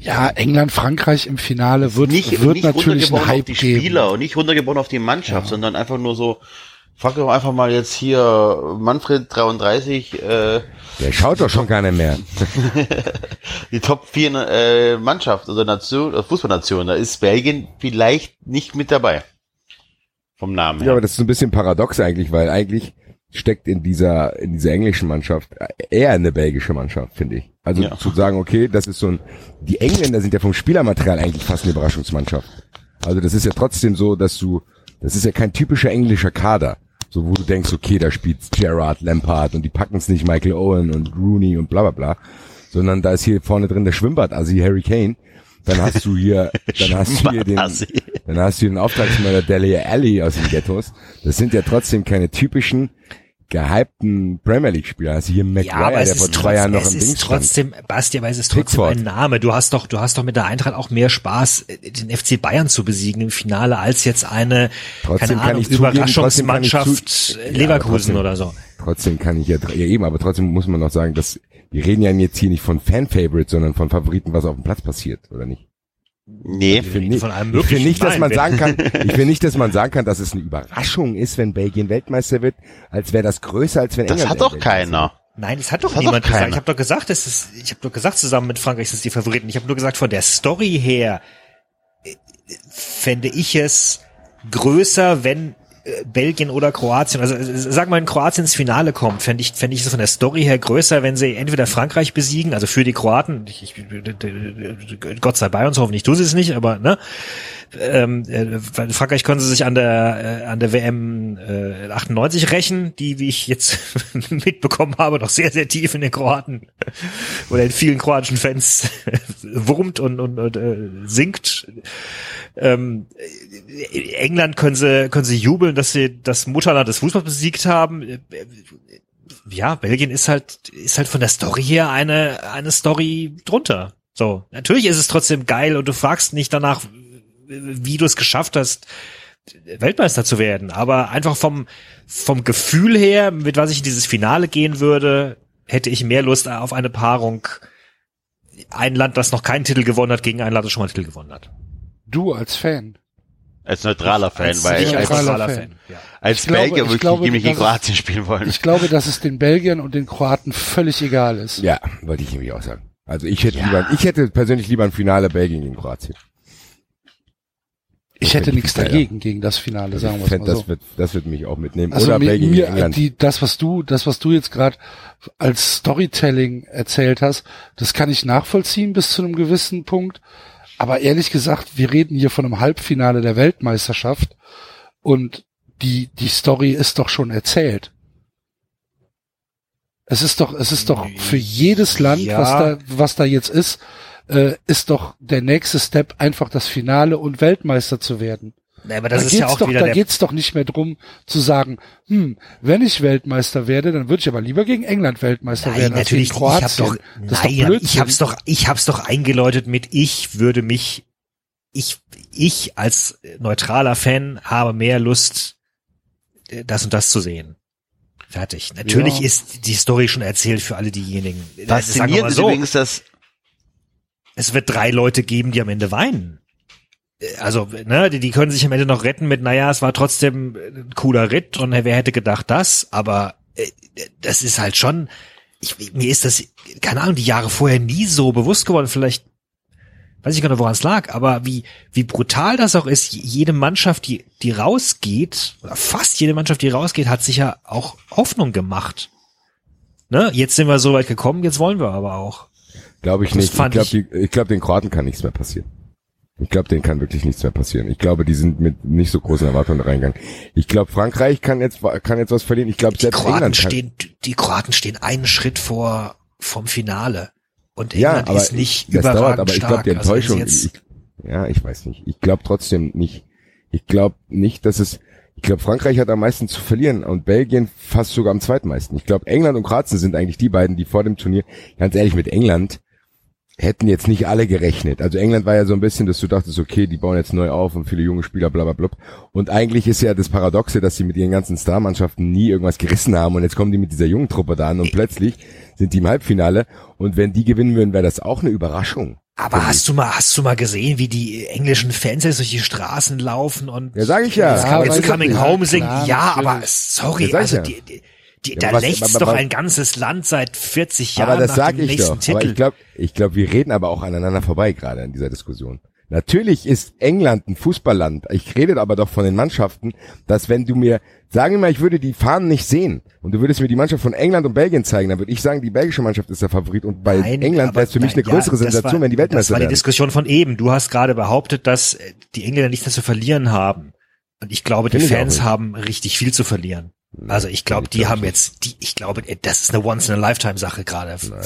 Ja, England, Frankreich im Finale wird, Nicht, wird nicht natürlich runtergebrochen ein auf Hype die geben. Spieler und nicht runtergebrochen auf die Mannschaft, sondern einfach nur so, frag doch einfach mal jetzt hier Manfred 33, äh, Der schaut doch schon gar nicht mehr. die Top 4 äh, Mannschaft oder Nation, äh, Fußballnation, da ist Belgien vielleicht nicht mit dabei. Vom Namen her. Ja, aber das ist ein bisschen paradox eigentlich, weil eigentlich steckt in dieser, in dieser englischen Mannschaft eher eine belgische Mannschaft, finde ich. Also Ja. zu sagen, okay, das ist so ein, die Engländer sind ja vom Spielermaterial eigentlich fast eine Überraschungsmannschaft. Also das ist ja trotzdem so, dass du, das ist ja kein typischer englischer Kader. So, wo du denkst, okay, da spielt Gerrard, Lampard und die packen es nicht Michael Owen und Rooney und bla bla bla. Sondern da ist hier vorne drin der Schwimmbad, also Harry Kane. Dann hast du hier, dann hast du hier den, dann hast du den Auftragsmörder Dele Alli aus den Ghettos. Das sind ja trotzdem keine typischen gehypten Premier League Spieler. Du hier Ja, aber es der vor zwei Jahren noch im Ding stand. trotzdem, Basti, aber es ist trotzdem Pickford. ein Name. Du hast doch, du hast doch mit der Eintracht auch mehr Spaß, den FC Bayern zu besiegen im Finale, als jetzt eine, Trotzdem keine kann Ahnung, Überraschungsmannschaft zu- äh, Ja, Leverkusen trotzdem. oder so. Trotzdem kann ich ja, ja eben, aber trotzdem muss man noch sagen, dass wir reden ja jetzt hier nicht von Fan-Favorites, sondern von Favoriten, was auf dem Platz passiert, oder nicht? Nee, Ich finde nicht, von allem ich nicht, dass man sagen kann, ich finde nicht, dass man sagen kann, dass es eine Überraschung ist, wenn Belgien Weltmeister wird, als wäre das größer, als wenn das England hat doch keiner. Nein, das hat doch Das hat niemand doch keiner. gesagt. Ich habe doch gesagt, es ist, ich habe doch gesagt, zusammen mit Frankreich sind es die Favoriten. Ich habe nur gesagt, von der Story her äh, fände ich es größer, wenn Belgien oder Kroatien, also äh, sag mal, in Kroatien ins Finale kommt, fände ich, fände ich es von der Story her größer, wenn sie entweder Frankreich besiegen, also für die Kroaten, ich, ich, Gott sei bei uns, hoffentlich tun sie es nicht, aber ne, ähm, äh, Frankreich können sie sich an der äh, an der WM äh, 98 rächen, die wie ich jetzt mitbekommen habe, noch sehr sehr tief in den Kroaten oder in vielen kroatischen Fans wurmt und, und, und äh, sinkt. Ähm, äh, England können sie können sie jubeln, dass sie das Mutterland des Fußballs besiegt haben. Äh, Ja, Belgien ist halt ist halt von der Story her eine eine Story drunter. So, natürlich ist es trotzdem geil und du fragst nicht danach, wie du es geschafft hast, Weltmeister zu werden. Aber einfach vom, vom Gefühl her, mit was ich in dieses Finale gehen würde, hätte ich mehr Lust auf eine Paarung ein Land, das noch keinen Titel gewonnen hat, gegen ein Land, das schon mal einen Titel gewonnen hat. Du als Fan. Als neutraler Fan, Als weil ich als, neutraler Fan. Fan. Ja. als Ich glaube- Belgier ich würde glaube, ich gegen dass es- Kroatien spielen wollen. Ich glaube, dass es den Belgiern und den Kroaten völlig egal ist. Ja, wollte ich nämlich auch sagen. Also ich hätte lieber, ich hätte persönlich lieber ein Finale Belgien gegen Kroatien. Ich hätte nichts dagegen, gegen das Finale, Also sagen wir mal so. das wird, das wird mich auch mitnehmen. Also Oder mir, Belgien mir England. die, das, was du, das, was du jetzt gerade als Storytelling erzählt hast, das kann ich nachvollziehen bis zu einem gewissen Punkt. Aber ehrlich gesagt, wir reden hier von einem Halbfinale der Weltmeisterschaft und die, die Story ist doch schon erzählt. Es ist doch, es ist doch für jedes Land, Ja. was da, was da jetzt ist, äh, ist doch der nächste Step einfach das Finale und Weltmeister zu werden. Nee, aber das da ist ja geht's auch doch, wieder da geht's doch nicht mehr drum zu sagen, hm, wenn ich Weltmeister werde, dann würde ich aber lieber gegen England Weltmeister Nein, werden als natürlich, gegen ich hab Kroatien. doch, das ist nein, doch ich hab's doch, ich hab's doch eingeläutet mit, ich würde mich, ich, ich als neutraler Fan habe mehr Lust, äh, das und das zu sehen. Fertig. Natürlich Ja. ist die Story schon erzählt für alle diejenigen. Äh, Faszinierend mal ist so, übrigens, dass es wird drei Leute geben, die am Ende weinen. Äh, Also, ne, die, die können sich am Ende noch retten mit, naja, es war trotzdem ein cooler Ritt und wer hätte gedacht das, aber äh, das ist halt schon, ich, mir ist das, keine Ahnung, die Jahre vorher nie so bewusst geworden, vielleicht weiß ich gar nicht, woran es lag, aber wie, wie brutal das auch ist, jede Mannschaft, die, die rausgeht, fast jede Mannschaft, die rausgeht, hat sich ja auch Hoffnung gemacht. Ne? Jetzt sind wir so weit gekommen, jetzt wollen wir aber auch. Glaube ich Das nicht. Ich glaube, ich- ich, ich glaub, den Kroaten kann nichts mehr passieren. Ich glaube, denen kann wirklich nichts mehr passieren. Ich glaube, die sind mit nicht so großen Erwartungen reingegangen. Ich glaube, Frankreich kann jetzt, kann jetzt was verlieren. Ich glaube, Die selbst Kroaten England kann. stehen, die Kroaten stehen einen Schritt vor, vom Finale. Und ja, England aber ist nicht das überragend dauert, aber ich glaube, stark. die Also Enttäuschung, jetzt, ich, ja, ich weiß nicht. Ich glaube trotzdem nicht. Ich glaube nicht, dass es, ich glaube, Frankreich hat am meisten zu verlieren und Belgien fast sogar am zweitmeisten. Ich glaube, England und Kroatien sind eigentlich die beiden, die vor dem Turnier, ganz ehrlich, mit England hätten jetzt nicht alle gerechnet. Also England war ja so ein bisschen, dass du dachtest, okay, die bauen jetzt neu auf und viele junge Spieler, bla bla bla. Und eigentlich ist ja das Paradoxe, dass sie mit ihren ganzen Starmannschaften nie irgendwas gerissen haben und jetzt kommen die mit dieser jungen Truppe da an und plötzlich sind die im Halbfinale und wenn die gewinnen würden, wäre das auch eine Überraschung. Aber hast du mal, hast du mal gesehen, wie die englischen Fans jetzt durch die Straßen laufen und Ja, sag ich ja. It's, Ja, it's coming home singen? Klar, ja, aber sorry, Ja, also ja. die, die, die, Ja, da was- lächzt aber- doch aber- ein ganzes Land seit 40 Jahren Aber das nach sag dem ich nächsten doch. Titel. Aber ich glaube, ich glaube, wir reden aber auch aneinander vorbei gerade in dieser Diskussion. Natürlich ist England ein Fußballland. Ich rede aber doch von den Mannschaften, dass wenn du mir, sagen wir mal, ich würde die Fahnen nicht sehen und du würdest mir die Mannschaft von England und Belgien zeigen, dann würde ich sagen, die belgische Mannschaft ist der Favorit und bei Nein, England wäre es für mich nein, eine größere ja, das Sensation, war- wenn die Das Weltmeister war die werden. Diskussion von eben. Du hast gerade behauptet, dass die Engländer nichts mehr zu verlieren haben. Und ich glaube, die ich auch Fans haben richtig viel zu verlieren. Also ich glaube, die haben jetzt, die, ich glaube, das ist eine Once-in-a-Lifetime-Sache gerade für,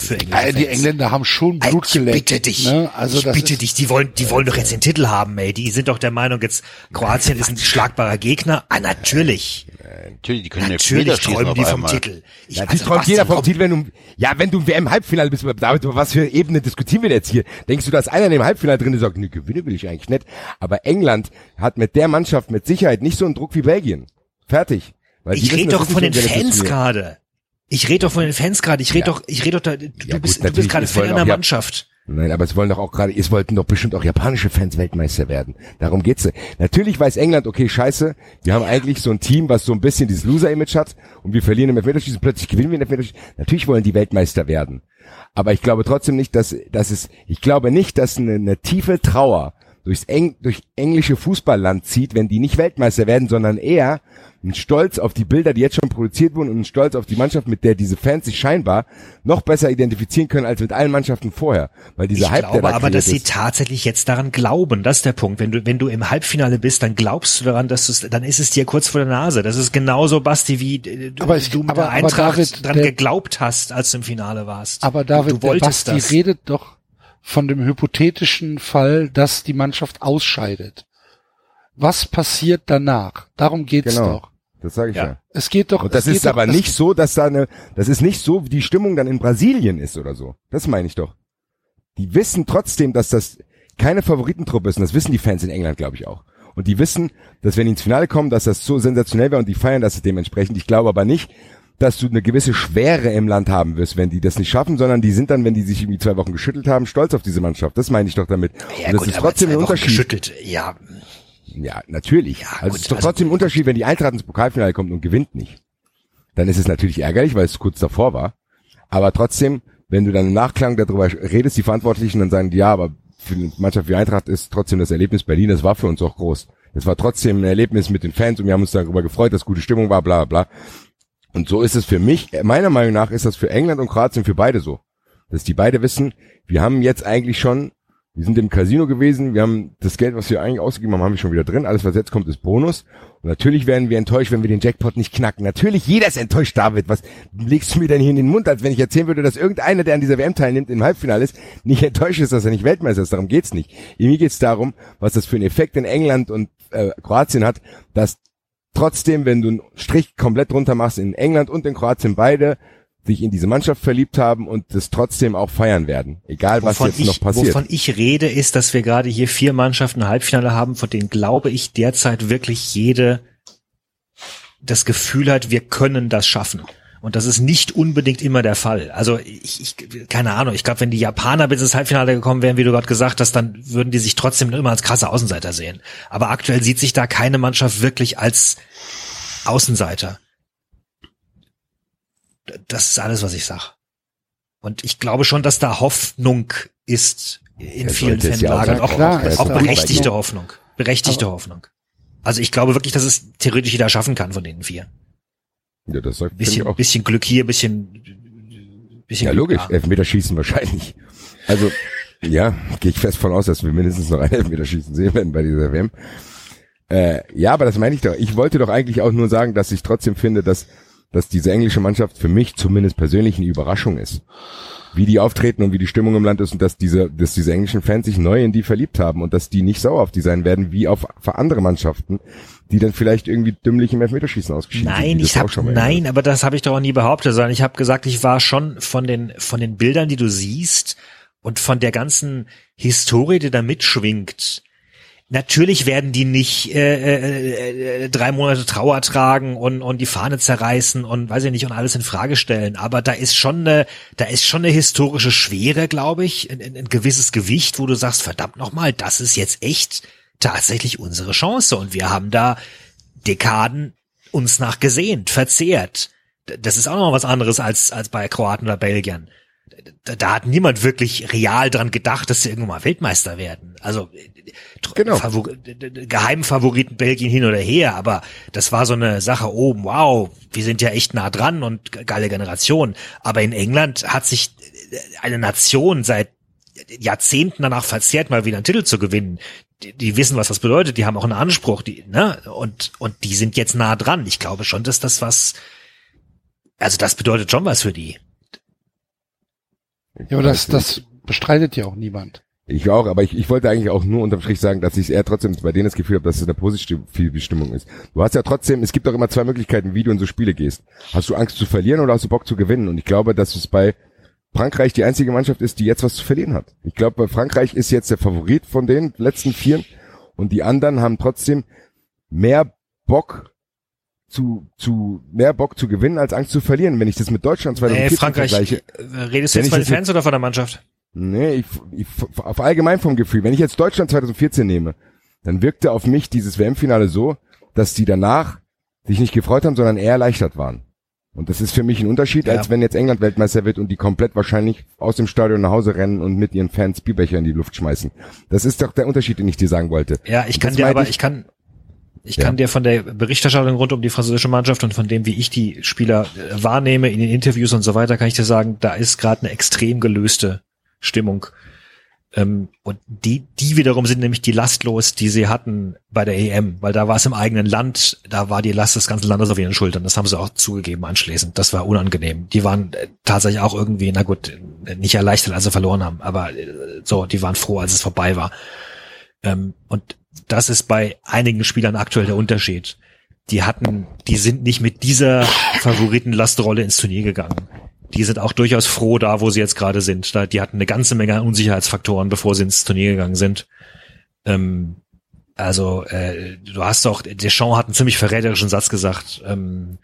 für Äh, die. Engländer haben schon Blut ich geleckt. bitte dich, Ne? Also ich das bitte dich, die wollen, die wollen doch jetzt den Titel haben, ey. Die sind doch der Meinung, jetzt Kroatien ist ein schlagbarer Gegner. Ah, natürlich. natürlich, die können ja Natürlich träumen die vom. Titel. Ich, Natürlich also, träumt jeder vom Titel, wenn du, ja, wenn du im WM-Halbfinale bist, David, über was für Ebene diskutieren wir denn jetzt hier? Denkst du, dass einer in dem Halbfinale drin ist und sagt, ne, gewinnen will ich eigentlich nicht. Aber England hat mit der Mannschaft mit Sicherheit nicht so einen Druck wie Belgien. Fertig. Weil Ich rede doch von den Fans gerade. Ich rede doch von den Fans gerade. Ich rede doch, ich rede doch da, du Ja, bist, gut, du bist gerade Fan einer Mannschaft. Nein, aber es wollen doch auch gerade, es wollten doch bestimmt auch japanische Fans Weltmeister werden. Darum geht's. Natürlich weiß England, okay, scheiße, wir haben eigentlich so ein Team, was so ein bisschen dieses Loser-Image hat und wir verlieren im Elfmeterschießen, plötzlich gewinnen wir im Elfmeterschießen. Natürlich wollen die Weltmeister werden. Aber ich glaube trotzdem nicht, dass, dass es, ich glaube nicht, dass eine, eine tiefe Trauer durchs Eng, durch englische Fußballland zieht, wenn die nicht Weltmeister werden, sondern eher ein Stolz auf die Bilder, die jetzt schon produziert wurden und ein Stolz auf die Mannschaft, mit der diese Fans sich scheinbar noch besser identifizieren können als mit allen Mannschaften vorher. Weil dieser Ich Hype, der glaube da aber, dass sie ist, tatsächlich jetzt daran glauben. Das ist der Punkt. Wenn du, wenn du im Halbfinale bist, dann glaubst du daran, dass du dann ist es dir kurz vor der Nase. Das ist genauso, Basti, wie äh, du, Aber ich- du mit aber- der aber Eintracht David, dran der- geglaubt hast, als du im Finale warst. aber David, du der wolltest Basti das. redet doch von dem hypothetischen Fall, dass die Mannschaft ausscheidet. Was passiert danach? Darum geht's Genau. doch. Das sage ich ja. Ja. Es geht doch. Und das ist doch, aber es- nicht so, dass da eine, das ist nicht so, wie die Stimmung dann in Brasilien ist oder so. Das meine ich doch. Die wissen trotzdem, dass das keine Favoritentruppe ist und das wissen die Fans in England, glaube ich auch. Und die wissen, dass wenn die ins Finale kommen, dass das so sensationell wäre und die feiern das dementsprechend. Ich glaube aber nicht, dass du eine gewisse Schwere im Land haben wirst, wenn die das nicht schaffen, sondern die sind dann, wenn die sich irgendwie zwei Wochen geschüttelt haben, stolz auf diese Mannschaft. Das meine ich doch damit. Ja, Und das gut, ist aber trotzdem zwei ein Unterschied. Geschüttelt. Ja, Ja, natürlich. also gut, es ist doch also- trotzdem ein Unterschied, wenn die Eintracht ins Pokalfinale kommt und gewinnt nicht. Dann ist es natürlich ärgerlich, weil es kurz davor war. Aber trotzdem, wenn du dann im Nachklang darüber redest, die Verantwortlichen dann sagen, die, ja, aber für eine Mannschaft wie Eintracht ist trotzdem das Erlebnis Berlin, das war für uns auch groß. Es war trotzdem ein Erlebnis mit den Fans und wir haben uns darüber gefreut, dass gute Stimmung war, bla bla. Und so ist es für mich, meiner Meinung nach ist das für England und Kroatien für beide so. Dass die beide wissen, wir haben jetzt eigentlich schon, wir sind im Casino gewesen, wir haben das Geld, was wir eigentlich ausgegeben haben, haben wir schon wieder drin. Alles, was jetzt kommt, ist Bonus. Und natürlich werden wir enttäuscht, wenn wir den Jackpot nicht knacken. Natürlich, jeder ist enttäuscht, David. Was legst du mir denn hier in den Mund, als wenn ich erzählen würde, dass irgendeiner, der an dieser WM teilnimmt, im Halbfinale ist, nicht enttäuscht ist, dass er nicht Weltmeister ist. Darum geht's nicht. Mir geht's darum, was das für einen Effekt in England und äh, Kroatien hat, dass trotzdem, wenn du einen Strich komplett drunter machst, in England und in Kroatien beide sich in diese Mannschaft verliebt haben und das trotzdem auch feiern werden. Egal, was wovon jetzt ich, noch passiert. wovon ich rede, ist, dass wir gerade hier vier Mannschaften Halbfinale haben, von denen glaube ich derzeit wirklich jede das Gefühl hat, wir können das schaffen. Und das ist nicht unbedingt immer der Fall. Also ich, ich keine Ahnung, ich glaube, wenn die Japaner bis ins Halbfinale gekommen wären, wie du gerade gesagt hast, dann würden die sich trotzdem immer als krasse Außenseiter sehen. Aber aktuell sieht sich da keine Mannschaft wirklich als Außenseiter. Das ist alles, was ich sag. Und ich glaube schon, dass da Hoffnung ist in Ja, vielen es ja auch Fanlagern. Auch, Klar, auch, berechtigte. Hoffnung. Berechtigte Hoffnung. Also ich glaube wirklich, dass es theoretisch jeder schaffen kann von den vier. ja, das sagt, Bisschen, auch. bisschen Glück hier, bisschen, bisschen Ja, Glück logisch. da. Elfmeterschießen wahrscheinlich. Also, ja, gehe ich fest von aus, dass wir mindestens noch ein Elfmeterschießen sehen werden bei dieser WM. Äh, ja, aber das meine ich doch. Ich wollte doch eigentlich auch nur sagen, dass ich trotzdem finde, dass, dass diese englische Mannschaft für mich zumindest persönlich eine Überraschung ist. Wie die auftreten und wie die Stimmung im Land ist und dass diese, dass diese englischen Fans sich neu in die verliebt haben und dass die nicht sauer auf die sein werden, wie auf, andere Mannschaften, die dann vielleicht irgendwie dümmlich im Elfmeterschießen ausgeschieden sind. Nein, das ich hab, nein, aber das habe ich doch auch nie behauptet, sondern ich habe gesagt, ich war schon von den von den Bildern, die du siehst und von der ganzen Historie, die da mitschwingt. Natürlich werden die nicht äh, äh, äh, drei Monate Trauer tragen und und die Fahne zerreißen und weiß ich nicht und alles in Frage stellen, aber da ist schon eine da ist schon eine historische Schwere, glaube ich, ein, ein, gewisses Gewicht, wo du sagst, verdammt nochmal, das ist jetzt echt tatsächlich unsere Chance und wir haben da Dekaden uns nach gesehnt, verzehrt. Das ist auch noch was anderes als, als bei Kroaten oder Belgiern. Da, da hat niemand wirklich real dran gedacht, dass sie irgendwann mal Weltmeister werden. Also äh, Genau. Favor Geheimfavoriten Belgien hin oder her, aber das war so eine Sache, oh wow, wir sind ja echt nah dran und ge- geile Generation. Aber in England hat sich äh, eine Nation seit Jahrzehnten danach verzehrt, mal wieder einen Titel zu gewinnen. Die, die wissen, was das bedeutet, die haben auch einen Anspruch, die, ne, und, und die sind jetzt nah dran. Ich glaube schon, dass das was, also das bedeutet schon was für die. Ja, aber das, das bestreitet ja auch niemand. Ich auch, aber ich, ich wollte eigentlich auch nur unterm Strich sagen, dass ich eher trotzdem bei denen das Gefühl habe, dass es eine positive Stimmung ist. Du hast ja trotzdem, es gibt doch immer zwei Möglichkeiten, wie du in so Spiele gehst. Hast du Angst zu verlieren oder hast du Bock zu gewinnen? Und ich glaube, dass es bei Frankreich die einzige Mannschaft ist, die jetzt was zu verlieren hat. Ich glaube, bei Frankreich ist jetzt der Favorit von den letzten Vieren und die anderen haben trotzdem mehr Bock zu, zu, mehr Bock zu gewinnen als Angst zu verlieren. Wenn ich das mit Deutschland 2014 Äh, Frankreich, vergleiche, äh, redest du jetzt ich von den Fans oder von der Mannschaft? Nee, ich, ich, auf allgemein vom Gefühl. Wenn ich jetzt Deutschland 2014 nehme, dann wirkte auf mich dieses WM-Finale so, dass die danach sich nicht gefreut haben, sondern eher erleichtert waren. Und das ist für mich ein Unterschied, Ja. als wenn jetzt England Weltmeister wird und die komplett wahrscheinlich aus dem Stadion nach Hause rennen und mit ihren Fans Bierbecher in die Luft schmeißen. Das ist doch der Unterschied, den ich dir sagen wollte. Ja, ich kann dir aber, ich kann, ich Ja. kann dir von der Berichterstattung rund um die französische Mannschaft und von dem, wie ich die Spieler äh, wahrnehme in den Interviews und so weiter, kann ich dir sagen, da ist gerade eine extrem gelöste Stimmung. Ähm, und die, die wiederum sind nämlich die Last los, die sie hatten bei der EM, weil da war es im eigenen Land, da war die Last des ganzen Landes auf ihren Schultern. Das haben sie auch zugegeben anschließend. Das war unangenehm. Die waren äh, tatsächlich auch irgendwie, na gut, äh, nicht erleichtert, als sie verloren haben, aber so, die waren froh, als es vorbei war. Ähm, und das ist bei einigen Spielern aktuell der Unterschied. Die hatten, die sind nicht mit dieser Favoritenlastrolle ins Turnier gegangen. Die sind auch durchaus froh da, wo sie jetzt gerade sind. Die hatten eine ganze Menge an Unsicherheitsfaktoren, bevor sie ins Turnier gegangen sind. Ähm, also, äh, du hast doch, Deschamps hat einen ziemlich verräterischen Satz gesagt. Ähm,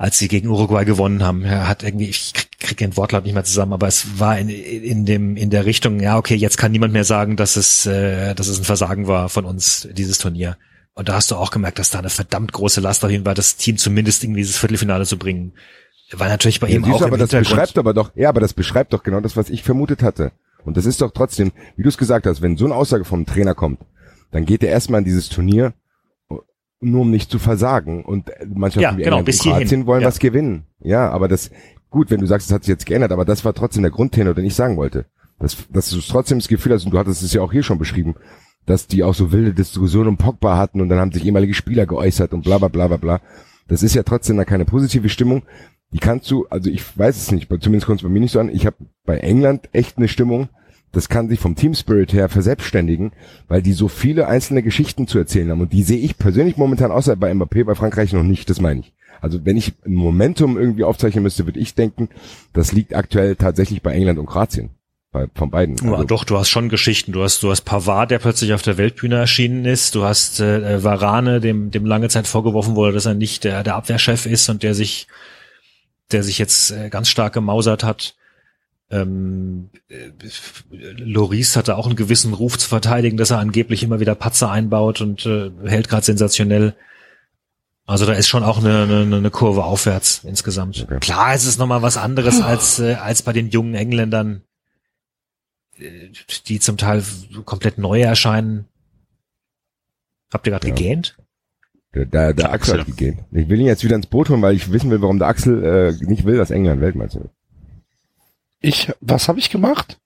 als sie gegen Uruguay gewonnen haben. Er hat irgendwie, ich krieg, den Wortlaut nicht mehr zusammen, aber es war in, in dem in der Richtung, ja okay, jetzt kann niemand mehr sagen, dass es äh, dass es ein Versagen war von uns dieses Turnier. Und da hast du auch gemerkt, dass da eine verdammt große Last auf ihn war, das Team zumindest irgendwie dieses Viertelfinale zu bringen. War natürlich bei ihm Ja, siehst auch aber das beschreibt aber doch, ja, aber das beschreibt doch genau das, was ich vermutet hatte. Und das ist doch trotzdem, wie du es gesagt hast, wenn so eine Aussage vom Trainer kommt, dann geht er erstmal in dieses Turnier, nur um nicht zu versagen. Und Mannschaften Ja, wie genau, bis Kroatien wollen Ja. was gewinnen. Ja, aber das, gut, wenn du sagst, es hat sich jetzt geändert, aber das war trotzdem der Grundtenor, den ich sagen wollte. Dass, dass du trotzdem das Gefühl hast, und du hattest es ja auch hier schon beschrieben, dass die auch so wilde Diskussionen um Pogba hatten und dann haben sich ehemalige Spieler geäußert und bla bla bla bla bla. Das ist ja trotzdem da keine positive Stimmung. Die kannst du, also ich weiß es nicht, zumindest kommt es bei mir nicht so an. Ich habe bei England echt eine Stimmung, das kann sich vom Team Spirit her verselbstständigen, weil die so viele einzelne Geschichten zu erzählen haben. Und die sehe ich persönlich momentan außer bei Mbappé, bei Frankreich noch nicht, das meine ich. Also wenn ich ein Momentum irgendwie aufzeichnen müsste, würde ich denken, das liegt aktuell tatsächlich bei England und Kroatien. Bei, von beiden. Ja, Also, doch, du hast schon Geschichten. Du hast, du hast Pavard, der plötzlich auf der Weltbühne erschienen ist. Du hast äh, Varane, dem, dem lange Zeit vorgeworfen wurde, dass er nicht der, der Abwehrchef ist und der sich, der sich jetzt äh, ganz stark gemausert hat. Ähm, äh, Loris hatte auch einen gewissen Ruf zu verteidigen, dass er angeblich immer wieder Patzer einbaut und äh, hält gerade sensationell. Also da ist schon auch eine, eine, eine Kurve aufwärts insgesamt. Okay. Klar, es ist nochmal was anderes als, äh, als bei den jungen Engländern, äh, die zum Teil komplett neu erscheinen. Habt ihr gerade Ja. gegähnt? der, der, der Axel Axel. hat gegeben. Ich will ihn jetzt wieder ins Boot holen, weil ich wissen will, warum der Axel äh, nicht will, dass England Weltmeister wird. Ich, was habe ich gemacht?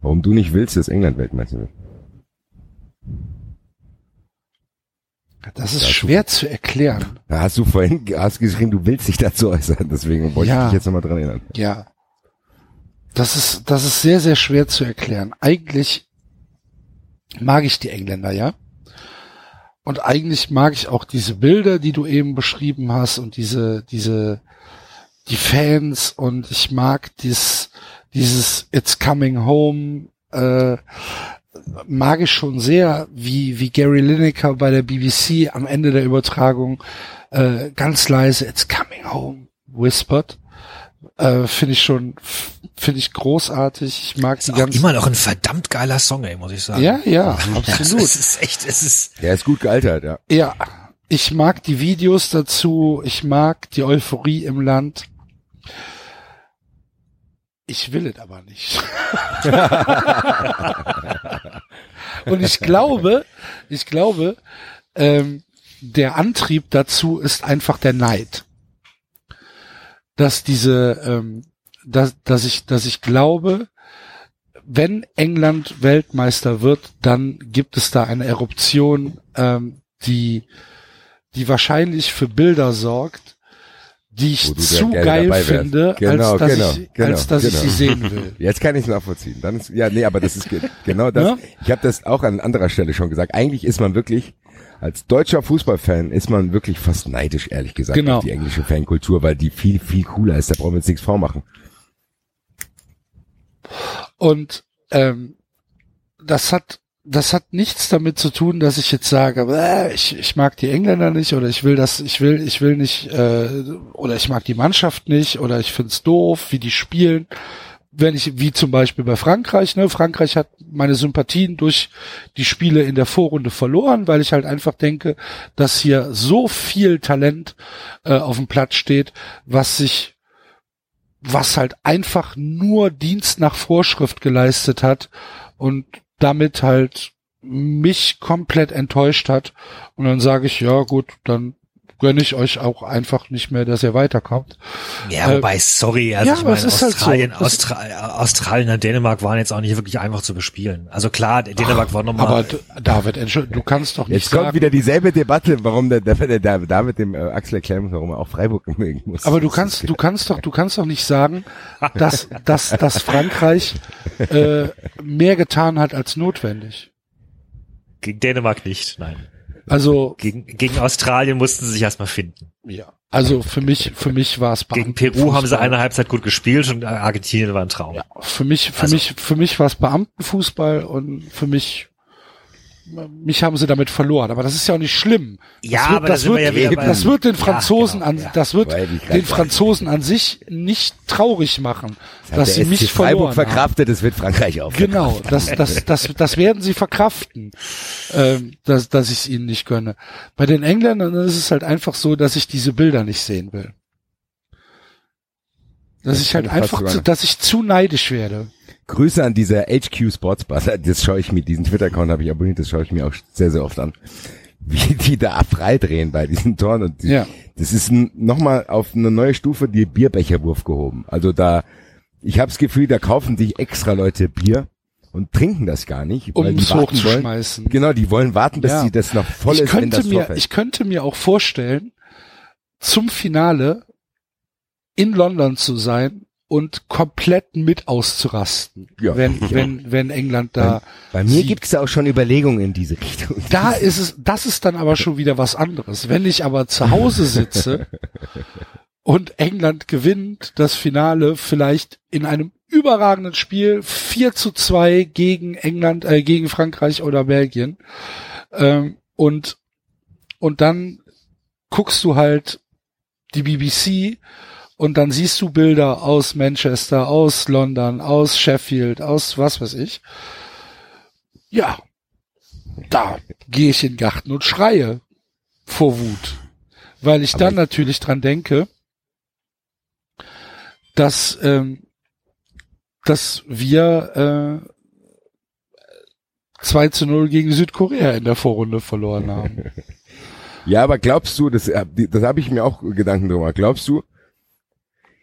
Warum du nicht willst, dass England Weltmeister wird. Das ist Ja, schwer zu erklären. Da hast du vorhin hast geschrieben, du willst dich dazu äußern, deswegen wollte Ja. ich dich jetzt nochmal dran erinnern. Ja. Das ist, das ist sehr, sehr schwer zu erklären. Eigentlich mag ich die Engländer, ja. Und eigentlich mag ich auch diese Bilder, die du eben beschrieben hast und diese, diese, die Fans und ich mag dies, dieses It's Coming Home, äh, mag ich schon sehr, wie, wie Gary Lineker bei der BBC am Ende der Übertragung äh, ganz leise It's Coming Home whispert. Äh, finde ich schon, finde ich großartig. Ich mag Ist die auch ganzen. immer noch ein verdammt geiler Song, ey, muss ich sagen. Ja, ja, Ja, absolut. Es ist echt, es ist, Der ist gut gealtert, ja. Ja, ich mag die Videos dazu, ich mag die Euphorie im Land. Ich will es aber nicht. Und ich glaube, ich glaube, ähm, der Antrieb dazu ist einfach der Neid. Dass diese, ähm, dass, dass ich, dass ich glaube, wenn England Weltmeister wird, dann gibt es da eine Eruption, ähm, die, die wahrscheinlich für Bilder sorgt, die ich zu geil finde, Genau, als dass, genau, ich, genau, als dass ich genau. sie sehen will. Jetzt kann ich es nachvollziehen. Dann ist, ja, nee, aber das ist ge genau das. Ja? Ich habe das auch an anderer Stelle schon gesagt. Eigentlich ist man wirklich als deutscher Fußballfan ist man wirklich fast neidisch, ehrlich gesagt, Genau. auf die englische Fankultur, weil die viel viel cooler ist. Da brauchen wir uns nichts vormachen. Und ähm, das hat das hat nichts damit zu tun, dass ich jetzt sage, ich, ich mag die Engländer nicht oder ich will das, ich will, ich will nicht äh, oder ich mag die Mannschaft nicht oder ich find's doof, wie die spielen. Wenn ich, wie zum Beispiel bei Frankreich, ne, Frankreich hat meine Sympathien durch die Spiele in der Vorrunde verloren, weil ich halt einfach denke, dass hier so viel Talent äh, auf dem Platz steht, was sich was halt einfach nur Dienst nach Vorschrift geleistet hat und damit halt mich komplett enttäuscht hat. Und dann sage ich, ja gut, dann gönne ich euch auch einfach nicht mehr, dass ihr weiterkommt. ja, Äh, wobei, sorry, also ja, ich meine, ist halt so. Australien, Das- Austra Australien und Dänemark waren jetzt auch nicht wirklich einfach zu bespielen. Also klar, Dänemark war nochmal, Aber David, entschuldigung, du kannst doch nicht Jetzt kommt sagen, wieder dieselbe Debatte, warum der, der, der, der David dem äh, Axel erklären muss, warum er auch Freiburg mögen muss. aber du kannst, du kannst doch, du kannst doch nicht sagen, dass, dass, dass Frankreich äh, mehr getan hat als notwendig. gegen Dänemark nicht, nein. Also Gegen, gegen Australien mussten sie sich erstmal finden. ja, also für mich, für mich war es Gegen Peru haben sie eine Halbzeit gut gespielt und Argentinien war ein Traum. Ja, für mich, für Also- mich, für mich war es Beamtenfußball und für mich mich haben sie damit verloren. Aber das ist ja auch nicht schlimm. Das Ja, wird, aber da das, sind wir wird, ja das wird den Ja, Franzosen genau, an, ja. das wird den. Franzosen an sich nicht traurig machen, Hat dass sie mich SC Freiburg verloren haben. verkraftet, das wird Frankreich auch. Genau, das, das, das, das werden sie verkraften, ähm, dass, dass ich es ihnen nicht gönne. Bei den Engländern ist es halt einfach so, dass ich diese Bilder nicht sehen will. Dass Das ich halt einfach, zu, dass ich zu neidisch werde. Grüße an dieser HQ Sports Bar. Das schaue ich mir, diesen Twitter-Account habe ich abonniert, das schaue ich mir auch sehr, sehr oft an. Wie die da freidrehen bei diesen Toren. Und die, Ja. Das ist nochmal auf eine neue Stufe die Bierbecherwurf gehoben. Also da, ich habe das Gefühl, da kaufen sich extra Leute Bier und trinken das gar nicht, Um weil die es warten wollen. hochzuschmeißen. Genau, die wollen warten, bis Ja. sie das noch voll ich ist, wenn könnte das mir, Tor fällt. ich könnte mir auch vorstellen, zum Finale in London zu sein und komplett mit auszurasten, Ja. wenn, wenn, wenn England da, Bei mir sie- gibt's da auch schon Überlegungen in diese Richtung. da ist es, das ist dann aber schon wieder was anderes. Wenn ich aber zu Hause sitze und England gewinnt das Finale vielleicht in einem überragenden Spiel 4 zu 2 gegen England, äh, gegen Frankreich oder Belgien, ähm, und, und dann guckst du halt die BBC und dann siehst du Bilder aus Manchester, aus London, aus Sheffield, aus was weiß ich. Ja, da gehe ich in den Garten und schreie vor Wut, weil ich Aber dann ich- natürlich dran denke, dass ähm, dass wir äh, 2 zu 0 gegen Südkorea in der Vorrunde verloren haben. Ja, aber glaubst du, das, äh, das habe ich mir auch Gedanken drüber. Glaubst du,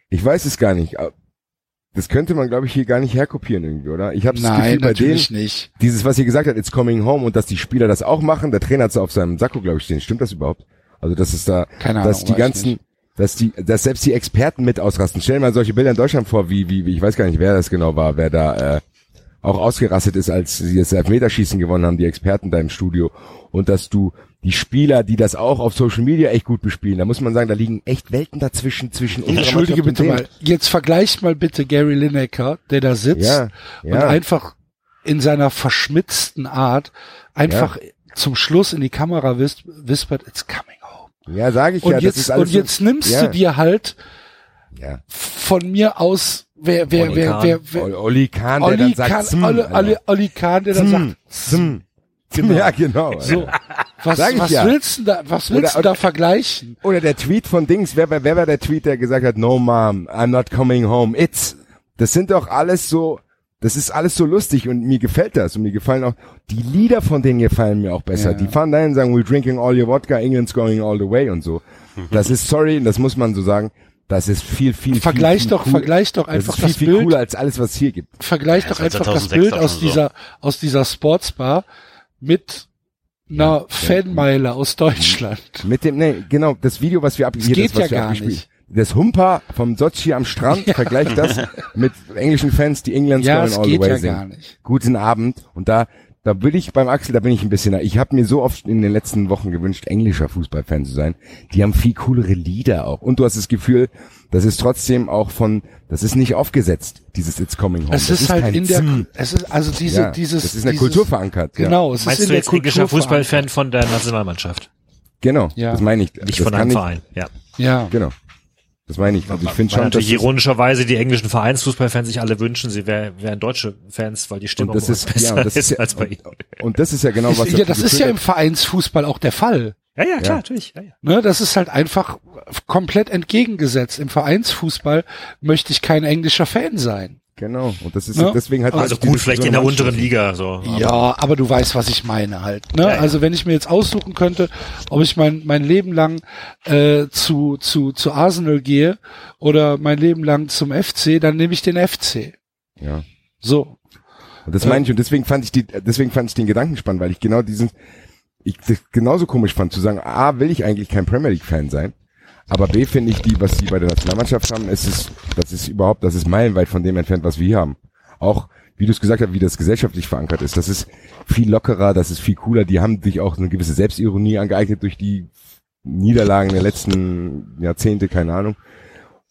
ich weiß es gar nicht. Das könnte man, glaube ich, hier gar nicht herkopieren irgendwie, oder? Ich habe das Nein, Gefühl, bei denen, nicht. dieses, was ihr gesagt habt, it's coming home und dass die Spieler das auch machen, der Trainer hat es auf seinem Sakko, glaube ich, stehen. Stimmt das überhaupt? Also, dass es da, Keine Ahnung, dass die ganzen, dass die, dass selbst die Experten mit ausrasten. Stell dir mal solche Bilder in Deutschland vor, wie, wie, wie ich weiß gar nicht, wer das genau war, wer da äh, auch ausgerastet ist, als sie das Elfmeterschießen gewonnen haben, die Experten da im Studio. Und dass du die Spieler, die das auch auf Social Media echt gut bespielen, da muss man sagen, da liegen echt Welten dazwischen zwischen unserer Entschuldige bitte und mal. Jetzt vergleicht mal bitte Gary Lineker, der da sitzt Ja, und ja. einfach in seiner verschmitzten Art einfach zum Schluss in die Kamera wisp whispert, it's coming home. Ja, sage ich Und ja. das jetzt, ist alles und jetzt nimmst ja, du dir halt Ja. von mir aus, wer, wer, Oli wer, Kahn. wer, wer, Oli- Oli Kahn, der Olli dann sagt, Kahn, Olli Kahn, der dann sagt, hm. Ja, genau. so, was, Sag ich was ja. willst du da, was willst Oder- du da vergleichen? Oder der Tweet von Dings, wer, wer, wer war der Tweet, der gesagt hat, no mom, I'm not coming home, it's. Das sind doch alles so, das ist alles so lustig und mir gefällt das und mir gefallen auch, die Lieder von denen gefallen mir auch besser. Ja. Die fahren dahin und sagen, we're drinking all your vodka, England's going all the way und so. Das ist, sorry, das muss man so sagen, das ist viel, viel, Vergleich viel, viel doch, cool- vergleich doch einfach das, ist viel, das viel Bild cooler als alles, was es hier gibt. vergleich Ja, doch einfach das 2006 Bild aus so. dieser, aus dieser Sportsbar mit einer Fanmeile aus Deutschland. Mit dem, nee, genau, das Video, was wir ab, Das hier, geht das, ja gar abgespielt- nicht. Das Humper vom Sochi am Strand, vergleicht das mit englischen Fans, die England's Ja, going all the way ja singen. gar nicht. Guten Abend. Und da, da bin ich beim Axel, da bin ich ein bisschen, ich habe mir so oft in den letzten Wochen gewünscht, englischer Fußballfan zu sein. Die haben viel coolere Lieder auch. Und du hast das Gefühl, das ist trotzdem auch von, das ist nicht aufgesetzt, dieses It's Coming Home. Es das ist halt kein in der, Zim. es ist also diese, ja, dieses, das ist in der dieses, Kultur verankert. Ja. Genau, es Meinst ist in du jetzt englischer Fußballfan von der Nationalmannschaft? Genau, Ja. das meine ich. Nicht das von einem ich- Verein, ja. verankert. Ja. Genau. Das meine ich. Also ich finde schon, dass natürlich es- ironischerweise die englischen Vereinsfußballfans sich alle wünschen, sie wär, wären deutsche Fans, weil die Stimmung das ist, besser ja, das ist, ja, als bei ihnen. und, und das ist ja genau was ja, das ist ja im Vereinsfußball auch der Fall. Ja, ja, klar, Ja. natürlich. Ja, ja. Ne, das ist halt einfach komplett entgegengesetzt. Im Vereinsfußball möchte ich kein englischer Fan sein. Genau. Und das ist Ne? deswegen man Also gut, vielleicht in der unteren Liga, so. Ja, aber du weißt, was ich meine halt. Ne? Ja, ja. Also wenn ich mir jetzt aussuchen könnte, ob ich mein mein Leben lang äh, zu zu zu Arsenal gehe oder mein Leben lang zum FC, dann nehme ich den FC. Ja. So. Und das meine ich und deswegen fand ich die, deswegen fand ich den Gedanken spannend, weil ich genau diesen, ich das genauso komisch fand zu sagen, A, will ich eigentlich kein Premier League Fan sein, aber B finde ich die, was die bei der Nationalmannschaft haben, es ist, das ist überhaupt, das ist meilenweit von dem entfernt, was wir haben. Auch, wie du es gesagt hast, wie das gesellschaftlich verankert ist, das ist viel lockerer, das ist viel cooler, die haben sich auch eine gewisse Selbstironie angeeignet durch die Niederlagen der letzten Jahrzehnte, keine Ahnung.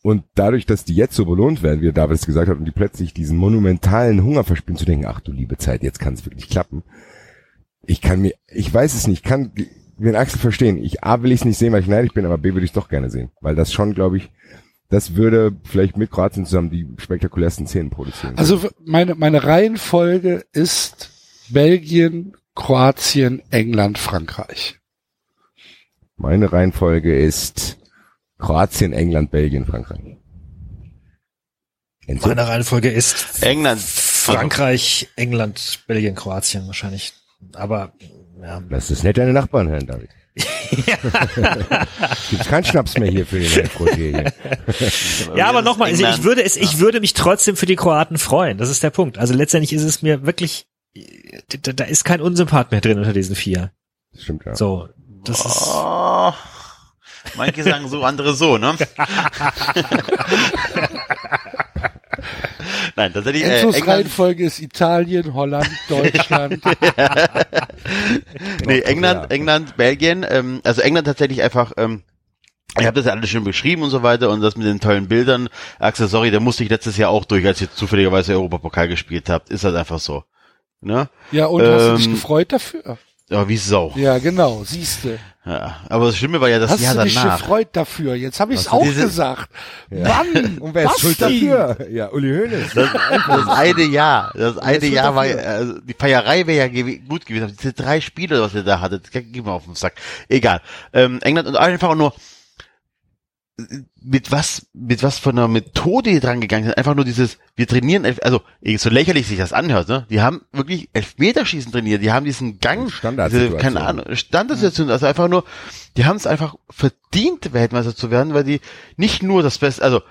Und dadurch, dass die jetzt so belohnt werden, wie David es gesagt hat, und die plötzlich diesen monumentalen Hunger verspüren, zu denken, ach du liebe Zeit, jetzt kann es wirklich klappen, Ich kann mir, ich weiß es nicht, kann den Axel verstehen. Ich A will ich es nicht sehen, weil ich neidisch bin, aber B würde ich es doch gerne sehen. Weil das schon, glaube ich, das würde vielleicht mit Kroatien zusammen die spektakulärsten Szenen produzieren. Also meine, meine Reihenfolge ist Belgien, Kroatien, England, Frankreich. Meine Reihenfolge ist Kroatien, England, Belgien, Frankreich. Enzo? Meine Reihenfolge ist England. Frankreich, England, Belgien, Kroatien wahrscheinlich. Aber ja. Lass es nicht deine Nachbarn hören, David. Gibt's keinen Schnaps mehr hier für den hier. Ja, aber nochmal, also ich würde es, ich würde mich trotzdem für die Kroaten freuen. Das ist der Punkt. Also letztendlich ist es mir wirklich, da, da ist kein Unsympath mehr drin unter diesen vier. Das stimmt ja. So, das ist, Oh, manche sagen so, andere so, ne? Nein, tatsächlich, äh, England, Reihenfolge ist Italien, Holland, Deutschland. nee, England, England, Belgien, ähm, also England tatsächlich einfach, ähm, ich habe das ja alles schon beschrieben und so weiter und das mit den tollen Bildern. Axel, sorry, da musste ich letztes Jahr auch durch, als ihr zufälligerweise Europapokal gespielt habt. Ist halt einfach so. Ne? Ja, und hast du dich Ähm, gefreut dafür? Ja, wie Sau. Ja, genau, siehste. Ja. Aber das Schlimme war ja das Hast Jahr du dich danach. gefreut dafür? Jetzt habe ich es Hast du auch diese- gesagt. Mann, Und wer ist schuld dafür? Ja, Uli Hoeneß. Das, das eine Jahr, das eine Jahr war, also die Feierei wäre ja gew gut gewesen. Diese drei Spiele, was ihr da hattet, gib mir auf den Sack. Egal. Ähm, England und einfach nur mit was, mit was von einer Methode die dran gegangen sind. Einfach nur dieses, wir trainieren, elf- also so lächerlich sich das anhört, ne? Die haben wirklich Elfmeterschießen trainiert. Die haben diesen Gang, diese, keine Ahnung, Standardsituation. Also einfach nur, die haben es einfach verdient, Weltmeister zu werden, weil die nicht nur das Beste, also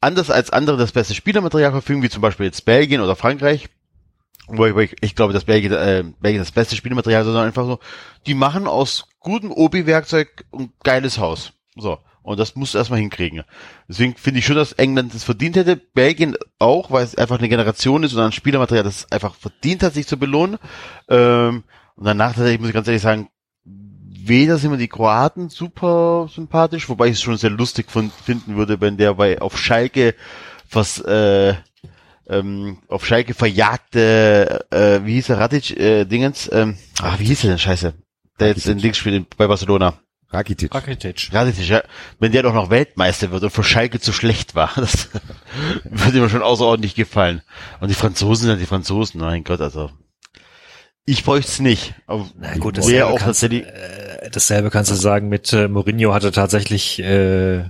anders als andere das beste Spielermaterial verfügen, wie zum Beispiel jetzt Belgien oder Frankreich, wo ich, wo ich, ich glaube, dass Belgien, äh, Belgien das beste Spielmaterial, sondern einfach so, die machen aus gutem Obi-Werkzeug ein geiles Haus. So. Und das musst du erstmal hinkriegen. Deswegen finde ich schon, dass England das verdient hätte. Belgien auch, weil es einfach eine Generation ist und ein Spielermaterial, das einfach verdient hat, sich zu belohnen. Ähm, und danach tatsächlich, muss ich ganz ehrlich sagen, weder sind mir die Kroaten super sympathisch, wobei ich es schon sehr lustig von, finden würde, wenn der bei auf Schalke was äh, ähm, auf Schalke verjagte, äh, wie hieß er, Ratic, äh, Dingens, ähm, ach, wie hieß er denn, scheiße, der jetzt in Dings spielt bei Barcelona. Rakitic. Rakitic. Ratic, ja, wenn der doch noch Weltmeister wird und für Schalke zu schlecht war, das würde mir schon außerordentlich gefallen. Und die Franzosen sind die Franzosen, mein Gott, also ich bräuchte es nicht. Aber Na gut, wäre dasselbe, auch kannst, tatsächlich, äh, dasselbe kannst du sagen mit äh, Mourinho hatte tatsächlich äh,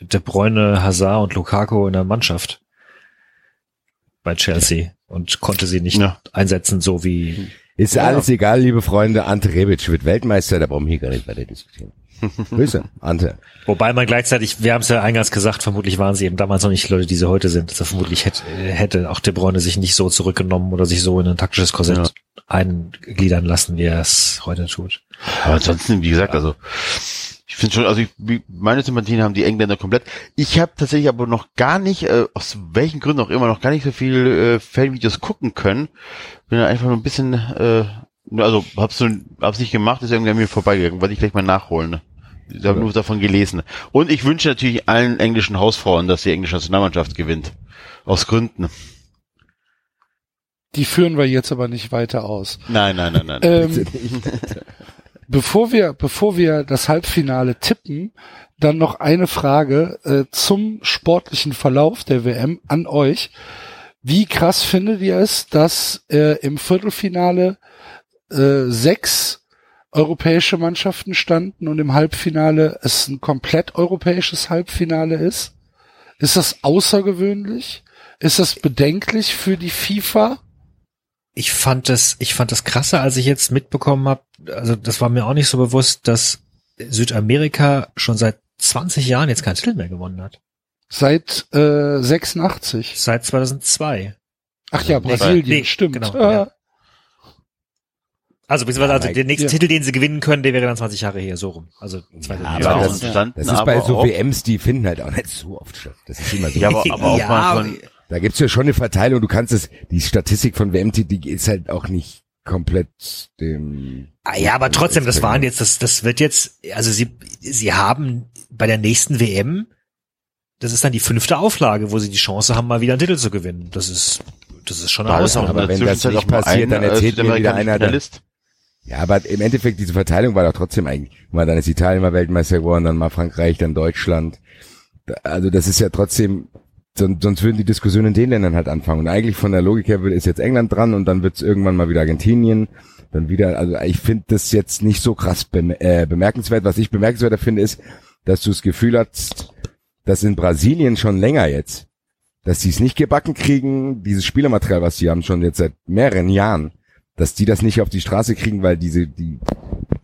De Bruyne, Hazard und Lukaku in der Mannschaft bei Chelsea und konnte sie nicht Ja. einsetzen, so wie Ist Ja. alles egal, liebe Freunde. Ante Rebic wird Weltmeister, da brauchen wir hier gar nicht weiter diskutieren. Grüße, Ante. Wobei man gleichzeitig, wir haben es ja eingangs gesagt, vermutlich waren sie eben damals noch nicht Leute, die sie heute sind. Also vermutlich hätte, hätte auch De Bruyne sich nicht so zurückgenommen oder sich so in ein taktisches Korsett Ja. eingliedern lassen, wie er es heute tut. aber ansonsten, wie gesagt, also ich finde schon, also ich, meine Sympathien haben die Engländer komplett. Ich habe tatsächlich aber noch gar nicht, äh, aus welchen Gründen auch immer, noch gar nicht so viel äh, Fanvideos gucken können. Bin da einfach nur ein bisschen, äh, also hab's, so, hab's nicht gemacht, ist irgendwie an mir vorbeigegangen, wollte ich gleich mal nachholen. Ne? Ich habe nur davon gelesen. Und ich wünsche natürlich allen englischen Hausfrauen, dass die englische Nationalmannschaft gewinnt. Aus Gründen. Die führen wir jetzt aber nicht weiter aus. Nein, nein, nein, nein. Ähm, bevor wir, bevor wir das Halbfinale tippen, dann noch eine Frage äh, zum sportlichen Verlauf der WM an euch. Wie krass findet ihr es, dass äh, im Viertelfinale äh, sechs europäische Mannschaften standen und im Halbfinale es ein komplett europäisches Halbfinale ist? Ist das außergewöhnlich? Ist das bedenklich für die FIFA? Ich fand das, ich fand das krasser, als ich jetzt mitbekommen habe. Also das war mir auch nicht so bewusst, dass Südamerika schon seit 20 Jahren jetzt keinen Titel mehr gewonnen hat. Seit äh, 86. Seit 2002. Ach ja, Nee, Brasilien, nee, stimmt. genau, Ah, ja. Also beziehungsweise also der nächste ja. Titel, den sie gewinnen können, der wäre dann 20 Jahre her, so rum. Also 2000 aber ja, das- und standen Das ist bei aber so auch, WMs, die finden halt auch nicht so oft statt. Das ist immer so. Ja, aber, aber auch Ja, mal aber- von, Da gibt's ja schon eine Verteilung. Du kannst es, die Statistik von WMT, die ist halt auch nicht komplett dem. Ah, ja, aber trotzdem, das waren jetzt, das, das wird jetzt, also sie, sie haben bei der nächsten WM, das ist dann die fünfte Auflage, wo sie die Chance haben, mal wieder einen Titel zu gewinnen. Das ist, das ist schon eine Da Ausnahme. aber wenn das nicht passiert, dann äh, erzählt mir wieder einer, der-. Ja, aber im Endeffekt, diese Verteilung war doch trotzdem eigentlich, mal dann ist Italien mal Weltmeister geworden, dann mal Frankreich, dann Deutschland. Also das ist ja trotzdem, son- sonst würden die Diskussionen in den Ländern halt anfangen. Und eigentlich von der Logik her ist jetzt England dran und dann wird es irgendwann mal wieder Argentinien, dann wieder, also ich finde das jetzt nicht so krass bem äh, bemerkenswert. Was ich bemerkenswerter finde, ist, dass du das Gefühl hast, dass in Brasilien schon länger jetzt, dass die es nicht gebacken kriegen, dieses Spielermaterial, was sie haben, schon jetzt seit mehreren Jahren, dass die das nicht auf die Straße kriegen, weil diese, die,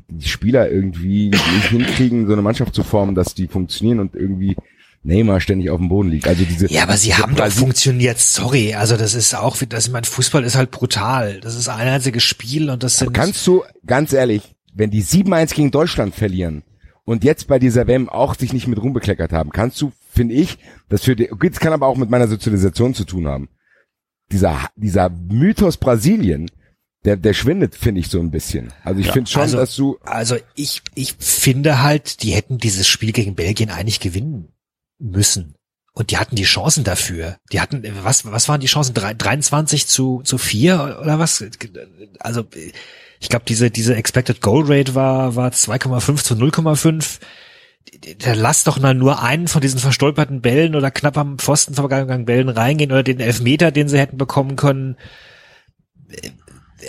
die Spieler irgendwie nicht hinkriegen, so eine Mannschaft zu formen, dass die funktionieren und irgendwie Neymar ständig auf dem Boden liegt. Also diese, Ja, aber sie haben doch funktioniert. Sorry, also das ist auch, das, ich mein Fußball ist halt brutal. Das ist ein einziges Spiel und das sind. Kannst du, ganz ehrlich, wenn die 7-1 gegen Deutschland verlieren und jetzt bei dieser WM auch sich nicht mit rumbekleckert haben, kannst du, finde ich, das für die, das kann aber auch mit meiner Sozialisation zu tun haben. Dieser, dieser Mythos Brasilien, der, der schwindet, finde ich, so ein bisschen. Also ich finde schon, also, dass du, Also ich, ich finde halt, die hätten dieses Spiel gegen Belgien eigentlich gewinnen müssen. Und die hatten die Chancen dafür. Die hatten, was, was waren die Chancen? Drei- 23 zu, zu 4 oder was? Also, ich glaube, diese, diese Expected Goal Rate war, war 2,5 zu 0,5. Da lass doch mal nur einen von diesen verstolperten Bällen oder knapp am Pfosten vergangenen Bällen reingehen oder den Elfmeter, den sie hätten bekommen können.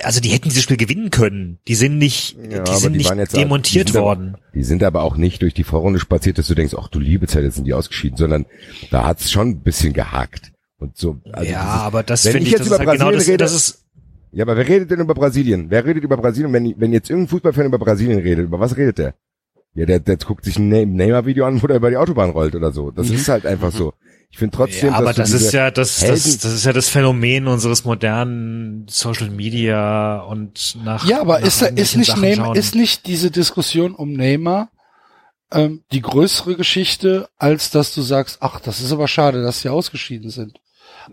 Also die hätten dieses Spiel gewinnen können. Die sind nicht, Ja, die sind die nicht demontiert die sind aber- worden. die sind aber auch nicht durch die Vorrunde spaziert, dass du denkst, ach du liebe Zeit, jetzt sind die ausgeschieden, sondern da hat's schon ein bisschen gehakt. Und so, also ja, dieses- aber das wenn finde ich jetzt das über ist halt genau Brasilien das, rede- das ist, Ja, aber wer redet denn über Brasilien? Wer redet über Brasilien? Wenn, wenn jetzt irgendein Fußballfan über Brasilien redet, über was redet der? Ja, der, der guckt sich ein Ne- Neymar-Video an, wo der über die Autobahn rollt oder so. Das ist halt einfach so. Ich finde trotzdem, ja, aber das ist ja das, Helden- das, das ist ja das Phänomen unseres modernen Social Media und nach Ja, aber nach ist, ist nicht Sachen Neymar, schauen. ist nicht diese Diskussion um Neymar ähm, die größere Geschichte, als dass du sagst, ach, das ist aber schade, dass sie ausgeschieden sind.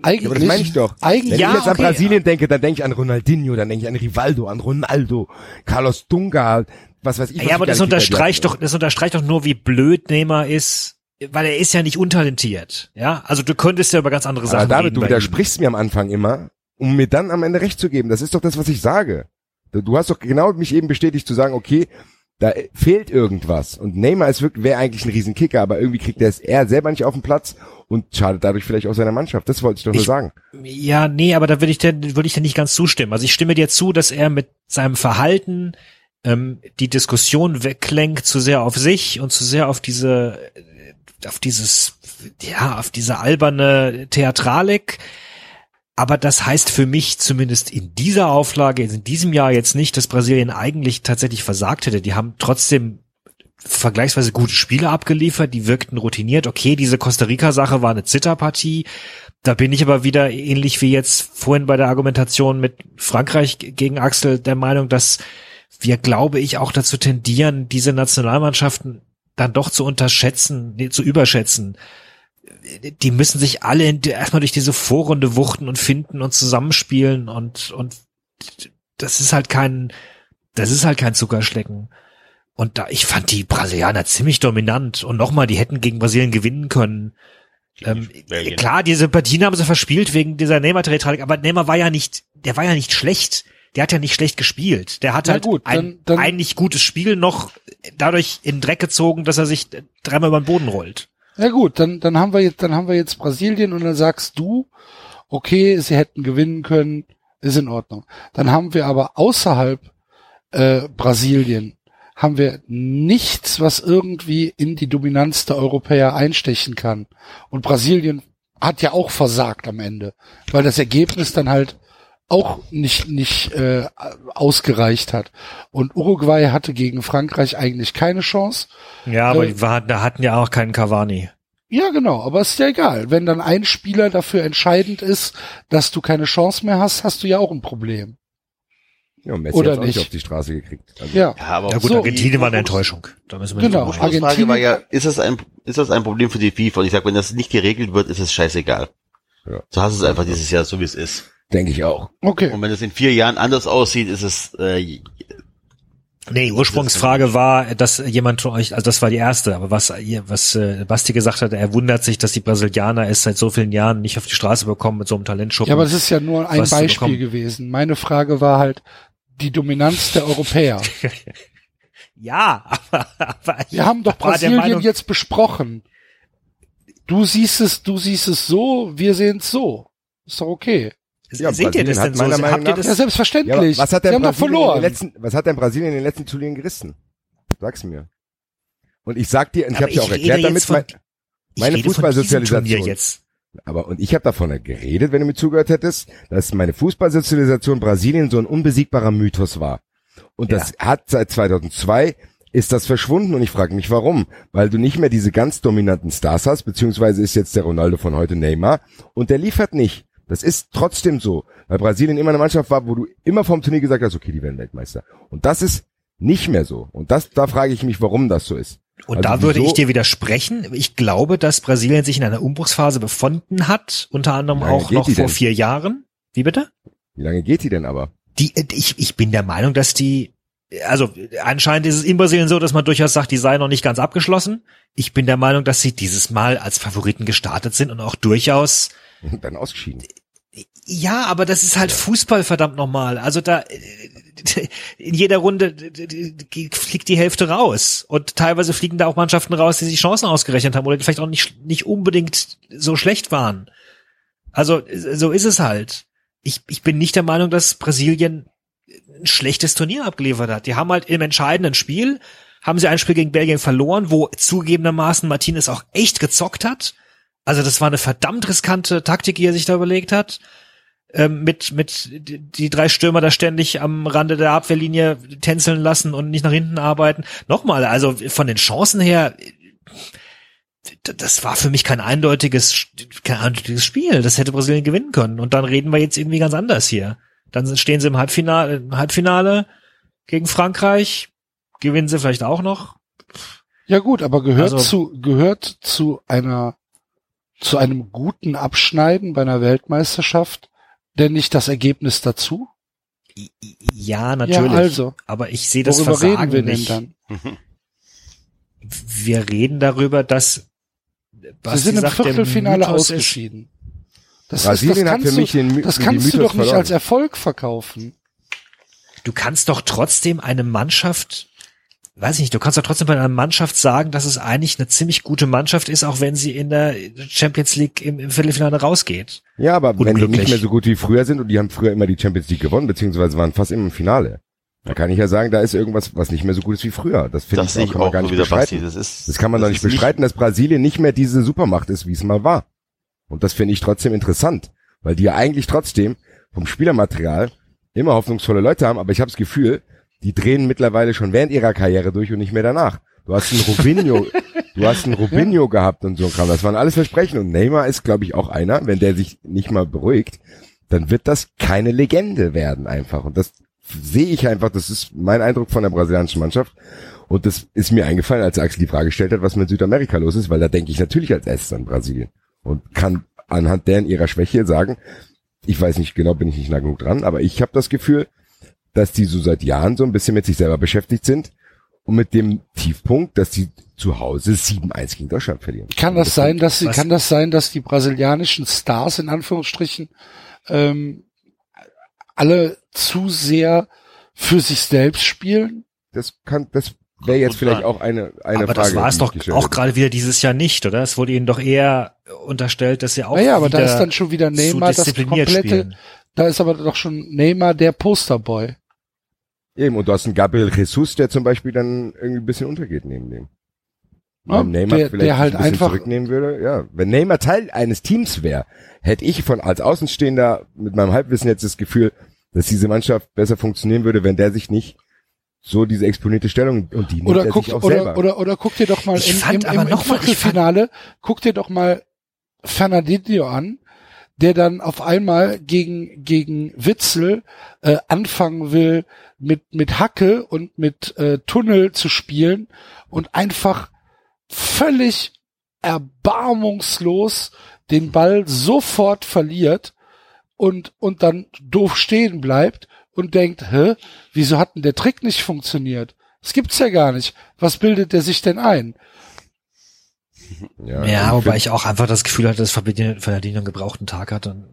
Eigentlich, Ja, aber das meine ich doch. Eigentlich, Wenn Ja, ich jetzt an okay. Brasilien denke, dann denke ich an Ronaldinho, dann denke ich an Rivaldo, an Ronaldo, Carlos Dunga, was weiß ich. was ja, aber das unterstreicht doch, das unterstreicht doch nur, wie blöd Neymar ist, weil er ist ja nicht untalentiert. Ja, also du könntest ja über ganz andere Sachen Aber David, reden du bei ihm. widersprichst mir am Anfang immer, um mir dann am Ende recht zu geben. Das ist doch das, was ich sage. Du, hast doch genau mich eben bestätigt zu sagen, okay, da fehlt irgendwas. Und Neymar ist wirklich, wäre eigentlich ein Riesenkicker, aber irgendwie kriegt er es er selber nicht auf den Platz und schadet dadurch vielleicht auch seiner Mannschaft. Das wollte ich doch nur Ich- sagen. Ja, nee, aber da würde ich dir, würde ich dir nicht ganz zustimmen. Also ich stimme dir zu, dass er mit seinem Verhalten ähm, die Diskussion weglenkt zu sehr auf sich und zu sehr auf diese, auf dieses, ja, auf diese alberne Theatralik. Aber das heißt für mich zumindest in dieser Auflage, in diesem Jahr jetzt nicht, dass Brasilien eigentlich tatsächlich versagt hätte. Die haben trotzdem vergleichsweise gute Spiele abgeliefert, die wirkten routiniert. Okay, diese Costa Rica-Sache war eine Zitterpartie. Da bin ich aber wieder ähnlich wie jetzt vorhin bei der Argumentation mit Frankreich gegen Axel der Meinung, dass wir, glaube ich, auch dazu tendieren, diese Nationalmannschaften dann doch zu unterschätzen, nee, zu überschätzen. Die müssen sich alle erstmal durch diese Vorrunde wuchten und finden und zusammenspielen und, und das ist halt kein, das ist halt kein Zuckerschlecken. Und da, ich fand die Brasilianer ziemlich dominant. Und nochmal, die hätten gegen Brasilien gewinnen können. Ähm, klar, diese Partien haben sie verspielt wegen dieser Neymar-Tragik, aber Neymar war ja nicht, der war ja nicht schlecht. Der hat ja nicht schlecht gespielt. Der hat Na halt gut, ein dann- dann- eigentlich gutes Spiel noch dadurch in den Dreck gezogen, dass er sich dreimal über den Boden rollt. Ja gut, dann, dann haben wir jetzt, dann haben wir jetzt Brasilien und dann sagst du, okay, sie hätten gewinnen können, ist in Ordnung. Dann haben wir aber außerhalb äh, Brasilien haben wir nichts, was irgendwie in die Dominanz der Europäer einstechen kann. Und Brasilien hat ja auch versagt am Ende, weil das Ergebnis dann halt auch nicht nicht äh, ausgereicht hat. Und Uruguay hatte gegen Frankreich eigentlich keine Chance. Ja, aber Äh, die war, da hatten ja auch keinen Cavani. Ja, genau, aber ist ja egal. Wenn dann ein Spieler dafür entscheidend ist, dass du keine Chance mehr hast, hast du ja auch ein Problem. Ja, und Messi Oder nicht nicht. auf die Straße gekriegt. Also, Ja. Ja, aber Ja gut, So, Argentinien war eine Enttäuschung. Da müssen wir Genau, nicht reden. Frage war Argentinien- ja, ist das ein, ist das ein Problem für die FIFA? Und ich sag, wenn das nicht geregelt wird, ist es scheißegal. Ja. So hast du es einfach dieses Jahr, so wie es ist. Denke ich auch. Okay. Und wenn es in vier Jahren anders aussieht, ist es, äh, Nee, die Ursprungsfrage war, dass jemand von euch, also das war die erste, aber was, ihr- was äh, Basti gesagt hat, er wundert sich, dass die Brasilianer es seit so vielen Jahren nicht auf die Straße bekommen mit so einem Talentschuppen. Ja, aber das ist ja nur ein Beispiel gewesen. Meine Frage war halt, die Dominanz der Europäer. Ja, aber, aber Wir haben doch Brasilien Meinung- jetzt besprochen. Du siehst es, du siehst es so, wir sehen es so. Ist doch okay. Ja, Seht ihr das Brasilien denn so? meiner Meinung Habt ihr nach- Ja, das? Ja, selbstverständlich. aber was hat denn Sie haben doch Brasilien in verloren. den letzten, was hat denn Brasilien in den letzten Turnieren gerissen? Sag's mir. Und ich sag dir, und ich habe dir auch erklärt damit, von- meine Fußballsozialisation. jetzt. aber und ich habe davon geredet, wenn du mir zugehört hättest, dass meine Fußballsozialisation Brasilien so ein unbesiegbarer Mythos war. Und das hat seit 2002 ist das verschwunden und ich frage mich warum, weil du nicht mehr diese ganz dominanten Stars hast, beziehungsweise ist jetzt der Ronaldo von heute Neymar und der liefert nicht. Das ist trotzdem so, weil Brasilien immer eine Mannschaft war, wo du immer vom Turnier gesagt hast, okay, die werden Weltmeister. Und das ist nicht mehr so. Und das, da frage ich mich, warum das so ist. Und Also da würde wieso- ich dir widersprechen. Ich glaube, dass Brasilien sich in einer Umbruchsphase befunden hat, unter anderem auch noch vor vier Jahren. Wie bitte? Wie lange geht die denn aber? Die, äh, ich, ich bin der Meinung, dass die, also anscheinend ist es in Brasilien so, dass man durchaus sagt, die sei noch nicht ganz abgeschlossen. Ich bin der Meinung, dass sie dieses Mal als Favoriten gestartet sind und auch durchaus Und dann ausgeschieden. Ja, aber das ist halt Fußball, verdammt nochmal. Also da in jeder Runde fliegt die Hälfte raus. Und teilweise fliegen da auch Mannschaften raus, die sich Chancen ausgerechnet haben oder vielleicht auch nicht, nicht unbedingt so schlecht waren. Also so ist es halt. Ich, ich bin nicht der Meinung, dass Brasilien ein schlechtes Turnier abgeliefert hat. Die haben halt im entscheidenden Spiel, haben sie ein Spiel gegen Belgien verloren, wo zugegebenermaßen Martinez auch echt gezockt hat. Also das war eine verdammt riskante Taktik, die er sich da überlegt hat. Ähm, mit, mit die drei Stürmer da ständig am Rande der Abwehrlinie tänzeln lassen und nicht nach hinten arbeiten. Nochmal, also von den Chancen her, das war für mich kein eindeutiges, kein eindeutiges Spiel. Das hätte Brasilien gewinnen können. Und dann reden wir jetzt irgendwie ganz anders hier. Dann stehen sie im Halbfinale, im Halbfinale gegen Frankreich, gewinnen sie vielleicht auch noch. Ja gut, aber gehört Also- zu gehört zu einer zu einem guten Abschneiden bei einer Weltmeisterschaft denn nicht das Ergebnis dazu? Ja, natürlich. Ja, also. Aber ich sehe das Worüber Versagen reden wir nicht. denn Mhm. Wir reden darüber, dass Sie Basti sind im Viertelfinale ausgeschieden. Das, ist, Brasilien das hat für kannst, mich du, den das kannst du doch nicht verloren. als Erfolg verkaufen. Du kannst doch trotzdem eine Mannschaft, weiß ich nicht, du kannst doch trotzdem bei einer Mannschaft sagen, dass es eigentlich eine ziemlich gute Mannschaft ist, auch wenn sie in der Champions League im, im Viertelfinale rausgeht. Ja, aber wenn die Unglücklich. nicht mehr so gut wie früher sind und die haben früher immer die Champions League gewonnen, beziehungsweise waren fast immer im Finale, da kann ich ja sagen, da ist irgendwas, was nicht mehr so gut ist wie früher. Das finde ich auch, kann man auch gar so nicht wieder, bestreiten. Das ist, Das kann man doch nicht bestreiten, dass Brasilien nicht mehr diese Supermacht ist, wie es mal war. Und das finde ich trotzdem interessant, weil die ja eigentlich trotzdem vom Spielermaterial immer hoffnungsvolle Leute haben, aber ich habe das Gefühl, die drehen mittlerweile schon während ihrer Karriere durch und nicht mehr danach. Du hast einen Robinho, du hast einen Robinho gehabt und so Kram. Das waren alles Versprechen und Neymar ist, glaube ich, auch einer, wenn der sich nicht mal beruhigt, dann wird das keine Legende werden einfach. Und das sehe ich einfach, das ist mein Eindruck von der brasilianischen Mannschaft. Und das ist mir eingefallen, als Axel die Frage gestellt hat, was mit Südamerika los ist, weil da denke ich natürlich als erstes an Brasilien und kann anhand deren ihrer Schwäche sagen, ich weiß nicht genau, bin ich nicht nah genug dran, aber ich habe das Gefühl, dass die so seit Jahren so ein bisschen mit sich selber beschäftigt sind und mit dem Tiefpunkt, dass die zu Hause 7-1 gegen Deutschland verlieren. Kann das sein, dass sie, kann das sein, dass die brasilianischen Stars in Anführungsstrichen ähm, alle zu sehr für sich selbst spielen? Das kann, das wäre jetzt Gut vielleicht auch eine, eine aber Frage. das war es doch auch gerade wieder dieses Jahr nicht, oder? Es wurde ihnen doch eher unterstellt, dass sie auch Naja, aber da ist dann schon wieder Neymar das komplette, spielen. da ist aber doch schon Neymar der Posterboy. Eben, und du hast einen Gabriel Jesus, der zum Beispiel dann irgendwie ein bisschen untergeht neben dem. Ja, Wenn Neymar der- vielleicht der halt ein bisschen einfach- zurücknehmen würde, ja. Wenn Neymar Teil eines Teams wäre, hätte ich von als Außenstehender mit meinem Halbwissen jetzt das Gefühl, dass diese Mannschaft besser funktionieren würde, wenn der sich nicht so diese exponierte Stellung und die Oder er guck, sich auch oder, selber. oder, oder guck dir doch mal Ich im, im, im, im Viertelfinale, guck dir doch mal Fernandinho an, der dann auf einmal gegen, gegen Witzel äh, anfangen will, mit, mit Hacke und mit äh, Tunnel zu spielen und einfach völlig erbarmungslos den Ball sofort verliert und, und dann doof stehen bleibt und denkt, hä, wieso hat denn der Trick nicht funktioniert? Das gibt's ja gar nicht. Was bildet der sich denn ein? Ja, ich wobei ich auch einfach das Gefühl hatte, dass Fernandinho Fernandinho einen gebrauchten Tag hat und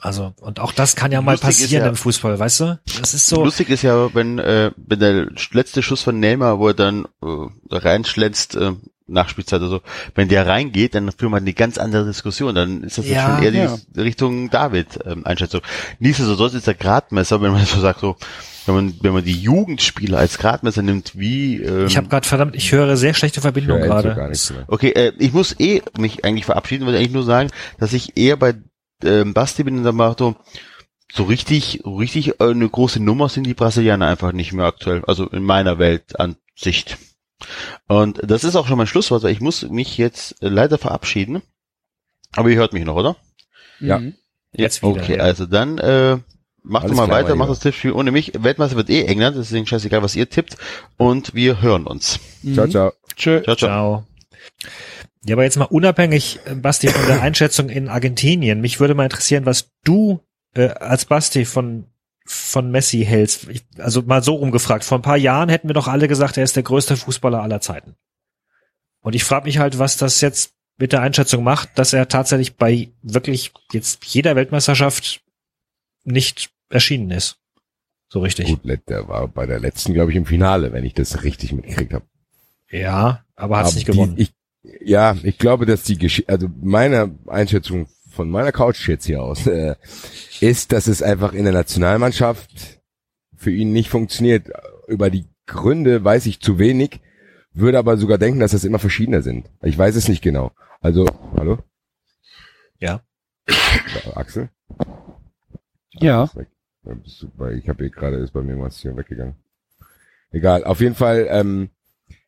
Also, und auch das kann ja mal Lustig ist passieren ja- im Fußball, weißt du? Das ist so. Lustig ist ja, wenn, äh, wenn der letzte Schuss von Neymar, wo er dann äh, reinschlänzt, äh, Nachspielzeit oder so, wenn der reingeht, dann führt man eine ganz andere Diskussion. Dann ist das Ja, schon eher die ja. Richtung David ähm, Einschätzung. Nichtsdestotrotz ist der Gradmesser, wenn man so sagt, so, wenn man, wenn man die Jugendspieler als Gradmesser nimmt, wie ähm, Ich habe gerade verdammt, ich höre sehr schlechte Verbindung gerade. Okay, äh, ich muss eh mich eigentlich verabschieden, wollte eigentlich nur sagen, dass ich eher bei ähm, Basti bin dann macht so, richtig, so richtig äh, eine große Nummer sind die Brasilianer einfach nicht mehr aktuell. Also in meiner Weltansicht. Und das ist auch schon mein Schlusswort, weil ich muss mich jetzt äh, leider verabschieden. Aber ihr hört mich noch, oder? Ja. Mhm. Jetzt wieder, Okay, ja. also dann äh, macht Alles mal klar, weiter, macht das Tippspiel ohne mich. Weltmeister wird eh England, deswegen scheißegal, was ihr tippt. Und wir hören uns. Ciao, ciao. Tschö. Ciao, ciao. Ciao. Ja, aber jetzt mal unabhängig, äh, Basti, von der Einschätzung in Argentinien. Mich würde mal interessieren, was du äh, als Basti von von Messi hältst. Ich, also mal so rumgefragt. Vor ein paar Jahren hätten wir doch alle gesagt, er ist der größte Fußballer aller Zeiten. Und ich frage mich halt, was das jetzt mit der Einschätzung macht, dass er tatsächlich bei wirklich jetzt jeder Weltmeisterschaft nicht erschienen ist. So richtig. Gut, der war bei der letzten, glaube ich, im Finale, wenn ich das richtig mitgekriegt habe. Ja, aber hat es nicht die- gewonnen. Ich, ja, ich glaube, dass die Geschichte, also meine Einschätzung von meiner Couch jetzt hier aus, äh, ist, dass es einfach in der Nationalmannschaft für ihn nicht funktioniert. Über die Gründe weiß ich zu wenig, würde aber sogar denken, dass das immer verschiedene sind. Ich weiß es nicht genau. Also, hallo? Ja. Ja, Axel? Ja. Ich habe hier gerade, ist bei mir was hier weggegangen. Egal, auf jeden Fall, ähm,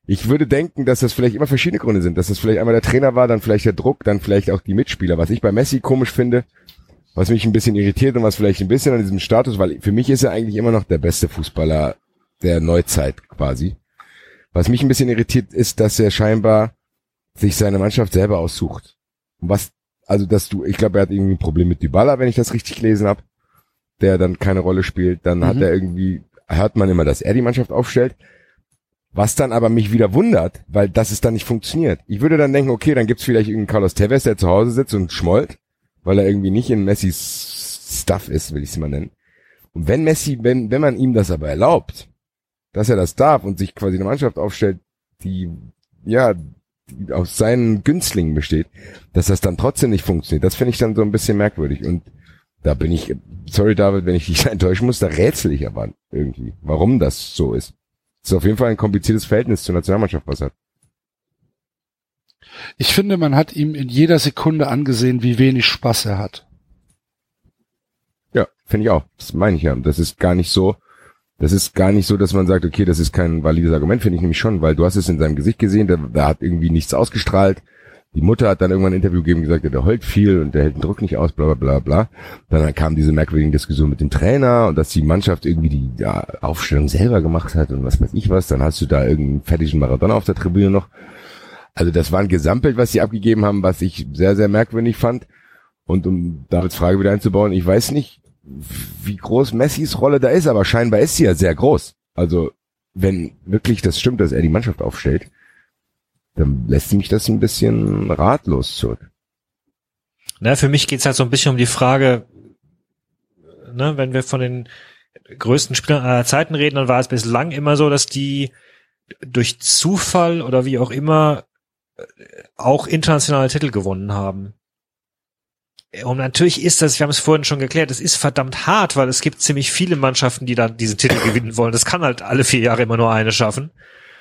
ich würde denken, dass das vielleicht immer verschiedene Gründe sind. Dass das vielleicht einmal der Trainer war, dann vielleicht der Druck, dann vielleicht auch die Mitspieler. Was ich bei Messi komisch finde, was mich ein bisschen irritiert und was vielleicht ein bisschen an diesem Status, weil für mich ist er eigentlich immer noch der beste Fußballer der Neuzeit quasi. Was mich ein bisschen irritiert ist, dass er scheinbar sich seine Mannschaft selber aussucht. Und was, also dass du, ich glaube, er hat irgendwie ein Problem mit Dybala, wenn ich das richtig gelesen habe, der dann keine Rolle spielt. Dann hat Mhm. er irgendwie, hört man immer, dass er die Mannschaft aufstellt. Was dann aber mich wieder wundert, weil das ist dann nicht funktioniert. Ich würde dann denken, okay, dann gibt's vielleicht irgendeinen Carlos Tevez, der zu Hause sitzt und schmollt, weil er irgendwie nicht in Messis Stuff ist, will ich es mal nennen. Und wenn Messi, wenn, wenn man ihm das aber erlaubt, dass er das darf und sich quasi eine Mannschaft aufstellt, die, ja, die aus seinen Günstlingen besteht, dass das dann trotzdem nicht funktioniert, das finde ich dann so ein bisschen merkwürdig. Und da bin ich, sorry David, wenn ich dich enttäuschen muss, da rätsel ich aber irgendwie, warum das so ist. Es ist auf jeden Fall ein kompliziertes Verhältnis zur Nationalmannschaft, was er hat. Ich finde, man hat ihm in jeder Sekunde angesehen, wie wenig Spaß er hat. Ja, finde ich auch. Das meine ich ja. Das ist gar nicht so, das ist gar nicht so, dass man sagt, okay, das ist kein valides Argument, finde ich nämlich schon, weil du hast es in seinem Gesicht gesehen, der, der hat irgendwie nichts ausgestrahlt. Die Mutter hat dann irgendwann ein Interview gegeben und gesagt, der heult viel und der hält den Druck nicht aus, bla bla bla bla. Dann kam diese merkwürdige Diskussion mit dem Trainer und dass die Mannschaft irgendwie die ja, Aufstellung selber gemacht hat und was weiß ich was. Dann hast du da irgendeinen fettigen Maradona auf der Tribüne noch. Also das war ein Gesamtbild, was sie abgegeben haben, was ich sehr, sehr merkwürdig fand. Und um Davids Frage wieder einzubauen, ich weiß nicht, wie groß Messis Rolle da ist, aber scheinbar ist sie ja sehr groß. Also wenn wirklich das stimmt, dass er die Mannschaft aufstellt, dann lässt mich das ein bisschen ratlos zurück. Na, für mich geht's halt so ein bisschen um die Frage, ne, wenn wir von den größten Spielern aller Zeiten reden, dann war es bislang immer so, dass die durch Zufall oder wie auch immer äh, auch internationale Titel gewonnen haben. Und natürlich ist das, wir haben es vorhin schon geklärt, es ist verdammt hart, weil es gibt ziemlich viele Mannschaften, die dann diesen Titel gewinnen wollen. Das kann halt alle vier Jahre immer nur eine schaffen.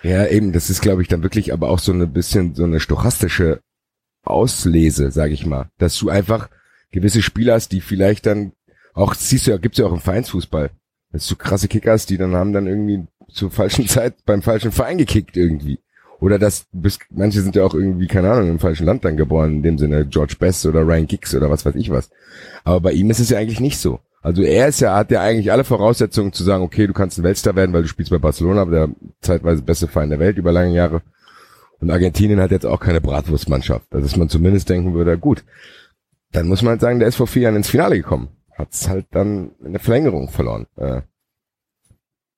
Ja, eben, das ist, glaube ich, dann wirklich aber auch so eine bisschen so eine stochastische Auslese, sage ich mal. Dass du einfach gewisse Spieler hast, die vielleicht dann auch, siehst du ja, gibt's ja auch im Vereinsfußball. Dass du krasse Kickers, die dann haben dann irgendwie zur falschen Zeit beim falschen Verein gekickt irgendwie. Oder dass bis, manche sind ja auch irgendwie, keine Ahnung, im falschen Land dann geboren, in dem Sinne George Best oder Ryan Giggs oder was weiß ich was. Aber bei ihm ist es ja eigentlich nicht so. Also er ist ja, hat ja eigentlich alle Voraussetzungen zu sagen, okay, du kannst ein Weltstar werden, weil du spielst bei Barcelona, der zeitweise beste Verein der Welt über lange Jahre. Und Argentinien hat jetzt auch keine Bratwurstmannschaft. Also dass man zumindest denken würde, gut, dann muss man halt sagen, der ist vor vier Jahren ins Finale gekommen. Hat's halt dann in der Verlängerung verloren. Äh,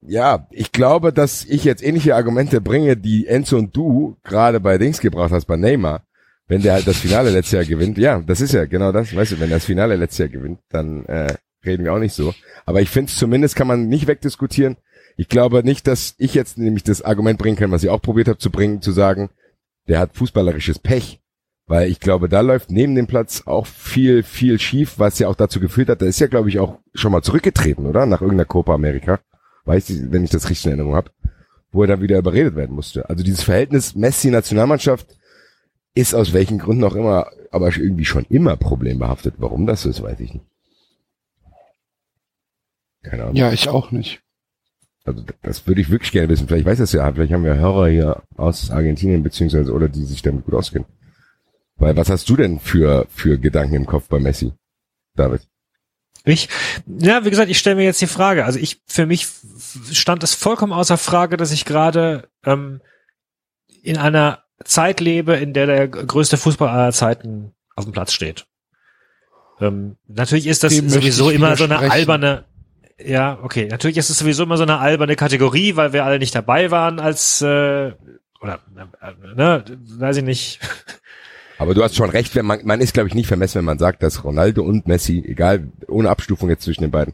ja, ich glaube, dass ich jetzt ähnliche Argumente bringe, die Enzo und du gerade bei Dings gebracht hast, bei Neymar. wenn der halt das Finale letztes Jahr gewinnt, ja, das ist ja genau das, weißt du, wenn er das Finale letztes Jahr gewinnt, dann äh, reden wir auch nicht so. Aber ich finde zumindest kann man nicht wegdiskutieren. Ich glaube nicht, dass ich jetzt nämlich das Argument bringen kann, was ich auch probiert habe zu bringen, zu sagen, der hat fußballerisches Pech. Weil ich glaube, da läuft neben dem Platz auch viel, viel schief, was ja auch dazu geführt hat. Der ist ja, glaube ich, auch schon mal zurückgetreten, oder? Nach irgendeiner Copa America. Weiß ich, wenn ich das richtig in Erinnerung habe. Wo er dann wieder überredet werden musste. Also dieses Verhältnis Messi-Nationalmannschaft ist aus welchen Gründen auch immer, aber irgendwie schon immer problembehaftet. Warum das so ist, weiß ich nicht. Keine Ahnung. Ja, ich auch nicht. Also das würde ich wirklich gerne wissen. Vielleicht weiß das ja, vielleicht haben wir Hörer hier aus Argentinien beziehungsweise oder die sich damit gut auskennen. Weil was hast du denn für für Gedanken im Kopf bei Messi, David? Ich, ja, wie gesagt, ich stelle mir jetzt die Frage. Also ich, für mich stand es vollkommen außer Frage, dass ich gerade ähm, in einer Zeit lebe, in der der größte Fußball aller Zeiten auf dem Platz steht. Ähm, natürlich ist das Dem sowieso immer so eine alberne, ja, okay, natürlich ist es sowieso immer so eine alberne Kategorie, weil wir alle nicht dabei waren als, äh, oder, äh, ne, weiß ich nicht. Aber du hast schon recht, wenn man, man ist, glaube ich, nicht vermessen, wenn man sagt, dass Ronaldo und Messi, egal, ohne Abstufung jetzt zwischen den beiden,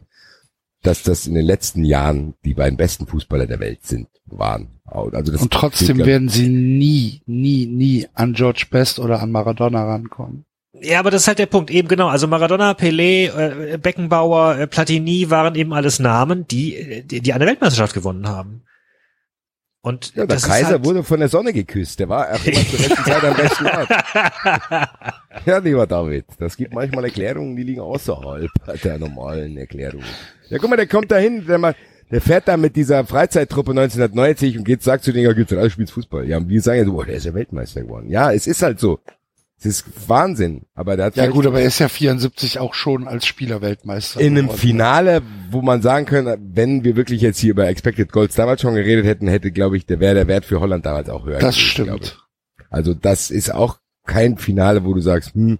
dass das in den letzten Jahren die beiden besten Fußballer der Welt sind, waren. Also das Und trotzdem werden sie nie, nie, nie an George Best oder an Maradona rankommen. Ja, aber das ist halt der Punkt, eben genau. Also Maradona, Pelé, äh, Beckenbauer, äh, Platini waren eben alles Namen, die, äh, die, die eine Weltmeisterschaft gewonnen haben. Und Ja, der Kaiser halt, wurde von der Sonne geküsst. Der war auch immer zur rechten Zeit am besten Ort. Ja, lieber David, das gibt manchmal Erklärungen, die liegen außerhalb der normalen Erklärungen. Ja, guck mal, der kommt dahin, der, mal, der fährt da mit dieser Freizeittruppe 1990 und geht, sagt zu denen, ja, geht's alles spielst Fußball. Ja, und wir sagen ja so, boah, der ist ja Weltmeister geworden. Ja, es ist halt so. Es ist Wahnsinn. Aber der hat Ja gut, aber er ist ja 74 auch schon als Spieler Weltmeister. in einem. Finale, wo man sagen könnte, wenn wir wirklich jetzt hier über Expected Goals damals schon geredet hätten, hätte, glaube ich, der wäre der Wert für Holland damals auch höher. Das gewesen, stimmt. Also das ist auch kein Finale, wo du sagst, hm,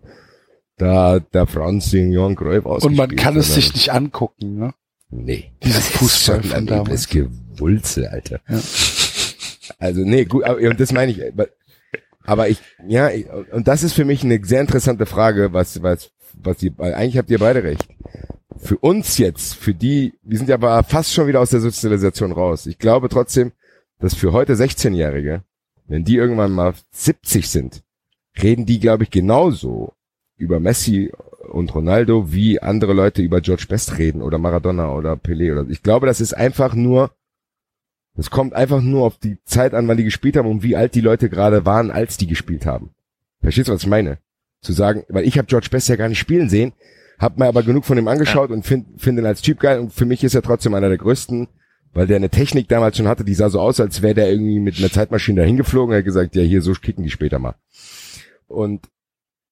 da der Franz den Johann Cruyff Und ausgespielt. man kann es sich nicht angucken, ne? Nee. Dieses Das Fußball von damals. übles Gewulze, Alter. Ja. Also nee, gut, aber, und das meine ich, aber, ich, ja, ich, und das ist für mich eine sehr interessante Frage, was, was, was weil eigentlich habt ihr beide recht. Für uns jetzt, für die, wir sind ja aber fast schon wieder aus der Sozialisation raus. Ich glaube trotzdem, dass für heute 16-Jährige, wenn die irgendwann mal 70 sind, reden die, glaube ich, genauso über Messi und Ronaldo, wie andere Leute über George Best reden oder Maradona oder Pelé oder. Ich glaube, das ist einfach nur, das kommt einfach nur auf die Zeit an, wann die gespielt haben und wie alt die Leute gerade waren, als die gespielt haben. Verstehst du, was ich meine? Zu sagen, weil ich habe George Best ja gar nicht spielen sehen, hab mir aber genug von ihm angeschaut und finde find ihn als Typ geil und für mich ist er trotzdem einer der größten, weil der eine Technik damals schon hatte, die sah so aus, als wäre der irgendwie mit einer Zeitmaschine dahin geflogen und hat gesagt, ja, hier, so kicken die später mal. Und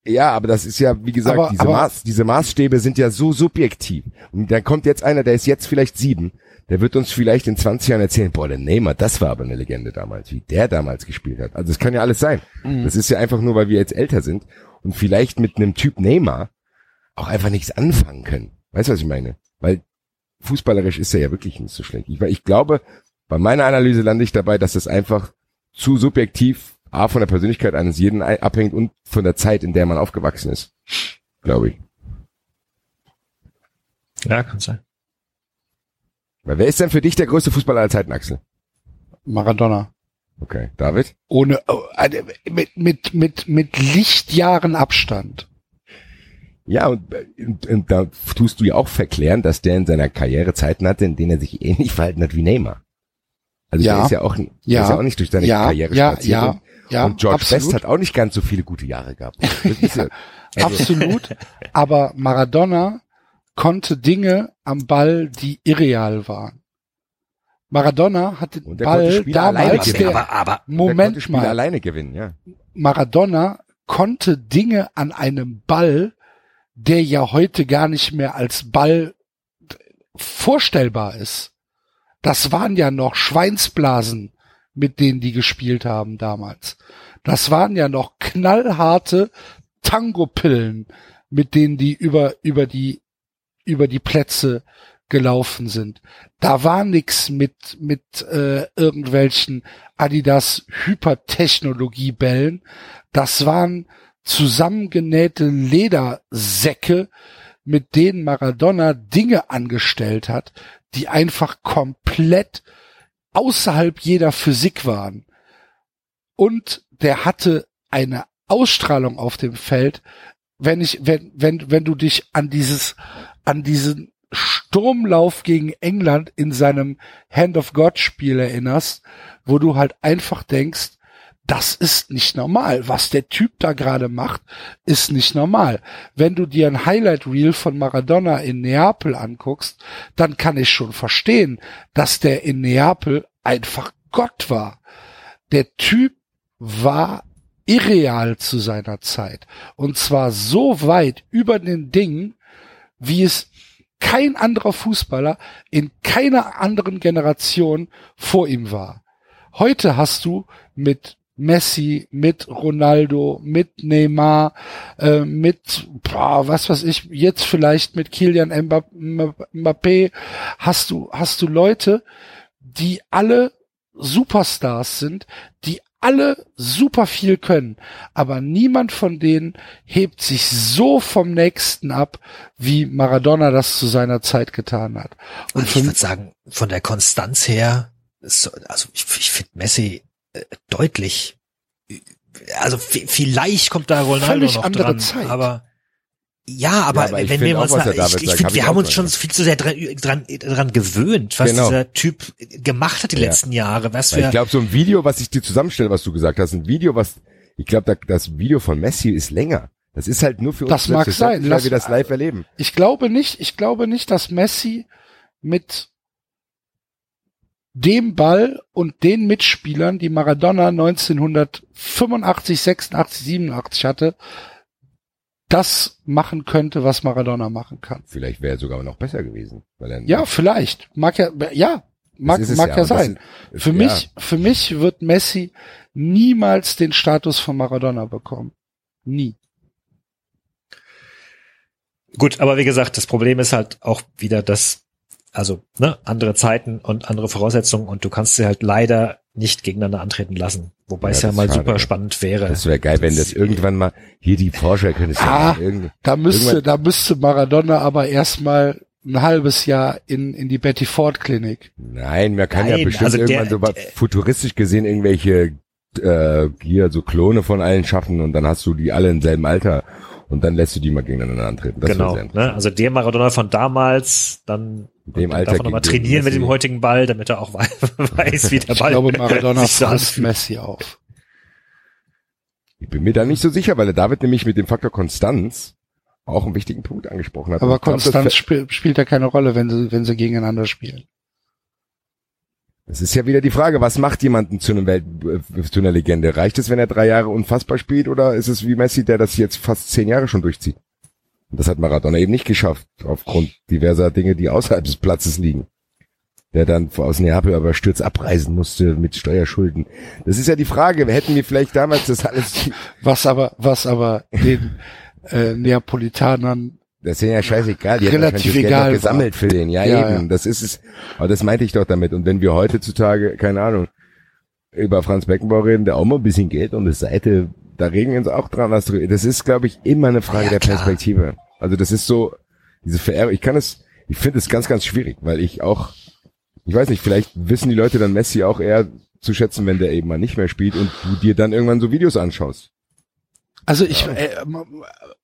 ja, aber das ist ja, wie gesagt, Aber- diese, aber- Maß, diese Maßstäbe sind ja so subjektiv. Und dann kommt jetzt einer, der ist jetzt vielleicht sieben, der wird uns vielleicht in 20 Jahren erzählen, boah, der Neymar, das war aber eine Legende damals, wie der damals gespielt hat. Also es kann ja alles sein. Das ist ja einfach nur, weil wir jetzt älter sind und vielleicht mit einem Typ Neymar auch einfach nichts anfangen können. Weißt du, was ich meine? Weil fußballerisch ist er ja wirklich nicht so schlecht. Ich, ich glaube, bei meiner Analyse lande ich dabei, dass es einfach zu subjektiv A von der Persönlichkeit eines jeden abhängt und von der Zeit, in der man aufgewachsen ist. Glaube ich. ja, kann sein. Wer ist denn für dich der größte Fußballer aller Zeiten, Axel? Maradona. Okay, David? Ohne, oh, mit, mit, mit, mit Lichtjahren Abstand. Ja, und, und, und da tust du ja auch verklären, dass der in seiner Karriere Zeiten hatte, in denen er sich ähnlich verhalten hat wie Neymar. Also Ja. der ist ja auch, der Ja. ist ja auch nicht durch seine Ja, Karriere ja, spaziert. ja, und, ja, und George absolut. Best hat auch nicht ganz so viele gute Jahre gehabt. Ja, also, Absolut. Aber Maradona konnte Dinge am Ball, die irreal waren. Maradona hat den Ball damals, gewinnen. der, aber, konnte Moment mal, alleine gewinnen, ja. Maradona konnte Dinge an einem Ball, der ja heute gar nicht mehr als Ball vorstellbar ist. Das waren ja noch Schweinsblasen, mit denen die gespielt haben damals. Das waren ja noch knallharte Tango-Pillen, mit denen die über, über die, über die Plätze gelaufen sind. Da war nix mit, mit äh, irgendwelchen Adidas Hypertechnologiebällen. Das waren zusammengenähte Ledersäcke, mit denen Maradona Dinge angestellt hat, die einfach komplett außerhalb jeder Physik waren. Und der hatte eine Ausstrahlung auf dem Feld, wenn ich, wenn, wenn, wenn du dich an dieses, an diesen Sturmlauf gegen England in seinem Hand of God Spiel erinnerst, wo du halt einfach denkst, das ist nicht normal. Was der Typ da gerade macht, ist nicht normal. Wenn du dir ein Highlight Reel von Maradona in Neapel anguckst, dann kann ich schon verstehen, dass der in Neapel einfach Gott war. Der Typ war irreal zu seiner Zeit. Und zwar so weit über den Dingen, wie es kein anderer Fußballer in keiner anderen Generation vor ihm war. Heute hast du mit Messi, mit Ronaldo, mit Neymar, äh, mit boah, was weiß ich, jetzt vielleicht mit Kilian Mbappé, hast du hast du Leute, die alle Superstars sind, die alle super viel können, aber niemand von denen hebt sich so vom nächsten ab, wie Maradona das zu seiner Zeit getan hat. Und also ich würde sagen, von der Konstanz her, also ich, ich finde Messi äh, deutlich, also vielleicht kommt da Ronaldo Völlig noch andere dran, Zeit. aber ja, aber, Ja, aber wenn wir auch, uns, na, David ich, ich finde, wir haben auch uns schon viel zu sehr dran, dran, dran gewöhnt, was Genau. dieser Typ gemacht hat die Ja. letzten Jahre, was für, ich glaube, so ein Video, was ich dir zusammenstelle, was du gesagt hast, ein Video, was, ich glaube, da, das Video von Messi ist länger. Das ist halt nur für uns. Das mag sein. Weil wir das live erleben. Ich glaube nicht, ich glaube nicht, dass Messi mit dem Ball und den Mitspielern, die Maradona 1985, 86, 87 hatte, das machen könnte, was Maradona machen kann. Vielleicht wäre er sogar noch besser gewesen. Weil er Ja, vielleicht. Mag ja, ja, mag, mag ja, ja, sein. ist- für ja. mich, für mich wird Messi niemals den Status von Maradona bekommen. Nie. gut, aber wie gesagt, das Problem ist halt auch wieder, dass, also, ne, andere Zeiten und andere Voraussetzungen und du kannst sie halt leider nicht gegeneinander antreten lassen. Wobei Ja, es ja das mal schade, super ja. spannend wäre. Das wäre geil, wenn das irgendwann mal, hier die Porsche könnte es Ah. ja irgendwie, Da müsste, da müsste Maradona aber erstmal ein halbes Jahr in, in die Betty Ford Klinik. nein, man kann ja Nein, bestimmt also der- irgendwann so was der- futuristisch gesehen irgendwelche, äh, hier so Klone von allen schaffen und dann hast du die alle im selben Alter und dann lässt du die mal gegeneinander antreten. Das genau. Ne? Also der Maradona von damals, dann dem Alter darf er nochmal trainieren mit dem heutigen Ball, damit er auch wei- weiß, wie der Ich Ball glaube, Maradona anfühlt. Messi auf. Ich bin mir da nicht so sicher, weil der David nämlich mit dem Faktor Konstanz auch einen wichtigen Punkt angesprochen hat. Aber ich Konstanz spiel, spielt ja keine Rolle, wenn sie, wenn sie gegeneinander spielen. Das ist ja wieder die Frage, was macht jemanden zu einem Welt, äh, zu einer Legende? Reicht es, wenn er drei Jahre unfassbar spielt oder ist es wie Messi, der das jetzt fast zehn Jahre schon durchzieht? Und das hat Maradona eben nicht geschafft, aufgrund diverser Dinge, die außerhalb des Platzes liegen. Der dann aus Neapel aber stürz abreisen musste mit Steuerschulden. Das ist ja die Frage, hätten wir vielleicht damals das alles, Was aber, was aber den äh, Neapolitanern das ist ja scheißegal, die hätten Relativ Geld egal war. gesammelt für den. Ja, Ja, eben, ja. das ist es. Aber das meinte ich doch damit. Und wenn wir heutzutage, keine Ahnung, über Franz Beckenbauer reden, der auch mal ein bisschen Geld und eine Seite, da regen wir uns auch dran. Das ist, glaube ich, immer eine Frage Ja, der klar. Perspektive. Also das ist so, diese Verehrung, ich kann es, ich finde es ganz, ganz schwierig, weil ich auch, ich weiß nicht, vielleicht wissen die Leute dann Messi auch eher zu schätzen, wenn der eben mal nicht mehr spielt und du dir dann irgendwann so Videos anschaust. Also ich, äh,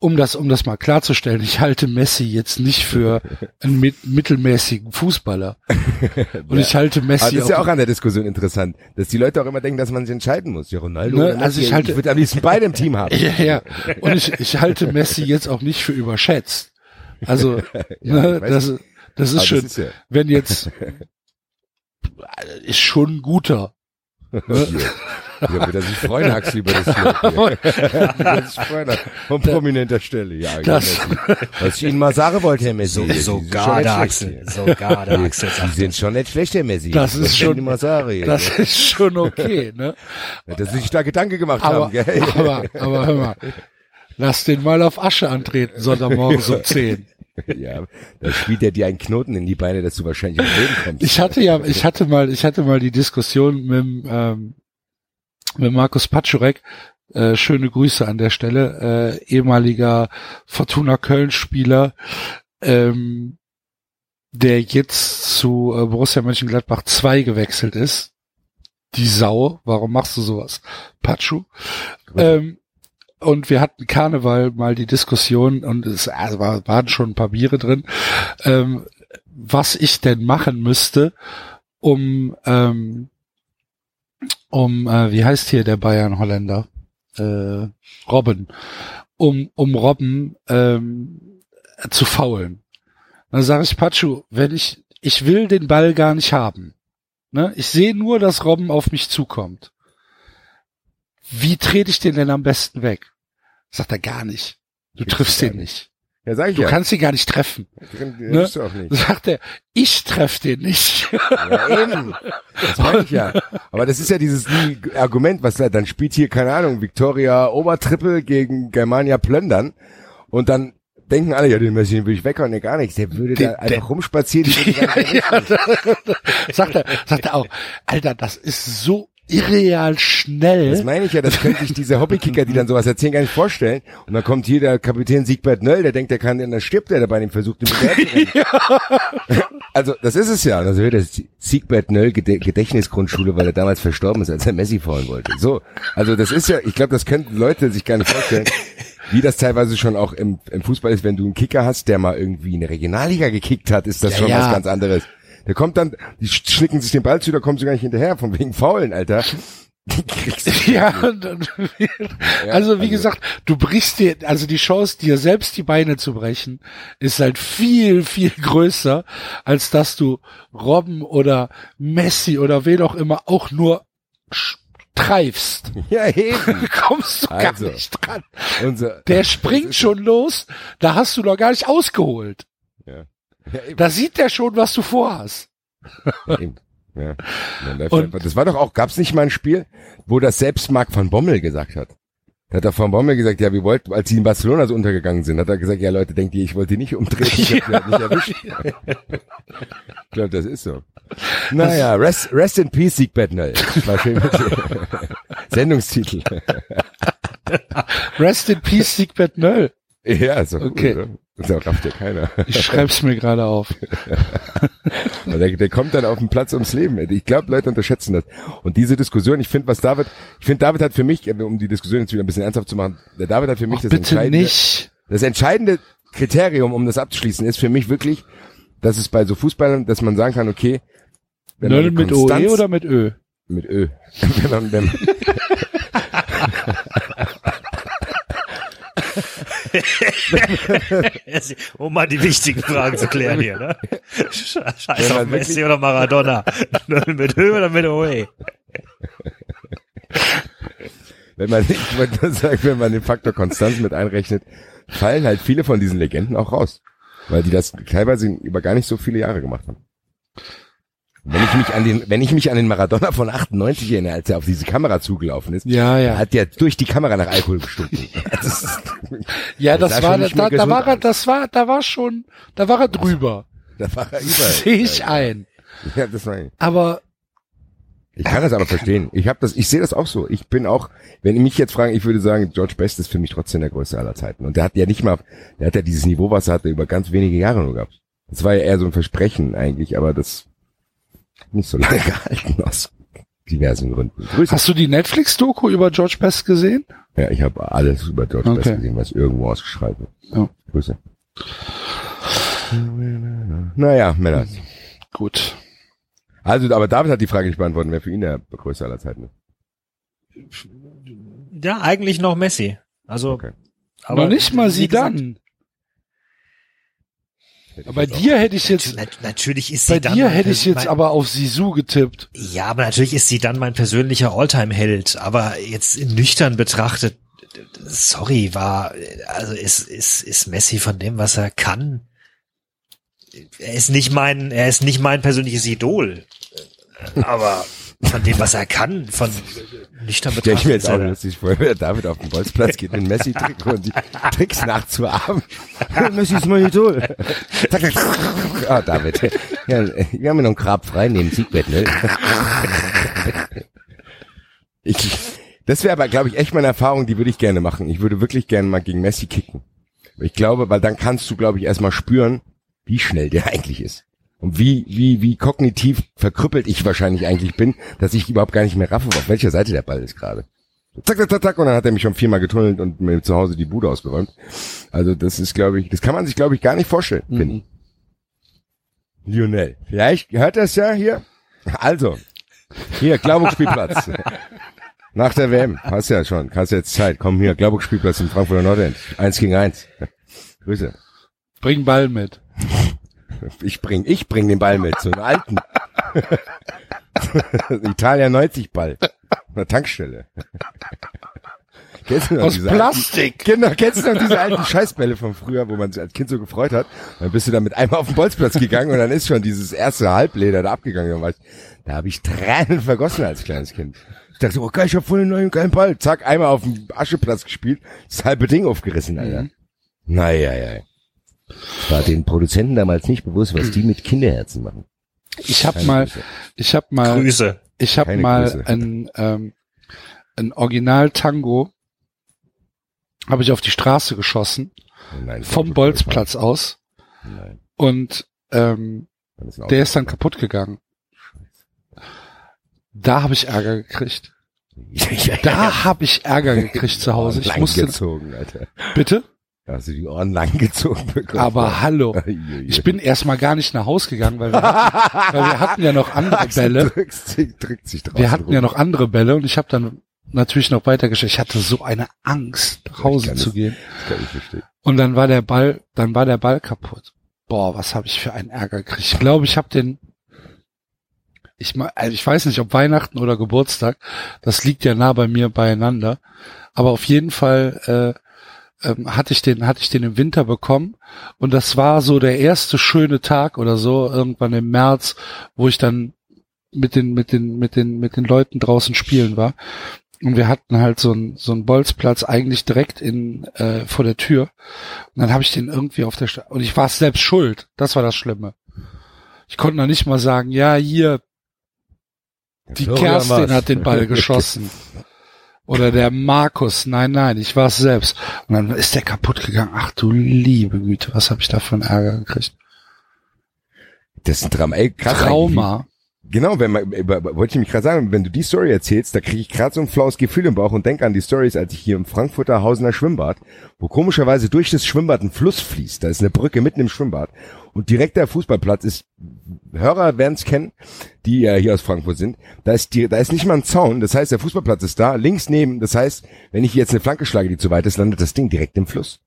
um das, um das mal klarzustellen, ich halte Messi jetzt nicht für einen mit, mittelmäßigen Fußballer. Und ich halte Aber Messi das ist ja auch, an der Diskussion interessant, dass die Leute auch immer denken, dass man sich entscheiden muss. Ja, Ronaldo Ne, also ich halte- ich würde am liebsten beide im Team haben. ja, ja. Und ich, ich halte Messi jetzt auch nicht für überschätzt. Also, Ja, ne, das, das ist Aber schön. das ist ja, wenn jetzt, ist schon ein guter. Ne? Ja, wird er sich freuen, Axel, über das freuen, von prominenter Stelle. Ja, Das- Messi. Was ich Ihnen mal sagen wollte, Herr Messi. So, sogar der Axel, sogar der. Axel. Sagt sind schon nicht schlecht, Herr Messi. Das ist schon- mal sagen. Das ist schon okay, ne? Dass Sie sich da Gedanken gemacht Aber, haben, gell? aber, aber hör mal. Lass den mal auf Asche antreten, Sonntagmorgens um 10. Ja, da spielt er dir einen Knoten in die Beine, dass du wahrscheinlich ums Leben kommst. Ich hatte ja, ich hatte mal, ich hatte mal die Diskussion mit, dem, ähm, mit Markus Patschurek, Äh, schöne Grüße an der Stelle. Äh, ehemaliger Fortuna Köln-Spieler, ähm, der jetzt zu äh, Borussia Mönchengladbach 2 gewechselt ist. Die Sau, warum machst du sowas? Pachu. Ähm, und wir hatten Karneval mal die Diskussion und es also war, waren schon ein paar Biere drin, ähm, was ich denn machen müsste, um um, um äh, wie heißt hier der Bayern Holländer? Äh, Robben. Um, um Robben ähm, zu faulen. Dann sage ich, Pachu, wenn ich, ich will den Ball gar nicht haben. Ne? Ich sehe nur, dass Robben auf mich zukommt. Wie trete ich den denn am besten weg? Sagt er gar nicht. Du triffst den nicht. Ja, sag ich Du ja. kannst ihn gar nicht treffen. Drin- Ne? triffst du auch nicht. Sagt er, ich treff den nicht. Ja, eben. Das meine ich ja. Aber das ist ja dieses Argument, was da, dann spielt hier, keine Ahnung, Victoria Obertrippel gegen Germania Plöndern und dann denken alle, ja, den Messi den will ich weghauen, nee, gar nichts. Der würde Den- da einfach der- rumspazieren. die ja, ja, sagt er, sagt er auch, Alter, das ist so irreal schnell. Das meine ich ja, das können sich diese Hobbykicker, die dann sowas erzählen, gar nicht vorstellen. Und dann kommt hier der Kapitän Siegbert Nöll, der denkt, der kann, dann stirbt der dabei, den versucht, den Bewertung. Also, das ist es ja. Also, der Siegbert Nöll Gedächtnisgrundschule, weil er damals verstorben ist, als er Messi fallen wollte. So. Also, das ist ja, ich glaube, das können Leute sich gar nicht vorstellen. Wie das teilweise schon auch im, im Fußball ist, wenn du einen Kicker hast, der mal irgendwie in der Regionalliga gekickt hat, ist das Ja, schon ja. was ganz anderes. Der kommt dann, die sch- schnicken sich den Ball zu, da kommen sie gar nicht hinterher, von wegen Faulen, Alter. Ja, und, und, also wie also- gesagt, du brichst dir, also die Chance, dir selbst die Beine zu brechen, ist halt viel, viel größer, als dass du Robben oder Messi oder wen auch immer auch nur treifst. Ja, eben. Kommst du gar Also. nicht dran. Unser, Der springt schon los, da hast du noch gar nicht ausgeholt. Ja. Ja. Da sieht der schon, was du vorhast. Eben. Ja. Läuft Und- das war doch auch, gab's nicht mal ein Spiel, wo das selbst Marc van Bommel gesagt hat? Da hat er von Bommel gesagt, ja, wir wollten, als sie in Barcelona so untergegangen sind, hat er gesagt, ja Leute, denkt ihr, ich wollte die nicht umdrehen, ich hab die halt nicht erwischt. ich glaube, das ist so. Naja, rest, rest in peace, Siegbert dir. Sendungstitel. Rest in Peace, Siegbert Nöll. ja, so Okay. cool, Das rafft ja keiner. Ich schreib's mir gerade auf. Der, der kommt dann auf den Platz ums Leben. Ich glaube, Leute unterschätzen das. Und diese Diskussion, ich finde, was David, ich finde, David hat für mich, um die Diskussion jetzt wieder ein bisschen ernsthaft zu machen, der David hat für mich Ach, das entscheidende, nicht. das entscheidende Kriterium, um das abzuschließen, ist für mich wirklich, dass es bei so Fußballern, dass man sagen kann, okay, wenn man Nöll die mit Konstanz- OE oder mit Ö? mit Ö. wenn man, wenn, um mal die wichtigen Fragen zu klären hier, ne? Scheiß auf Messi oder Maradona. mit Höhe oder mit OE? wenn man, ich wollte nur sagen, wenn man den Faktor Konstanz mit einrechnet, fallen halt viele von diesen Legenden auch raus. Weil die das teilweise über gar nicht so viele Jahre gemacht haben. Wenn ich mich an den, wenn ich mich an den Maradona von 98 erinnere, als er auf diese Kamera zugelaufen ist, Ja, ja. hat der durch die Kamera nach Alkohol gestunken. Das Ja, Das das, war, da, da war er, das war, da war schon, da war er drüber. da war er überall. Sehe ich ein. Ja, das war, Aber ich kann das aber verstehen. Ich habe das, ich sehe das auch so. Ich bin auch, wenn die mich jetzt fragen, ich würde sagen, George Best ist für mich trotzdem der größte aller Zeiten. Und der hat ja nicht mal, der hat ja dieses Niveau, was er hatte, über ganz wenige Jahre nur gehabt. Das war ja eher so ein Versprechen eigentlich, aber das nicht so lange gehalten aus diversen Gründen. Grüße. hast du die Netflix-Doku über George Best gesehen? Ja, ich habe alles über George Okay. Best gesehen, was irgendwo ausgeschrieben wird. Ja. Grüße. Naja, Männer. Gut. Also, aber David hat die Frage nicht beantwortet, wer für ihn der größte aller Zeiten ist. Ja, eigentlich noch Messi. Also, Okay. aber Noch nicht mal sie gesagt, dann. Bei auch- dir hätte ich jetzt, nat- Natürlich ist sie bei dann dir hätte ich jetzt aber auf Sisu getippt. Ja, aber natürlich ist sie dann mein persönlicher Alltime-Held. Aber jetzt nüchtern betrachtet, sorry, war, also ist, ist, ist Messi von dem, was er kann. Er ist nicht mein, er ist nicht mein persönliches Idol. Aber von dem, was er kann, von nüchtern Stell ich mir jetzt auch lustig vor, wenn David auf den Bolzplatz geht mit Messi-Trick und die Tricks nachzuahmen. Messi ist mein Idol. Ah, David. Ja, wir haben ja noch ein Grab frei neben Siegbett, ne? Ich, Das wäre aber, glaube ich, echt meine Erfahrung, die würde ich gerne machen. Ich würde wirklich gerne mal gegen Messi kicken. Ich glaube, weil dann kannst du, glaube ich, erstmal spüren, wie schnell der eigentlich ist. Und wie, wie, wie kognitiv verkrüppelt ich wahrscheinlich eigentlich bin, dass ich überhaupt gar nicht mehr raffe, auf welcher Seite der Ball ist gerade. Zack, zack, zack, zack, und dann hat er mich schon viermal getunnelt und mir zu Hause die Bude ausgeräumt. Also das ist, glaube ich, das kann man sich, glaube ich, gar nicht vorstellen, Mhm. finde ich. Lionel, vielleicht hört das ja hier. Also, hier, Glauburg-Spielplatz. Nach der WM, hast ja schon, hast jetzt Zeit. Komm hier, Glauburg-Spielplatz im Frankfurter Nordend. Eins gegen eins. Grüße. Bring Ball mit. Ich bring, ich bring den Ball mit, so einen alten. Italia 90 Ball. Eine Tankstelle. Kennst du noch Aus diese Plastik. Alten, genau, kennst du noch diese alten Scheißbälle von früher, wo man sich als Kind so gefreut hat? Dann bist du damit einmal auf den Bolzplatz gegangen und dann ist schon dieses erste Halbleder da abgegangen. Und weißt, da habe ich Tränen vergossen als kleines Kind. Ich dachte so, oh geil, ich hab voll einen neuen geilen Ball. Zack, einmal auf dem Ascheplatz gespielt, das halbe Ding aufgerissen, Alter. Naja, ja. War den Produzenten damals nicht bewusst, was die mit Kinderherzen machen. Ich habe mal, Grüße. ich habe mal, Grüße. ich habe mal Grüße. ein, ähm, ein Original Tango habe ich auf die Straße geschossen Oh Nein, vom Bolzplatz aus Nein, und ähm, ist der ist dann kaputt gegangen. Da habe ich Ärger gekriegt. Da habe ich Ärger gekriegt zu Hause. Ich musste gezogen, Alter. bitte, Da hast du die Ohren lang gezogen bekommen. aber hallo. Ich bin erstmal gar nicht nach Haus gegangen, weil wir hatten, weil wir hatten ja noch andere Bälle. Drückt sich, drückt sich Wir hatten rum. ja noch andere Bälle und ich habe dann natürlich noch weitergeschickt. Ich hatte so eine Angst, nach Hause zu gehen. Das kann ich verstehen. Und dann war der Ball, dann war der Ball kaputt. Boah, was habe ich für einen Ärger gekriegt. Ich glaube, ich habe den, ich, also ich weiß nicht, ob Weihnachten oder Geburtstag, das liegt ja nah bei mir beieinander. Aber auf jeden Fall äh, ähm, hatte ich den, hatte ich den im Winter bekommen. Und das war so der erste schöne Tag oder so, irgendwann im März, wo ich dann mit den, mit den, mit den, mit den Leuten draußen spielen war. Und wir hatten halt so einen so einen Bolzplatz eigentlich direkt in äh, vor der Tür. Und dann habe ich den irgendwie auf der Straße. Und ich war selbst schuld. Das war das Schlimme. Ich konnte noch nicht mal sagen, ja, hier, die Florian Kerstin war's. hat den Ball geschossen. Oder der Markus. Nein, nein, ich war es selbst. Und dann ist der kaputt gegangen. Ach du liebe Güte, was habe ich da für einen Ärger gekriegt? Das ist ein Drama. Ey, krass Trauma. Genau, wenn man, über- wollte ich mich gerade sagen, wenn du die Story erzählst, da kriege ich gerade so ein flaues Gefühl im Bauch und denk an die Stories, als ich hier im Frankfurter Hausener Schwimmbad, wo komischerweise durch das Schwimmbad ein Fluss fließt, da ist eine Brücke mitten im Schwimmbad. Und direkt der Fußballplatz ist, Hörer werden es kennen, die ja hier aus Frankfurt sind, da ist die, da ist nicht mal ein Zaun, das heißt, der Fußballplatz ist da, links neben, das heißt, wenn ich jetzt eine Flanke schlage, die zu weit ist, landet das Ding direkt im Fluss.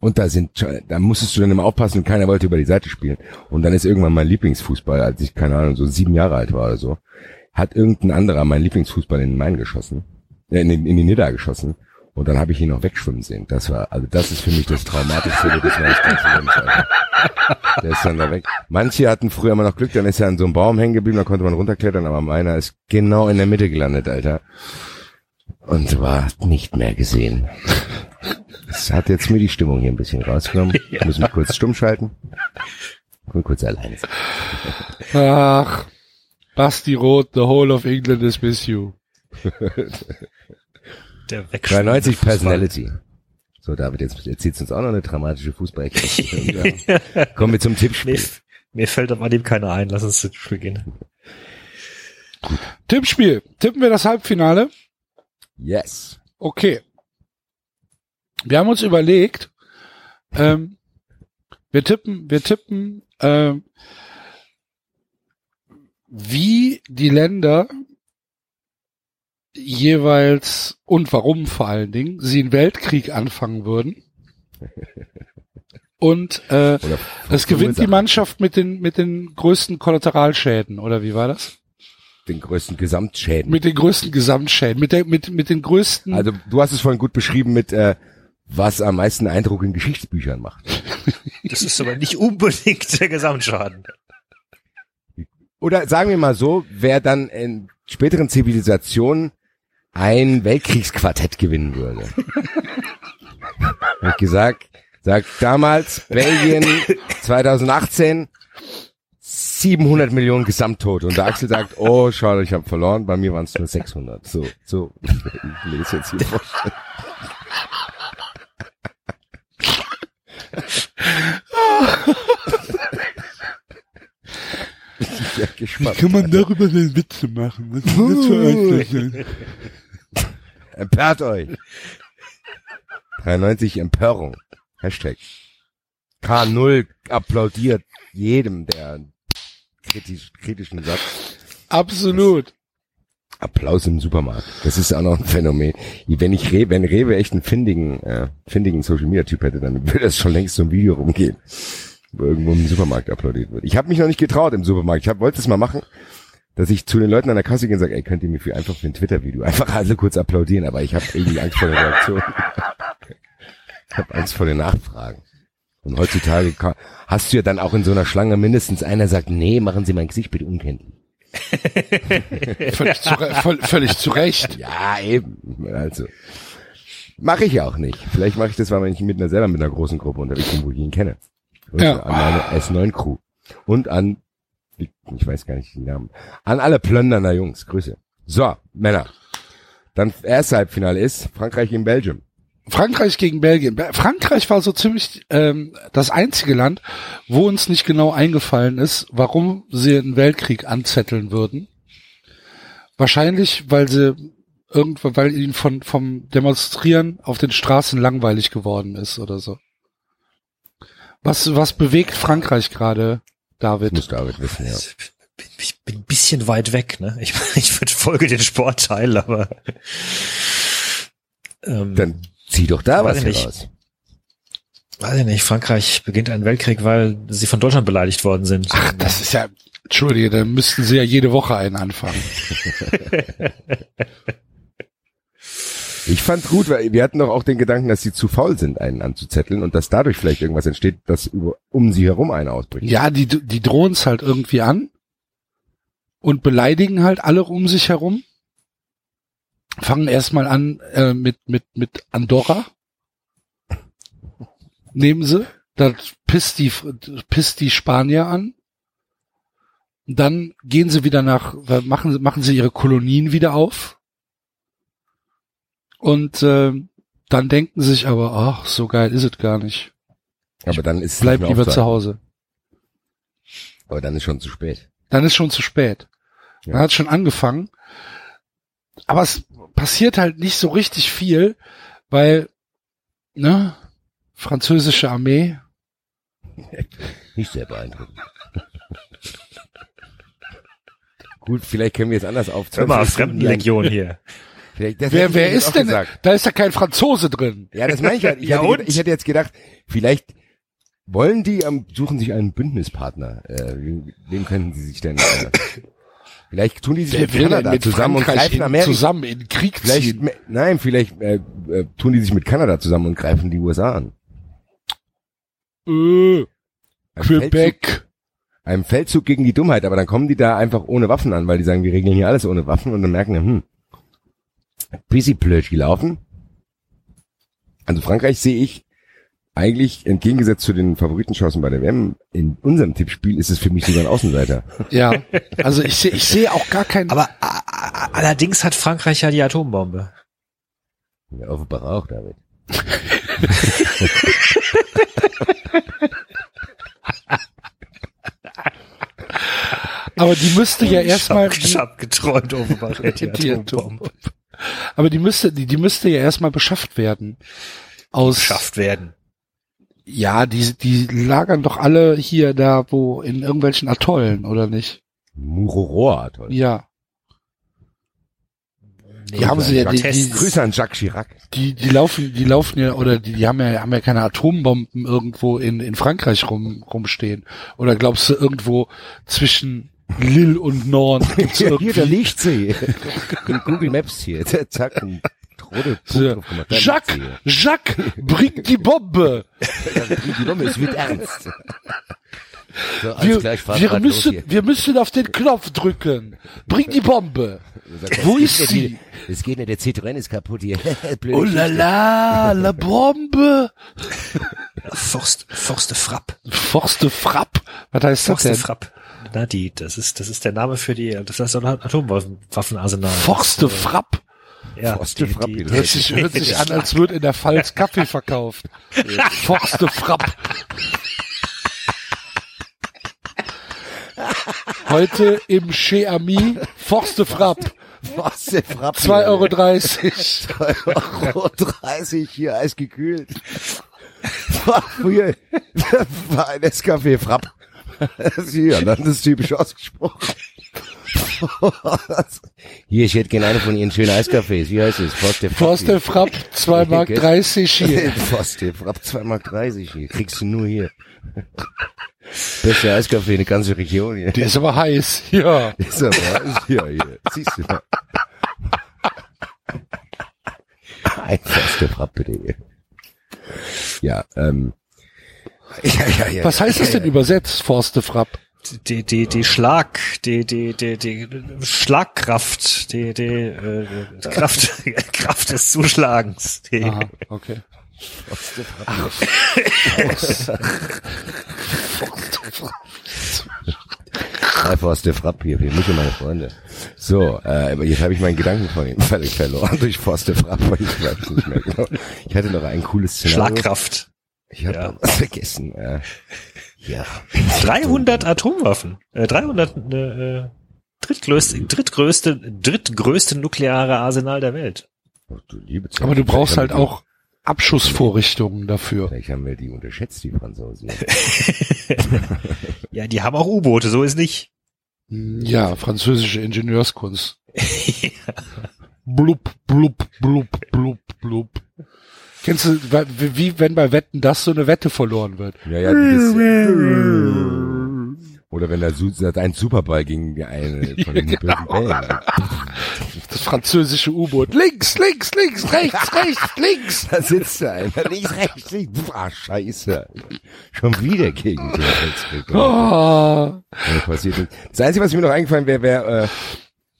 Und da sind, da musstest du dann immer aufpassen keiner wollte über die Seite spielen. Und dann ist irgendwann mein Lieblingsfußball, als ich, keine Ahnung, so sieben Jahre alt war oder so, hat irgendein anderer meinen Lieblingsfußball in den Main geschossen, äh, in, den- in die Nidda geschossen. Und dann habe ich ihn noch wegschwimmen sehen. Das war, also das ist für mich das Traumatischste Erlebnis meines ganzen Lebens, Alter. Der ist dann da weg. Manche hatten früher immer noch Glück, dann ist er an so einem Baum hängen geblieben, da konnte man runterklettern, aber meiner ist genau in der Mitte gelandet, Alter. Und war nicht mehr gesehen. Das hat jetzt mir die Stimmung hier ein bisschen rausgenommen. Ich muss mich kurz stumm schalten. Und kurz alleine sein. Ach, Basti Roth, the whole of England is with you. Der wegschwimmende 93 Fußball. Personality. So, David, jetzt erzählst du uns auch noch eine dramatische fußball Kommen wir zum Mir, Tippspiel. mir fällt aber dem keiner ein. Lass uns das Spiel gehen. Tippspiel. Tippen wir das Halbfinale? Yes. Okay. Wir haben uns überlegt, ähm, wir tippen, wir tippen, ähm, wie die Länder jeweils und warum vor allen Dingen sie einen Weltkrieg anfangen würden. Und äh, es gewinnt die Mannschaft mit den mit den größten Kollateralschäden oder wie war das? Den größten Gesamtschäden. Mit den größten Gesamtschäden, mit der mit mit den größten Also du hast es vorhin gut beschrieben mit äh, was am meisten Eindruck in Geschichtsbüchern macht. Das ist aber nicht unbedingt der Gesamtschaden. Oder sagen wir mal so, wer dann in späteren Zivilisationen ein Weltkriegsquartett gewinnen würde. Ich gesagt, sagt damals Belgien 2018 700 Millionen Gesamttote. Und der Axel sagt, oh, schade, ich habe verloren. Bei mir waren es nur 600. So, so. Ich es jetzt hier vorstellen. Ich bin ja gespannt. darüber denn Witze machen? Was ist das für ein Empört euch. 93 Empörung. Hashtag. K0 applaudiert jedem, der einen kritisch, kritischen Satz. Absolut. Applaus im Supermarkt. Das ist auch noch ein Phänomen. Wenn ich Rewe, wenn Rewe echt einen findigen, äh, findigen Social Media Typ hätte, dann würde das schon längst so ein Video rumgehen, irgendwo im Supermarkt applaudiert wird. Ich habe mich noch nicht getraut im Supermarkt. Ich hab, wollte es mal machen, dass ich zu den Leuten an der Kasse gehe und sage, ey, könnt ihr mir für einfach für ein Twitter-Video einfach alle kurz applaudieren, aber ich habe irgendwie Angst vor der Reaktion. ich habe Angst vor den Nachfragen. Und heutzutage hast du ja dann auch in so einer Schlange mindestens einer sagt, nee, machen Sie mein Gesicht bitte unkenntlich. Völlig zu, voll, völlig zu Recht. Ja, eben. Also. Mache ich ja auch nicht. Vielleicht mache ich das, weil ich mit einer selber mit einer großen Gruppe unterwegs bin, wo ich ihn kenne. Und Ja. An meine S9-Crew. Und an, ich weiß gar nicht den Namen, an alle Plönderner Jungs. Grüße. So, Männer. Dann erste Halbfinale ist Frankreich gegen Belgium. Frankreich gegen Belgien. Be- Frankreich war so ziemlich ähm, das einzige Land, wo uns nicht genau eingefallen ist, warum sie einen Weltkrieg anzetteln würden. Wahrscheinlich, weil sie irgendwann, weil ihnen von vom Demonstrieren auf den Straßen langweilig geworden ist oder so. Was was bewegt Frankreich gerade, David? Muss David wissen, ja. Ich bin ein bisschen weit weg, ne? Ich, ich würde folge den Sportteil, aber ähm, Dann zieh doch da was ich nicht. heraus. weiß ich nicht, Frankreich beginnt einen Weltkrieg, weil sie von Deutschland beleidigt worden sind. Ach, das ist ja, Entschuldige, dann müssten sie ja jede Woche einen anfangen. Ich fand gut, weil wir hatten doch auch den Gedanken, dass sie zu faul sind, einen anzuzetteln und dass dadurch vielleicht irgendwas entsteht, dass über, um sie herum einer ausbricht. Ja, die, die drohen es halt irgendwie an und beleidigen halt alle um sich herum. Fangen erstmal an äh, mit, mit, mit Andorra. Nehmen sie. Da pisst die, pisst die Spanier an. Dann gehen sie wieder nach, machen, machen sie ihre Kolonien wieder auf. Und äh, dann denken sie sich aber, ach, so geil ist es gar nicht. Aber dann ist es Bleib lieber zu. Hause. Aber dann ist schon zu spät. dann ist schon zu spät. Ja. Man hat schon angefangen. Aber es passiert halt nicht so richtig viel, weil, ne, französische Armee, Nicht sehr beeindruckend. Gut, vielleicht können wir es anders auf. Hör mal, Fremdenlegion hier. Vielleicht, wer, wer ist denn, Gesagt. da ist ja kein Franzose drin. Ja, das meine ich halt. Ich, Ja, hätte, und? ich hätte jetzt gedacht, vielleicht wollen die, ähm, suchen sich einen Bündnispartner. Äh, wem, können sie sich denn, äh, vielleicht tun die sich mit Kanada zusammen und greifen in, Amerika. zusammen in Krieg Vielleicht, ziehen? nein, vielleicht äh, äh, tun die sich mit Kanada zusammen und greifen die USA an. Äh, Ein Feldzug, Quebec. ein Feldzug gegen die Dummheit, aber dann kommen die da einfach ohne Waffen an, weil die sagen, wir regeln hier alles ohne Waffen und dann merken, hm, busy blöd gelaufen. Also Frankreich sehe ich eigentlich entgegengesetzt zu den Favoritenchancen bei der WM, in unserem Tippspiel ist es für mich sogar ein Außenseiter. Ja, also ich sehe ich sehe auch gar keinen. Aber allerdings hat Frankreich ja die Atombombe. Ja, offenbar auch, David. aber die müsste ja erstmal. Ich hab, geträumt, die Die Atombombe Aber die müsste, die, die müsste ja erstmal beschafft werden. Aus, geschafft werden. ja, die, die lagern doch alle hier da, wo, in irgendwelchen Atollen, oder nicht? Muroroa, toll. Ja. Die haben sie ja, die, die. Grüße an Jacques Chirac. die, die laufen, die laufen ja, oder die, die haben ja, haben ja keine Atombomben irgendwo in, in Frankreich rum, rumstehen. Oder glaubst du irgendwo zwischen Lille und Nord gibt's Hier, hier, da liegt sie. In Google Maps hier. Zack, ein rote Punkt gemacht. Jacques, Jacques, bring die Bombe! hier. Die Bombe, es wird ernst. So, Wir, klar, ich fahr wir müssen, wir müssen auf den Knopf drücken. Bring die Bombe. Sagt, Wo es ist geht nicht, sie? Es geht nicht, der Citroën ist kaputt hier. Blöde Oh la la, la Bombe. Forst, Forste Frapp. Forste Frapp. Was heißt das Forste denn? Frapp. Na die, das ist, das ist der Name für die, das ist so ein Atomwaffenarsenal. Forste Frapp. Ja, Forste die- Frapp, die- das Hört sich, hört sich an, als würde in der Pfalz Kaffee verkauft. Forste Frapp. Heute im Chez Ami Forste Frapp. Der Frapp? 2,30 Euro. 2,30 Euro 30 hier eisgekühlt. War früher war ein Escafé Frapp. Ja, dann ist typisch ausgesprochen. Hier, ich hätte gerne eine von Ihren schönen Eiskaffees. Wie heißt es? Forste Frapp. Frapp, 2 Mark 30 hier. Forste Frapp, 2,30 Mark 30 hier. Kriegst du nur hier. Beste Eiskaffee in der ganzen Region hier. Der ist aber heiß. Ja. Ist aber, ist hier, hier. Siehst du mal. Ein Forste Frapp bitte hier. Ja, ähm. Ja, ja, ja. Was heißt das denn übersetzt, Forste Frapp? die, die, die Schlag, die, die, die, die Schlagkraft, die, die, äh, Kraft, Kraft des Zuschlagens. Die, Aha, okay. Forste Frapp hier, für mich und meine Freunde. So, äh, jetzt habe ich meinen Gedanken von ihm völlig verloren durch Forste Frapp, weil ich weiß nicht mehr genau. Ich hatte noch ein cooles Szenario. Schlagkraft. Ich habe Ja. noch was vergessen. Äh, ja. 300 Atomwaffen. Äh, 300 äh, drittgrößte, drittgrößte, drittgrößte nukleare Arsenal der Welt. Oh, du liebe Zeit. Aber du brauchst halt auch Abschussvorrichtungen dafür. Die, vielleicht haben wir die unterschätzt, die Franzosen. Ja, die haben auch U-Boote, so ist nicht. Ja, französische Ingenieurskunst. blub, blub, blub, blub, blub. Kennst du, wie, wenn bei Wetten das so eine Wette verloren wird? ja, ja, das, oder wenn Su- ein Superball gegen eine von den bösen Bällen. Das französische U-Boot. Links, links, links, rechts, rechts, links. Da sitzt da einer, links, rechts, links. Ah, scheiße. Schon wieder gegen den. Oh, Ja, passiert nicht. Das Einzige, was mir noch eingefallen wäre, wäre, äh,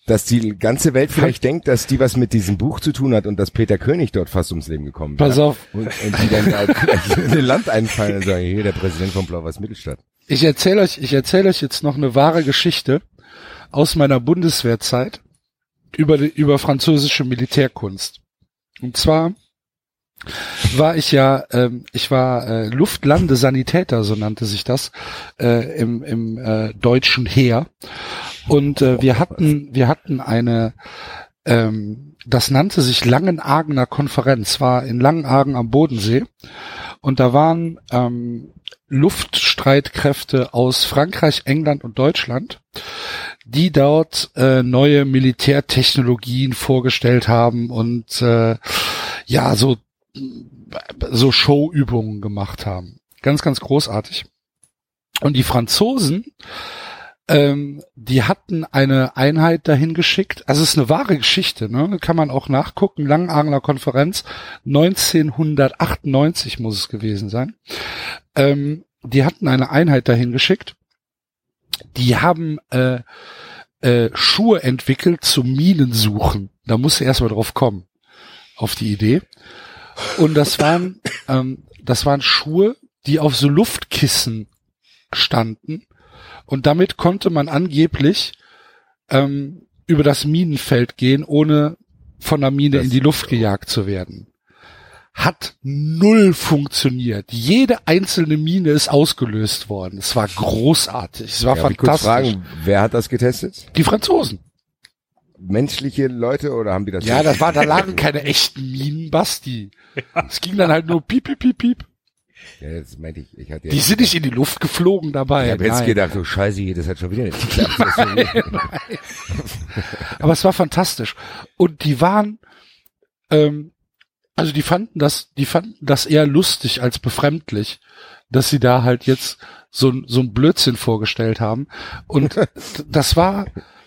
dass die ganze Welt vielleicht denkt, dass die was mit diesem Buch zu tun hat und dass Peter König dort fast ums Leben gekommen pass wäre. auf. Und, und die dann vielleicht in den Land einfallen und sagen, hier der Präsident von Blau-Weiß Mittelstadt. Ich erzähle euch, ich erzähle euch jetzt noch eine wahre Geschichte aus meiner Bundeswehrzeit über die, über französische Militärkunst. Und zwar war ich ja, ähm, ich war äh, Luftlandesanitäter, so nannte sich das, äh, im, im äh, deutschen Heer. Und äh, wir hatten, wir hatten eine, ähm, das nannte sich Langenargener Konferenz, war in Langenargen am Bodensee. Und da waren ähm, Luftstreitkräfte aus Frankreich, England und Deutschland, die dort äh, neue Militärtechnologien vorgestellt haben und äh, ja, so, so Showübungen gemacht haben. Ganz, ganz großartig. Und die Franzosen, ähm, die hatten eine Einheit dahin geschickt. Also es ist eine wahre Geschichte, ne? Kann man auch nachgucken. Langenargener Konferenz 1998 muss es gewesen sein. Ähm, die hatten eine Einheit dahin geschickt. Die haben äh, äh, Schuhe entwickelt zum Minensuchen. Da musste erstmal drauf kommen, auf die Idee. Und das waren, ähm, das waren Schuhe, die auf so Luftkissen standen. Und damit konnte man angeblich ähm, über das Minenfeld gehen, ohne von der Mine Das- in die Luft gejagt zu werden. Hat null funktioniert. Jede einzelne Mine ist ausgelöst worden. Es war großartig. Es war Darf ich kurz fantastisch. fragen, wer hat das getestet? Die Franzosen. Menschliche Leute oder haben die das? Ja, das war, da lagen keine echten Minen, Basti. Es ging dann halt nur piep, piep, piep, piep. Ja, das meinte ich. Ich hatte ja Die sind nicht in die Luft geflogen dabei. ich habe jetzt Nein. gedacht, oh Scheiße, hier, das hat schon wieder nicht geklappt. Aber es war fantastisch. Und die waren, ähm, also die fanden das, die fanden das eher lustig als befremdlich, dass sie da halt jetzt so, ein- so ein Blödsinn vorgestellt haben. Und das war,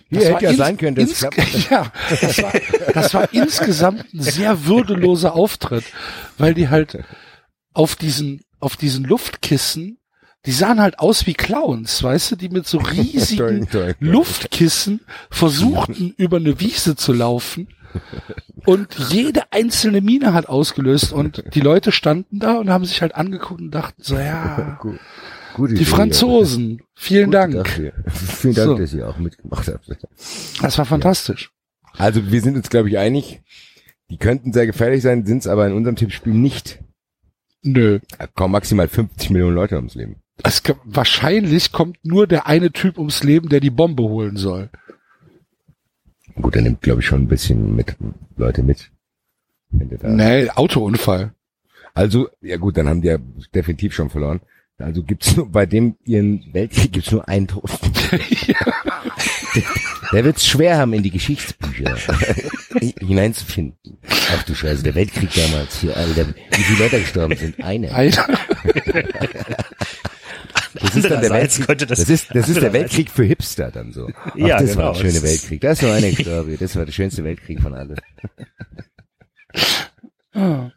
Hier das hätte war ja sein können, das. Ja, das war, das war insgesamt ein sehr würdeloser Auftritt, weil die halt auf diesen, auf diesen Luftkissen, die sahen halt aus wie Clowns, weißt du, die mit so riesigen. Luftkissen versuchten, über eine Wiese zu laufen. Und jede einzelne Mine hat ausgelöst und die Leute standen da und haben sich halt angeguckt und dachten so, ja, Gut. Gute Die Idee, Franzosen. Vielen Gut Dank. dafür. Vielen Dank, So. dass ihr auch mitgemacht habt. Das war fantastisch. Also wir sind uns, glaube ich, einig. Die könnten sehr gefährlich sein, sind es aber in unserem Tippspiel nicht. Nö. Da kommen maximal 50 Millionen Leute ums Leben. Es, wahrscheinlich kommt nur der eine Typ ums Leben, der die Bombe holen soll. Gut, er nimmt, glaube ich, schon ein bisschen mit Leute mit. Nee, Autounfall. Also, ja gut, dann haben die ja definitiv schon verloren. Also gibt's nur bei dem ihren Weltkrieg gibt's nur einen Toten. der, der wird's schwer haben, in die Geschichtsbücher hineinzufinden. Ach du Scheiße, der Weltkrieg damals hier, Alter, wie viele Leute gestorben sind? Eine. Einer. Das ist dann der Weltkrieg. könnte das- Das ist, das ist der Weltkrieg für Hipster dann so. Ach, Ja, das genau. war schöner Das ist- Weltkrieg. Da ist nur einer gestorben. Das war der schönste Weltkrieg von allen. Ah.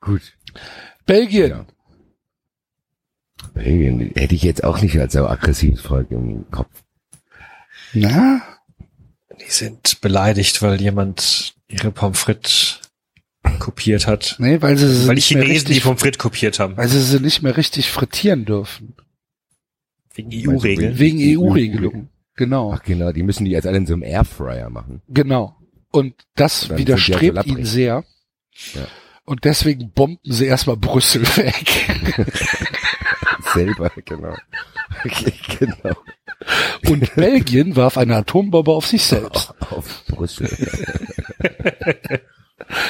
Gut. Belgien. Ja. Belgien hätte ich jetzt auch nicht als so aggressives Volk im Kopf. Na? Die sind beleidigt, weil jemand ihre Pommes frites kopiert hat. Nee, weil sie sie Weil die nicht mehr Chinesen die richtig, Pommes frites kopiert haben. weil sie sie nicht mehr richtig frittieren dürfen. Wegen EU-Regeln. Wegen EU EU-Regelungen. Genau, Ach genau, die müssen die jetzt alle in so einem Airfryer machen. genau. Und das Dann die widerstrebt ja so ihnen sehr. Ja. Und deswegen bomben sie erstmal Brüssel weg. Selber, genau. Okay, genau. Und Belgien warf eine Atombombe auf sich selbst. Auf Brüssel.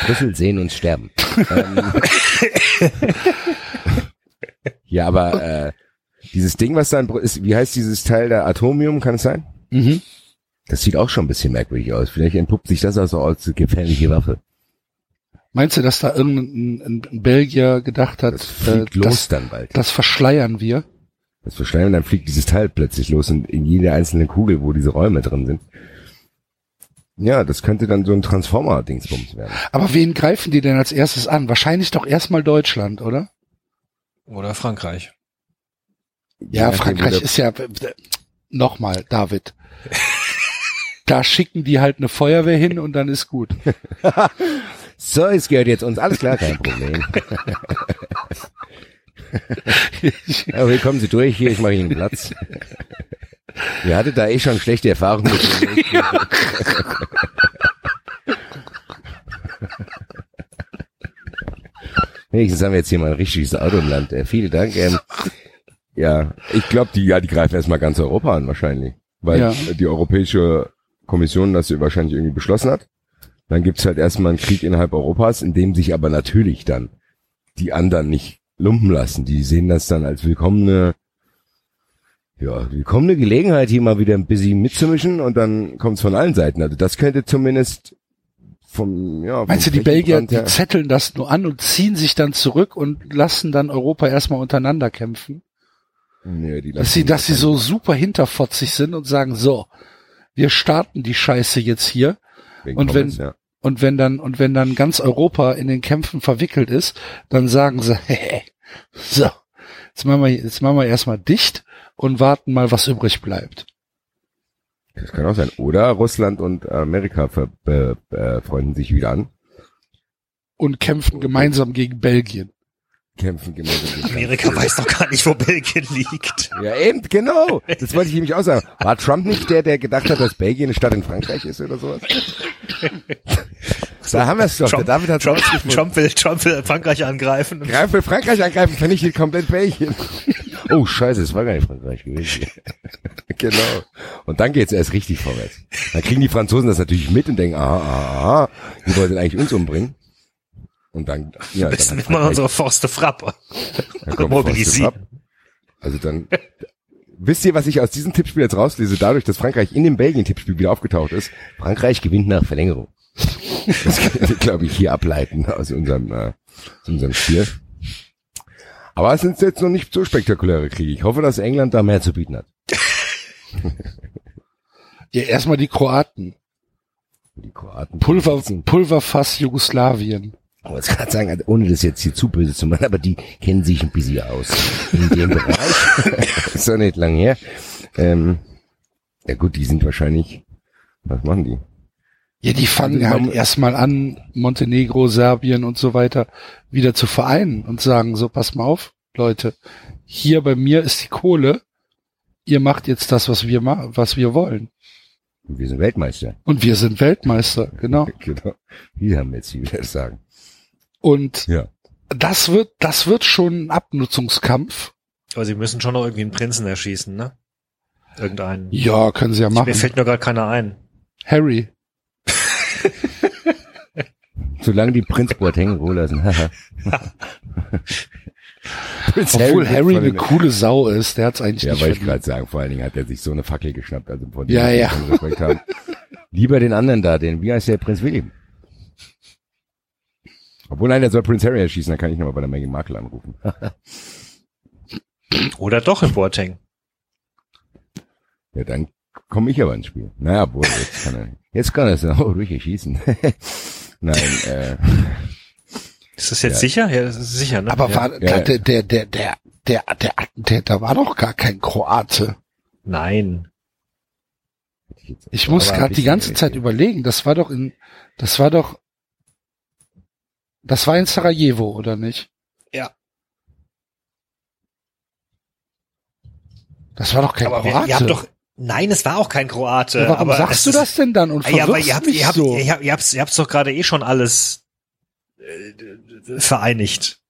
Brüssel sehen und sterben. ähm, ja, aber äh, dieses Ding, was da in Brü- ist, wie heißt dieses Teil der Atomium, kann es sein? Mhm. Das sieht auch schon ein bisschen merkwürdig aus. Vielleicht entpuppt sich das also als gefährliche Waffe. Meinst du, dass da irgendein ein, ein Belgier gedacht hat, Das äh, fliegt los das, dann bald. das verschleiern wir? Das verschleiern und dann fliegt dieses Teil plötzlich los und in jede einzelne Kugel, wo diese Räume drin sind. Ja, das könnte dann so ein Transformer-Dingsbums werden. Aber wen greifen die denn als erstes an? Wahrscheinlich doch erstmal Deutschland, oder? Oder Frankreich. Ja, nachdem, Frankreich ist ja nochmal, David. da schicken die halt eine Feuerwehr hin und dann ist gut. So, es gehört jetzt uns. Alles klar, kein Problem. Aber hier kommen Sie durch, hier, ich mache Ihnen Platz. Ihr hattet da eh schon schlechte Erfahrungen mit dem Wenigstens haben wir jetzt hier mal ein richtiges Auto im Land. Äh, vielen Dank. Ähm, ja, ich glaube, die, ja, die greifen erstmal ganz Europa an wahrscheinlich. Weil Ja. die Europäische Kommission das ja wahrscheinlich irgendwie beschlossen hat. Dann gibt's halt erstmal einen Krieg innerhalb Europas, in dem sich aber natürlich dann die anderen nicht lumpen lassen. Die sehen das dann als willkommene, ja, willkommene Gelegenheit, hier mal wieder ein bisschen mitzumischen und dann kommt's von allen Seiten. Also das könnte zumindest vom, ja, vom Meinst du, die Belgier, die zetteln das nur an und ziehen sich dann zurück und lassen dann Europa erstmal untereinander kämpfen? Nee, die Dass sie, lassen- dass sie so super hinterfotzig sind und sagen, so, wir starten die Scheiße jetzt hier. Wegen und wenn- Pommes, ja. Und wenn dann, und wenn dann ganz Europa in den Kämpfen verwickelt ist, dann sagen sie, hey, so, jetzt machen wir, jetzt machen wir erstmal dicht und warten mal, was übrig bleibt. Das kann auch sein. Oder Russland und Amerika ver, äh, äh, freunden sich wieder an, Und kämpfen gemeinsam gegen Belgien. kämpfen gemeinsam. gegen Amerika weiß doch gar nicht, wo Belgien liegt. Ja, eben, genau. Das wollte ich nämlich auch sagen. War Trump nicht der, der gedacht hat, dass Belgien eine Stadt in Frankreich ist oder sowas? Da haben wir es doch. Der David hat Trump. Trump, will, Trump will Frankreich angreifen. Greif für Frankreich angreifen, vernichtet komplett Belgien. Oh, scheiße, es war gar nicht Frankreich gewesen. genau. Und dann geht's erst richtig vorwärts. Dann kriegen die Franzosen das natürlich mit und denken, aha, aha, aha, die wollten eigentlich uns umbringen. Und dann, ja, dann wir mal unsere Forste Frappe Dann kommt mobilisieren. Forster ab. Also dann, wisst ihr, was ich aus diesem Tippspiel jetzt rauslese? Dadurch, dass Frankreich in dem Belgien-Tippspiel wieder aufgetaucht ist. Frankreich gewinnt nach Verlängerung. Das können wir, glaube ich, hier ableiten aus unserem, äh, aus unserem Spiel. Aber es sind jetzt noch nicht so spektakuläre Kriege. Ich hoffe, dass England da mehr zu bieten hat. Ja, erstmal die Kroaten. Die Kroaten. Pulver, Pulverfass Jugoslawien. Ich wollte gerade sagen, also ohne das jetzt hier zu böse zu machen, aber die kennen sich ein bisschen aus in dem Bereich. ist doch nicht lang her. Ähm, ja gut, die sind wahrscheinlich, was machen die? Ja, die fangen Also, halt erstmal an, Montenegro, Serbien und so weiter wieder zu vereinen und sagen, so, pass mal auf, Leute, hier bei mir ist die Kohle, ihr macht jetzt das, was wir ma was wir wollen. Und wir sind Weltmeister. Und wir sind Weltmeister, genau. genau. Wie haben wir jetzt hier wieder das sagen? Und Ja. das wird, das wird schon ein Abnutzungskampf. Aber sie müssen schon noch irgendwie einen Prinzen erschießen, ne? Irgendeinen. Ja, können sie ja Mir machen. fällt nur gerade keiner ein. Harry. Solange die Prinz Boateng in Ruhe lassen. Obwohl Harry von eine coole Sau ist, der hat's eigentlich Ja, nicht wollte ich gerade sagen. Vor allen Dingen hat er sich so eine Fackel geschnappt. Also von dem Ja, ja. schon Respekt haben. Lieber den anderen da, den, wie heißt der Prinz William? Obwohl, nein, der soll Prinz Harry erschießen, dann kann ich nochmal bei der Meghan Markle anrufen. Oder doch in Boateng. ja, dann komme ich aber ins Spiel. Naja, wohl, jetzt kann er, jetzt kann er es auch durchschießen. nein, äh, Ist das jetzt Ja. sicher? Ja, das ist sicher, ne? Aber ja. war, Ja, der, der, der, der, der, der Attentäter war doch gar kein Kroate. Nein. Ich muss gerade die ganze Zeit überlegen, das war doch in, das war doch, das war in Sarajevo, oder nicht? Ja. Das war doch kein Aber wir, Kroate. ihr habt doch, nein, es war auch kein Kroate. ja, warum aber sagst du ist- das denn dann und Ah, Ja, aber ihr habt, mich ihr habt, so? ihr habt, ihr habt's, ihr habt's doch gerade eh schon alles äh, vereinigt.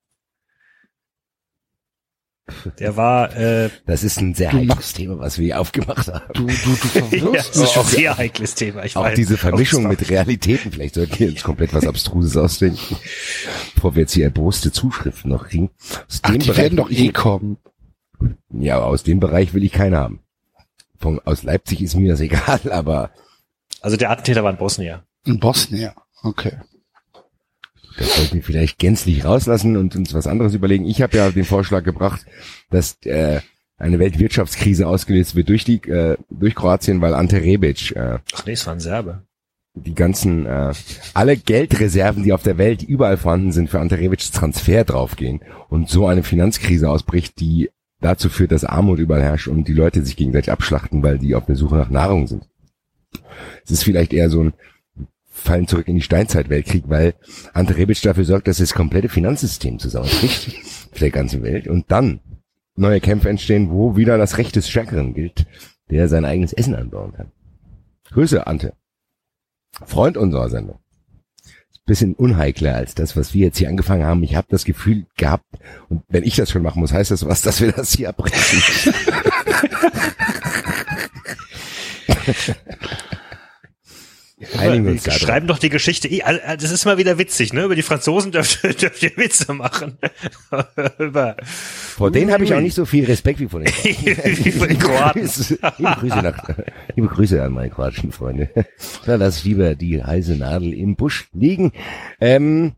Der war, äh, Das ist ein sehr heikles Thema, was wir hier aufgemacht haben. Du, du, du ja, verwirrst das ist schon auch- ein sehr heikles Thema. Ich Auch weiß. diese Vermischung mit Realitäten, vielleicht sollten wir uns komplett was Abstruses ausdenken, bevor wir jetzt hier erboste Zuschriften noch kriegen. Aus Ach, dem die Bereich werden doch will eh ich- kommen. Ja, aber aus dem Bereich will ich keine haben. Von, aus Leipzig ist mir das egal, aber Also der Attentäter war in Bosnien. In Bosnien. Okay. Das sollten wir vielleicht gänzlich rauslassen und uns was anderes überlegen. Ich habe ja den Vorschlag gebracht, dass äh, eine Weltwirtschaftskrise ausgelöst wird durch die äh, durch Kroatien, weil Ante Rebic äh, Ach nee, es war ein Serbe. die ganzen, äh, alle Geldreserven, die auf der Welt überall vorhanden sind, für Ante Rebics Transfer draufgehen und so eine Finanzkrise ausbricht, die dazu führt, dass Armut überall herrscht und die Leute sich gegenseitig abschlachten, weil die auf der Suche nach Nahrung sind. Es ist vielleicht eher so ein Fallen zurück in die Steinzeit-Weltkrieg, weil Ante Rebic dafür sorgt, dass das komplette Finanzsystem zusammenbricht auf der ganzen Welt und dann neue Kämpfe entstehen, wo wieder das Recht des Stärkeren gilt, der sein eigenes Essen anbauen kann. Grüße, Ante. Freund unserer Sendung. Bisschen unheikler als das, was wir jetzt hier angefangen haben. Ich habe das Gefühl gehabt, und wenn ich das schon machen muss, heißt das was, dass wir das hier abbrechen. Einigen wir uns da schreiben doch die Geschichte eh. Das ist mal wieder witzig, ne? Über die Franzosen dürft, ihr- dürft ihr Witze machen. Über Vor denen habe ich auch nicht so viel Respekt wie vor den wie von den Kroaten. liebe, Grüße nach, liebe Grüße an meine kroatischen Freunde. Da lass ich lieber die heiße Nadel im Busch liegen. Ähm,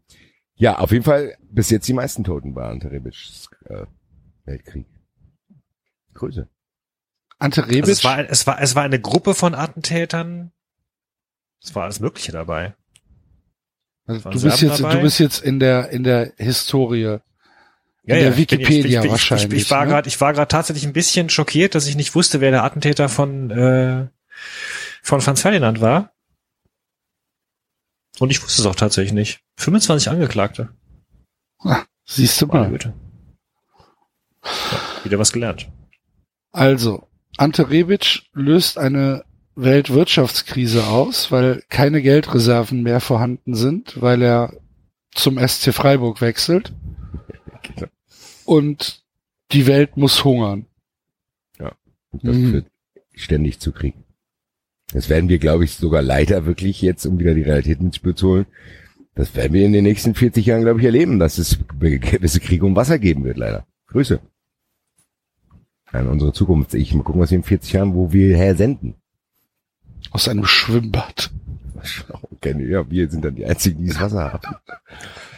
ja, auf jeden Fall bis jetzt die meisten Toten bei Ante Rebics äh, Weltkrieg. Grüße. Ante Rebic. Also es, war, es, war, es war eine Gruppe von Attentätern. Es war alles Mögliche dabei. also du bist jetzt, dabei? du bist jetzt in der, in der Historie. Ja, In der ja, ich bin- Wikipedia ich, ich, wahrscheinlich, Ich, ich, ich war ne? gerade, ich war gerade tatsächlich ein bisschen schockiert, dass ich nicht wusste, wer der Attentäter von äh, von Franz Ferdinand war. Und ich wusste es auch tatsächlich nicht. 25 Angeklagte. Siehst du mal. Güte. Ja, wieder was gelernt. Also, Ante Rebic löst eine Weltwirtschaftskrise aus, weil keine Geldreserven mehr vorhanden sind, weil er zum SC Freiburg wechselt Genau. und die Welt muss hungern. Und das Mhm. führt ständig zu Krieg. Das werden wir, glaube ich, sogar leider wirklich jetzt, um wieder die Realität ins Spiel zu holen, das werden wir in den nächsten 40 Jahren, glaube ich, erleben, dass es gewisse Kriege um Wasser geben wird, leider. Grüße. An unsere Zukunft. Ich mal gucken, was wir in 40 Jahren, wo wir her senden. Aus einem Schwimmbad. Okay, ja, wir sind dann die einzigen, die das Wasser haben.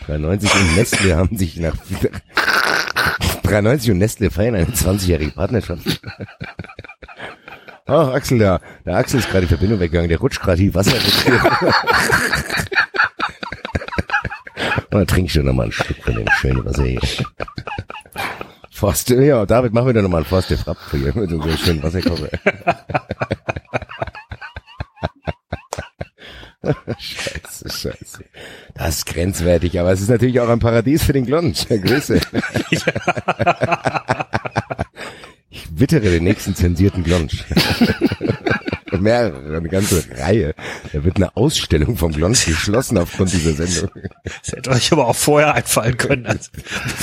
93 und Nestle haben sich nach 93 und Nestle feiern eine 20-jährige Partnerschaft. Ach, Axel, da, der Axel ist gerade die Verbindung weggegangen, der rutscht gerade die Wasser. Und dann trinke ich doch nochmal ein Stück von dem schönen Wasser hier. Forst, ja, David, machen wir doch nochmal einen Forst der Frapp hier mit unserem schönen Wasserkocher. scheiße, scheiße. Das grenzwertig, aber es ist natürlich auch ein Paradies für den Glonsch. Grüße. ich wittere den nächsten zensierten Glonsch. Mehrere, eine ganze Reihe. Da wird eine Ausstellung vom Glonsch geschlossen aufgrund dieser Sendung. Das hätte euch aber auch vorher einfallen können, also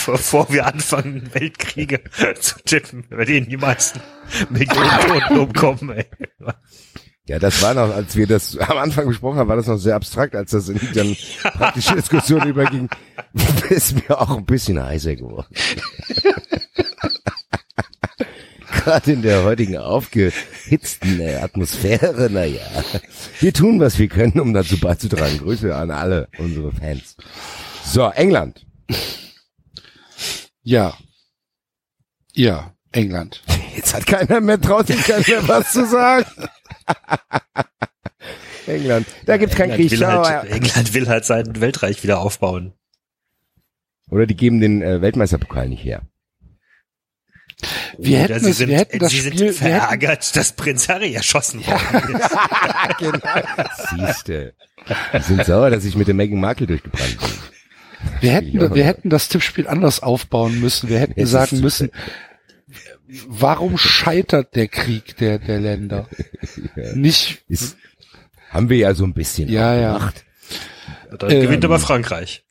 bevor wir anfangen, Weltkriege zu tippen, bei denen die meisten Millionen Toten umkommen. Ey. Ja, das war noch, als wir das am Anfang besprochen haben, war das noch sehr abstrakt, als das in die dann praktische Diskussion überging, ist mir auch ein bisschen heißer geworden. Gerade in der heutigen aufgehitzten äh, Atmosphäre, naja. Wir tun, was wir können, um dazu beizutragen. Grüße an alle unsere Fans. So, England. Ja. Ja, England. Jetzt hat keiner mehr traut sich keiner mehr was zu sagen. England. Da gibt's kein England Krieg. will, halt, England will halt sein Weltreich wieder aufbauen. Oder die geben den äh, Weltmeisterpokal nicht her. Wir hätten sie es, sind, wir hätten das sie Spiel, sind wir hätten, verärgert, dass Prinz Harry erschossen worden ist. genau. Siehste. Die sind sauer, dass ich mit dem Meghan Markle durchgebrannt bin. wir hätten, wir hätten das Tippspiel anders aufbauen müssen. Wir hätten sagen müssen, warum scheitert der Krieg der, der Länder? Nicht, Ist, haben wir ja so ein bisschen Ja, auch ja. gemacht. Dann Ähm, gewinnt aber Frankreich.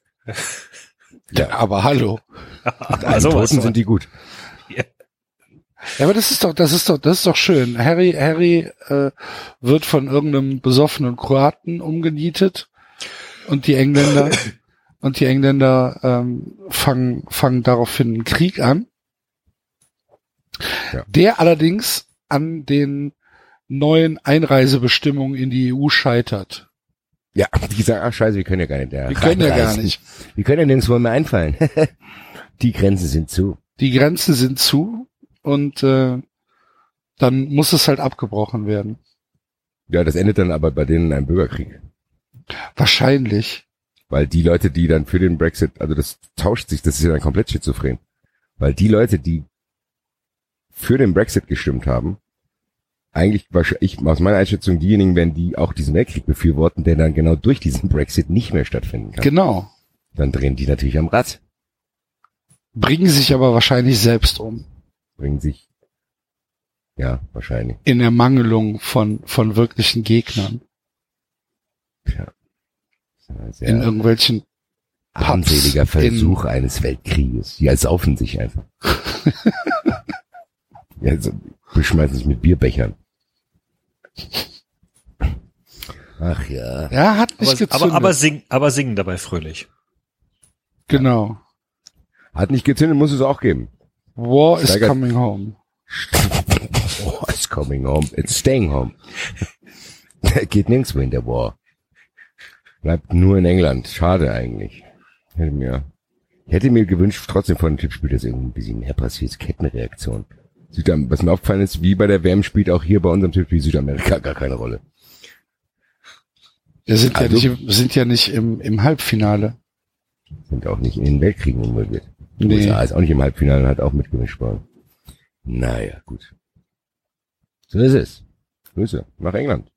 ja, aber hallo. Also was. Toten sind die gut. Ja, aber das ist doch, das ist doch, das ist doch schön. Harry, Harry äh, wird von irgendeinem besoffenen Kroaten umgenietet und die Engländer und die Engländer ähm, fangen fangen daraufhin einen Krieg an, Ja. der allerdings an den neuen Einreisebestimmungen in die EU scheitert. Ja, die sagen, ach scheiße, wir können ja gar nicht. Wir können ja gar nicht. Wir können ja nirgendwo mehr einfallen. die Grenzen sind zu. Die Grenzen sind zu und äh, dann muss es halt abgebrochen werden. Ja, das endet dann aber bei denen in einem Bürgerkrieg. Wahrscheinlich. Weil die Leute, die dann für den Brexit, also das tauscht sich, das ist ja dann komplett schizophren. Weil die Leute, die für den Brexit gestimmt haben, eigentlich wahrscheinlich aus meiner Einschätzung diejenigen werden, die auch diesen Weltkrieg befürworten, der dann genau durch diesen Brexit nicht mehr stattfinden kann. Genau. Dann drehen die natürlich am Rad, Bringen sich aber wahrscheinlich selbst um. bringen sich, ja, wahrscheinlich. in Ermangelung von, von wirklichen Gegnern. Ja, In irgendwelchen armseliger Pubs Versuch eines Weltkrieges. Die saufen sich einfach. ja, so, beschmeißen sich mit Bierbechern. Ach ja. Ja, hat nicht Aber, gezündet. aber, aber, sing, aber singen dabei fröhlich. genau. Hat nicht gezündet, muss es auch geben. War is Steigert- coming home. Oh, it's coming home. It's staying home. Der geht nirgendwo in der War. Bleibt nur in England. Schade eigentlich. Hätte mir, ich hätte mir gewünscht, trotzdem von dem Tippspiel, dass irgendwie ein bisschen mehr passiert. Kettenreaktion. Südam was mir aufgefallen ist, wie bei der WM spielt auch hier bei unserem Tippspiel Südamerika gar keine Rolle. Wir sind Also- ja nicht, sind ja nicht im, im Halbfinale. Sind auch nicht in den Weltkriegen involviert. Nee. USA ist auch nicht im Halbfinale und hat auch mitgemischt worden. Naja, gut. So ist es. Grüße nach England.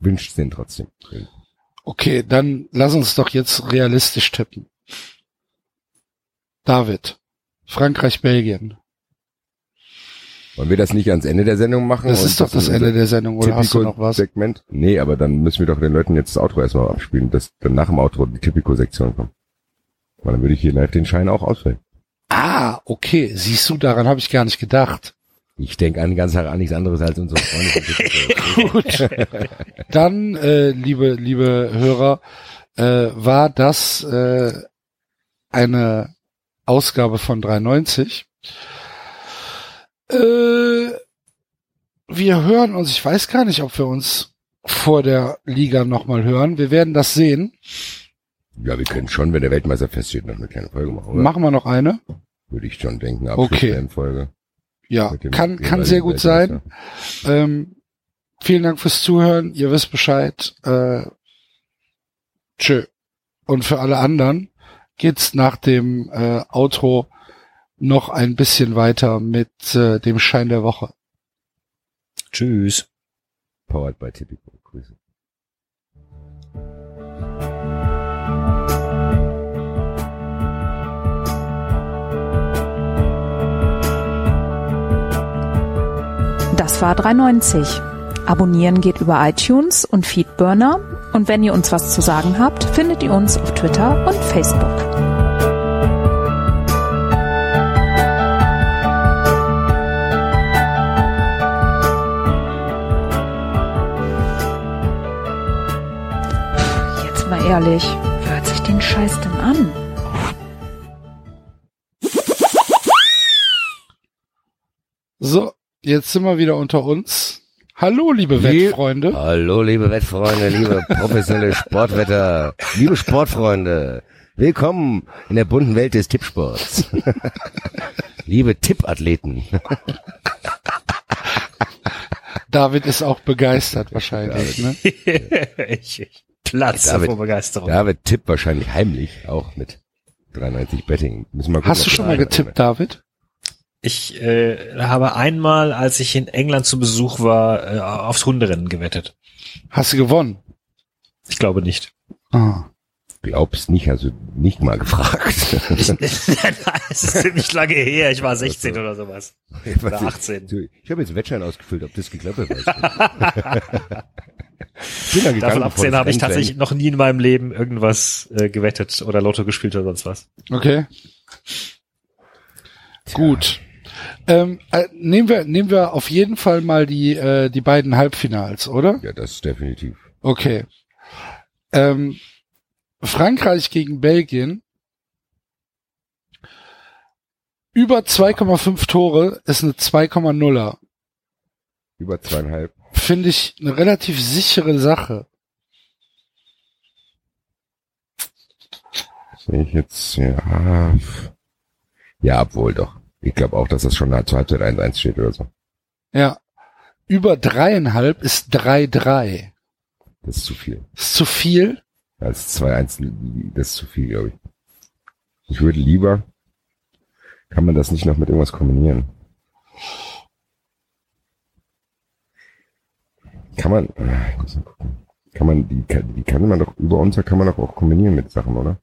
Wünscht's den trotzdem. Okay, dann lass uns doch jetzt realistisch tippen. David. Frankreich, Belgien. Wollen wir das nicht ans Ende der Sendung machen? Das ist doch das Ende der Sendung, oder hast du noch was? Segment? Nee, aber dann müssen wir doch den Leuten jetzt das Outro erstmal abspielen, dass dann nach dem Outro die Typico-Sektion kommt. Weil dann würde ich hier live den Schein auch ausfällen. Ah, okay. Siehst du, daran habe ich gar nicht gedacht. Ich denke an ganz Tag an nichts anderes als unsere Freunde. Gut. Dann, äh, liebe, liebe Hörer, äh, war das äh, eine Ausgabe von 390. Äh, wir hören uns, ich weiß gar nicht, ob wir uns vor der Liga nochmal hören. Wir werden das sehen. ja, wir können schon, wenn der Weltmeister feststeht, noch eine kleine Folge machen, oder? Machen wir noch eine? Würde ich schon denken. Okay. Folge. Ja, kann, kann sehr gut sein. Ähm, vielen Dank fürs Zuhören. Ihr wisst Bescheid. Äh, tschö. Und für alle anderen geht's nach dem äh, Outro noch ein bisschen weiter mit äh, dem Schein der Woche. Tschüss. Powered by Tipico. Grüße. Das war 390. Abonnieren geht über iTunes und Feedburner. Und wenn ihr uns was zu sagen habt, findet ihr uns auf Twitter und Facebook. Ehrlich, wer hört sich den Scheiß denn an? So, jetzt sind wir wieder unter uns. Hallo, liebe Lieb- Wettfreunde. Hallo, liebe Wettfreunde, liebe professionelle Sportwetter, liebe Sportfreunde. Willkommen in der bunten Welt des Tippsports. liebe Tippathleten. David ist auch begeistert wahrscheinlich. Ne? ich, ich platze David- vor Begeisterung. David tippt wahrscheinlich heimlich, auch mit 93 Betting. Müssen wir gucken, Hast du schon mal getippt, David? Ich äh, habe einmal, als ich in England zu Besuch war, äh, aufs Hunderennen gewettet. Hast du gewonnen? Ich glaube nicht. Ah. Glaubst nicht, also nicht mal gefragt. Nein, es ist ziemlich lange her. Ich war 16 oder sowas. Oder 18. Ich habe jetzt einen Wettschein ausgefüllt, ob das geklappt hat. Davon abgesehen habe ich tatsächlich noch nie in meinem Leben irgendwas äh, gewettet oder Lotto gespielt oder sonst was. Okay. Gut. Ähm, äh, nehmen wir nehmen wir auf jeden Fall mal die äh, die beiden Halbfinals, oder? Ja, das ist definitiv. Okay. Ähm, Frankreich gegen Belgien. Über 2,5 Tore ist eine 2,0er. Über zweieinhalb. Finde ich eine relativ sichere Sache. Sehe ich jetzt, ja. Ja, obwohl doch. Ich glaube auch, dass das schon zur Halbzeit 1-1 steht oder so. Ja. Über dreieinhalb ist 3-3. Das ist zu viel. Ist zu viel? Als 2-1, das ist zu viel, glaube ich. Ich würde lieber, kann man das nicht noch mit irgendwas kombinieren? Kann man, äh, ich muss mal gucken. kann man, die, kann- die kann man doch, über unser kann man doch auch kombinieren mit Sachen, oder?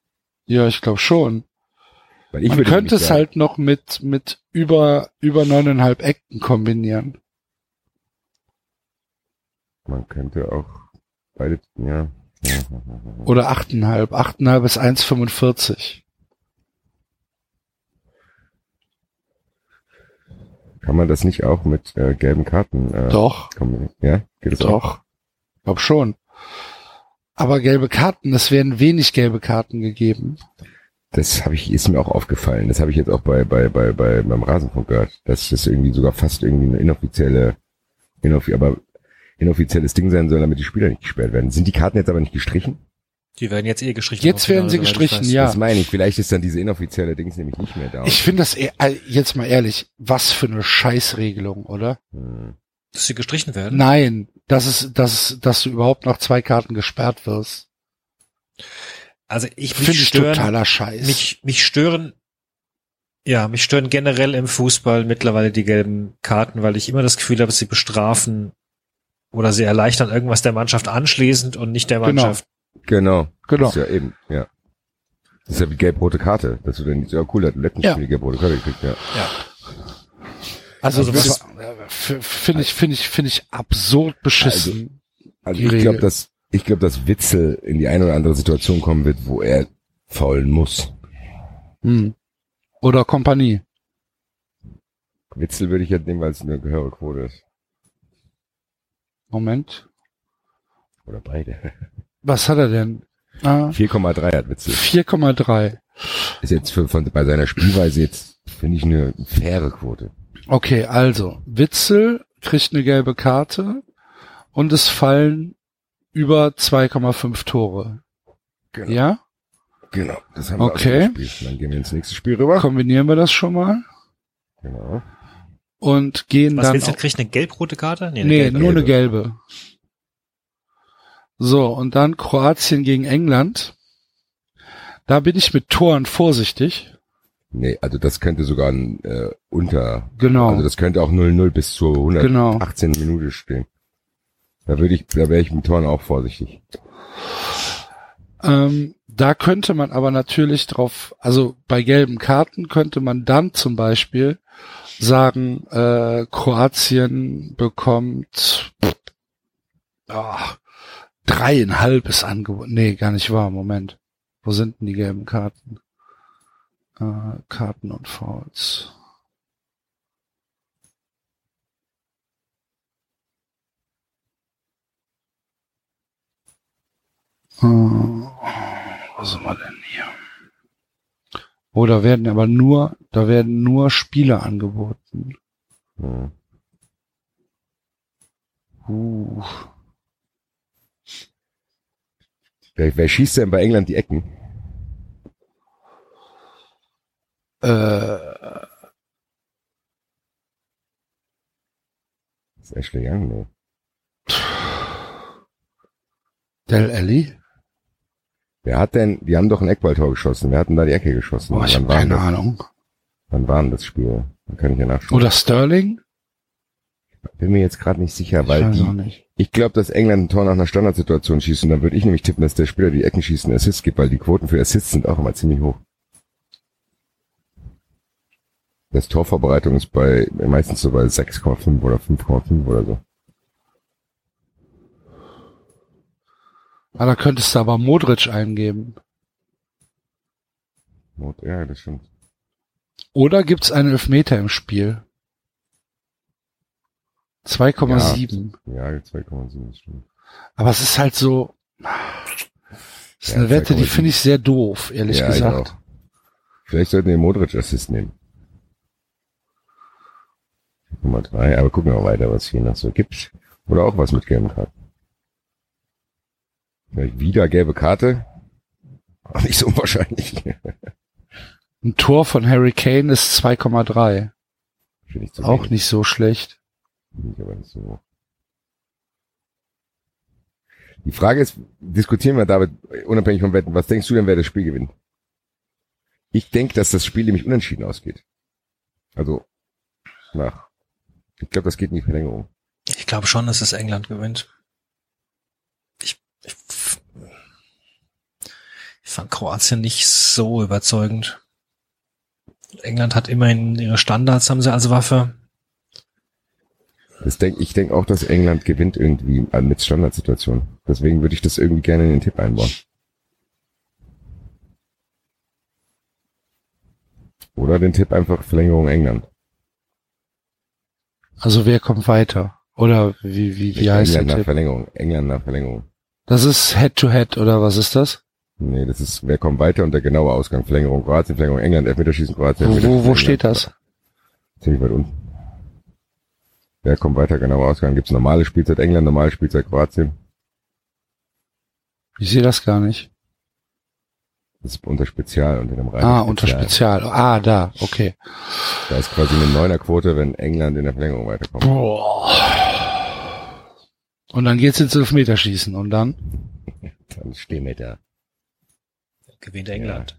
Ja, ich glaube schon. Weil ich Man könnte es halt noch mit, mit über, über neuneinhalb Ecken kombinieren. Man könnte auch beide, ja. Oder achteinhalb. Achteinhalb ist 1,45. Kann man das nicht auch mit äh, gelben Karten äh, Doch, kombinieren? Ja, geht das auch? doch. Glaub schon. Aber gelbe Karten, es werden wenig gelbe Karten gegeben. Das habe ich, ist mir auch aufgefallen. Das habe ich jetzt auch bei, bei, bei, bei, beim Rasenfunk gehört, dass das irgendwie sogar fast irgendwie eine inoffizielle, inoffi aber inoffizielles Ding sein soll, damit die Spieler nicht gesperrt werden. Sind die Karten jetzt aber nicht gestrichen? Die werden jetzt eh gestrichen. Jetzt werden sie gestrichen, ja. Das meine ich. Vielleicht ist dann diese inoffizielle Dings nämlich nicht mehr da. Ich finde das eher, äh, jetzt mal ehrlich, was für eine Scheißregelung, oder? Hm. Dass sie gestrichen werden? Nein, das ist, das ist, dass du überhaupt nach zwei Karten gesperrt wirst. Also ich Finde mich ich stören, totaler Scheiß. mich, mich stören, ja, mich stören generell im Fußball mittlerweile die gelben Karten, weil ich immer das Gefühl habe, sie bestrafen oder sie erleichtern irgendwas der Mannschaft anschließend und nicht der Genau. Mannschaft. Genau. genau. Das ist ja eben, ja. Das ist ja wie gelb-rote Karte. Das du dann, ja cool, der hat im letzten Ja. Spiel gelb-rote Karte gekriegt, ja. Also, Also das f- finde ich, finde ich, finde ich absurd beschissen. Also Die ich glaube, dass, ich glaube, dass Witzel in die eine oder andere Situation kommen wird, wo er faulen muss. Hm. Oder Kompanie. Witzel würde ich jetzt nehmen, weil es eine höhere Quote ist. Moment. Oder beide. Was hat er denn? Ah, 4,3 hat Witzel. 4,3. Ist jetzt für, von, bei seiner Spielweise jetzt, finde ich, eine faire Quote. Okay, also, Witzel kriegt eine gelbe Karte und es fallen über 2,5 Tore. Genau. Ja? Genau. Das haben wir Okay. gespielt. Dann gehen wir ins nächste Spiel rüber. Kombinieren wir das schon mal Genau. und gehen Was dann. du, auf- kriegt eine gelb-rote Karte? eine nee, gelbe. nur eine gelbe. So, und dann Kroatien gegen England. Da bin ich mit Toren vorsichtig. Nee, also das könnte sogar ein, äh, unter, Genau. also das könnte auch 0-0 bis zur Genau. 118 Minute stehen. Da würde ich, da wäre ich mit Toren auch vorsichtig. Ähm, da könnte man aber natürlich drauf, also bei gelben Karten könnte man dann zum Beispiel sagen, äh, Kroatien bekommt ah, dreieinhalb ist angeboten. Nee, gar nicht wahr. Moment. Wo sind denn die gelben Karten? Äh, Karten und Fouls. Äh, wo sind wir denn hier? Oh, da werden aber nur, da werden nur Spiele angeboten. Hm. Uh. Wer, wer schießt denn bei England die Ecken? Äh, Das ist Ashley Young, ne? Del Alli? Wer hat denn, die haben doch ein Eckballtor geschossen. Wer hat denn da die Ecke geschossen? Boah, ich habe denn keine das? Ahnung. Wann war denn das Spiel? Dann kann ich ja nachschauen. Oder Sterling? Bin mir jetzt gerade nicht sicher, Ich weil die, nicht. Ich glaube, dass England ein Tor nach einer Standardsituation schießt und dann würde ich nämlich tippen, dass der Spieler die Ecken schießt und Assists gibt, weil die Quoten für Assists sind auch immer ziemlich hoch. Das Torvorbereitung ist bei meistens so bei 6,5 oder 5,5 oder so. Ah, da könntest du aber Modric eingeben. Ja, das stimmt. Oder gibt's einen Elfmeter im Spiel? 2,7. Ja, 2,7 das stimmt. Aber es ist halt so. Das ist Ja, eine Wette, die 2,7. finde ich sehr doof, ehrlich ja, gesagt. Vielleicht sollten wir Modric Assist nehmen. Nummer drei, aber gucken wir mal weiter, was hier noch so gibt. Oder auch was mit gelben Karten. Vielleicht wieder gelbe Karte. Auch nicht so unwahrscheinlich. Ein Tor von Harry Kane ist 2,3. Finde ich zu Auch wenig. nicht so schlecht. Finde ich aber. Die Frage ist, diskutieren wir, David, unabhängig vom Wetten, was denkst du denn, wer das Spiel gewinnt? Ich denke, dass das Spiel nämlich unentschieden ausgeht. Also, nach. Ich glaube, das geht in die Verlängerung. Ich glaube schon, dass es England gewinnt. Ich, ich, ich fand Kroatien nicht so überzeugend. England hat immerhin ihre Standards, haben sie als Waffe. Das denk, ich denke auch, dass England gewinnt irgendwie äh, mit Standardsituation. Deswegen würde ich das irgendwie gerne in den Tipp einbauen. Oder den Tipp einfach Verlängerung England. Also wer kommt weiter? Oder wie, wie, wie heißt England der nach Tipp? Verlängerung. England nach Verlängerung. Das ist Head-to-Head, oder was ist das? Nee, das ist, wer kommt weiter und der genaue Ausgang. Verlängerung Kroatien, Verlängerung England, Elfmeterschießen Kroatien. Wo, wo, wo England. steht das? Ziemlich weit unten. Wer kommt weiter, genauer Ausgang. Gibt's normale Spielzeit England, normale Spielzeit Kroatien. Ich sehe das gar nicht. Das ist unter Spezial und in einem Ah, unter Spezial. Ah, da, okay. Da ist quasi eine Neuner-Quote, wenn England in der Verlängerung weiterkommt. Boah. Und dann geht's ins Elfmeterschießen und dann? Dann stehen wir da. Gewinnt England.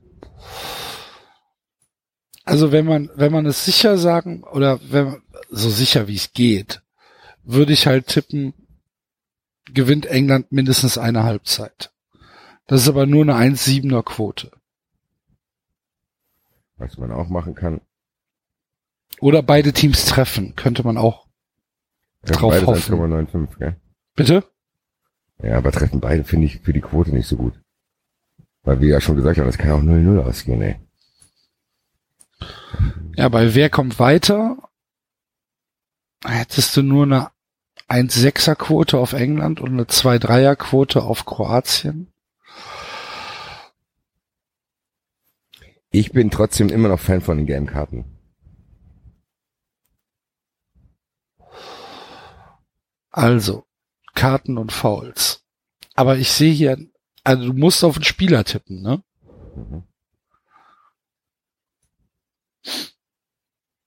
Also wenn man, wenn man es sicher sagen, oder wenn man, so sicher wie es geht, würde ich halt tippen, gewinnt England mindestens eine Halbzeit. Das ist aber nur eine 1,7er Quote. Was man auch machen kann. Oder beide Teams treffen, könnte man auch. Treffen Drauf beides hoffen. 1,95, gell? Bitte? Ja, aber treffen beide finde ich für die Quote nicht so gut. Weil wir ja schon gesagt haben, das kann auch 0-0 ausgehen, ey. Ja, bei wer kommt weiter? Hättest du nur eine 1,6er Quote auf England und eine 2,3er Quote auf Kroatien? Ich bin trotzdem immer noch Fan von den gelben Karten. Also, Karten und Fouls. Aber ich sehe hier, also du musst auf den Spieler tippen, ne? Mhm.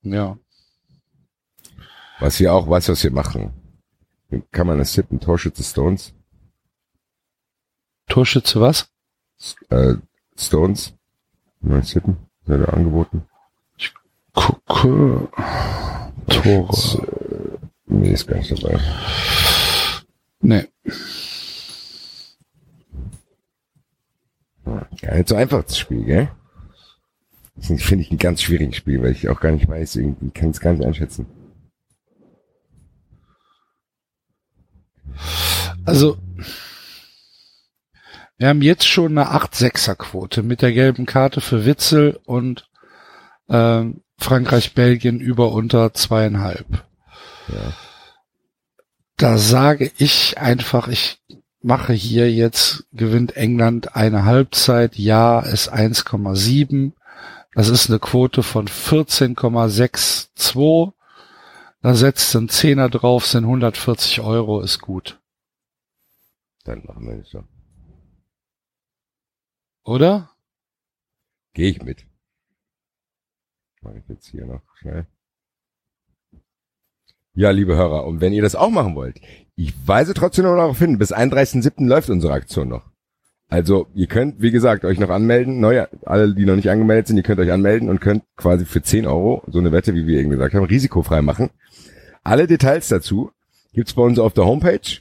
Ja. Was wir auch, weißt du, was wir machen? Kann man das tippen? Torschütze Stones? Torschütze was? Äh, Stones? Mal tippen? Wird er angeboten? Gucke. Tore. Äh, nee, ist gar nicht dabei. Nee. Ja, nicht so einfach das Spiel, gell? Das finde ich ein ganz schwieriges Spiel, weil ich auch gar nicht weiß, irgendwie kann es gar nicht einschätzen. Also, wir haben jetzt schon eine 8-6er-Quote mit der gelben Karte für Witzel und ähm, Frankreich-Belgien über unter zweieinhalb. Ja. Da sage ich einfach, ich mache hier jetzt, gewinnt England eine Halbzeit, ja, ist 1,7. Das ist eine Quote von 14,62. Da setzt ein Zehner drauf, sind 140 Euro, ist gut. Dann machen wir das so. Oder? Gehe ich mit. Mache ich jetzt hier noch schnell. Ja, liebe Hörer, und wenn ihr das auch machen wollt, ich weise trotzdem noch darauf hin, bis 31.07. läuft unsere Aktion noch. Also, ihr könnt, wie gesagt, euch noch anmelden, neue, alle, die noch nicht angemeldet sind, ihr könnt euch anmelden und könnt quasi für 10 Euro so eine Wette, wie wir eben gesagt haben, risikofrei machen. Alle Details dazu gibt's bei uns auf der Homepage.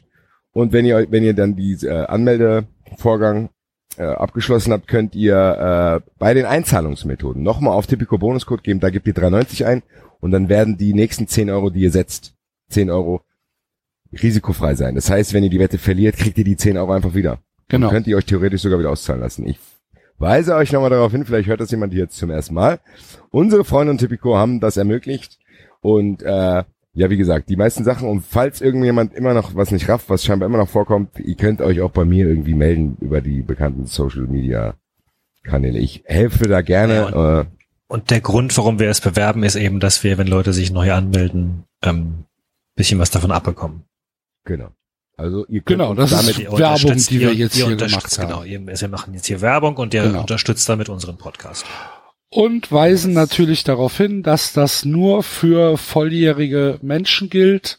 Und wenn ihr, wenn ihr dann die äh, Anmeldevorgang äh, abgeschlossen habt, könnt ihr äh, bei den Einzahlungsmethoden nochmal auf Typico Bonuscode geben, da gebt ihr 3,90 ein und dann werden die nächsten 10 Euro, die ihr setzt, 10 Euro risikofrei sein. Das heißt, wenn ihr die Wette verliert, kriegt ihr die 10 Euro einfach wieder. Genau. Und könnt ihr euch theoretisch sogar wieder auszahlen lassen. Ich weise euch nochmal darauf hin, vielleicht hört das jemand hier jetzt zum ersten Mal. Unsere Freunde und Typico haben das ermöglicht und äh, ja, wie gesagt, die meisten Sachen und falls irgendjemand immer noch was nicht rafft, was scheinbar immer noch vorkommt, ihr könnt euch auch bei mir irgendwie melden über die bekannten Social Media Kanäle. Ich helfe da gerne. Ja, äh, Und der Grund, warum wir es bewerben, ist eben, dass wir, wenn Leute sich neu anmelden, ähm, bisschen was davon abbekommen. genau. Also ihr könnt Genau, das ist damit Ihr Werbung, die wir jetzt hier gemacht haben. Genau, wir machen jetzt hier Werbung und ihr Genau. unterstützt damit unseren Podcast. Und weisen natürlich darauf hin, dass das nur für volljährige Menschen gilt.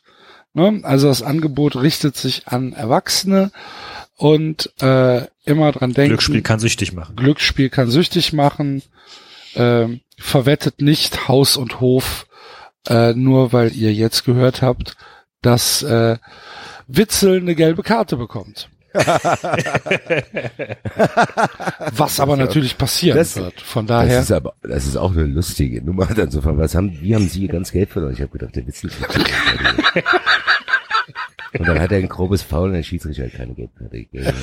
Ne? Also das Angebot richtet sich an Erwachsene und äh, immer dran denken. Glücksspiel kann süchtig machen. Glücksspiel kann süchtig machen. Ähm, verwettet nicht Haus und Hof, äh, nur weil ihr jetzt gehört habt, dass äh, Witzel eine gelbe Karte bekommt. Was aber natürlich passieren Das- wird. Von Das daher. ist aber, das ist auch eine lustige Nummer. Dann so, was haben, wie haben Sie ganz Geld verloren? Ich habe gedacht, der Witz ist Und dann hat er ein grobes Foul und der Schiedsrichter hat keine Gelbkarte gegeben.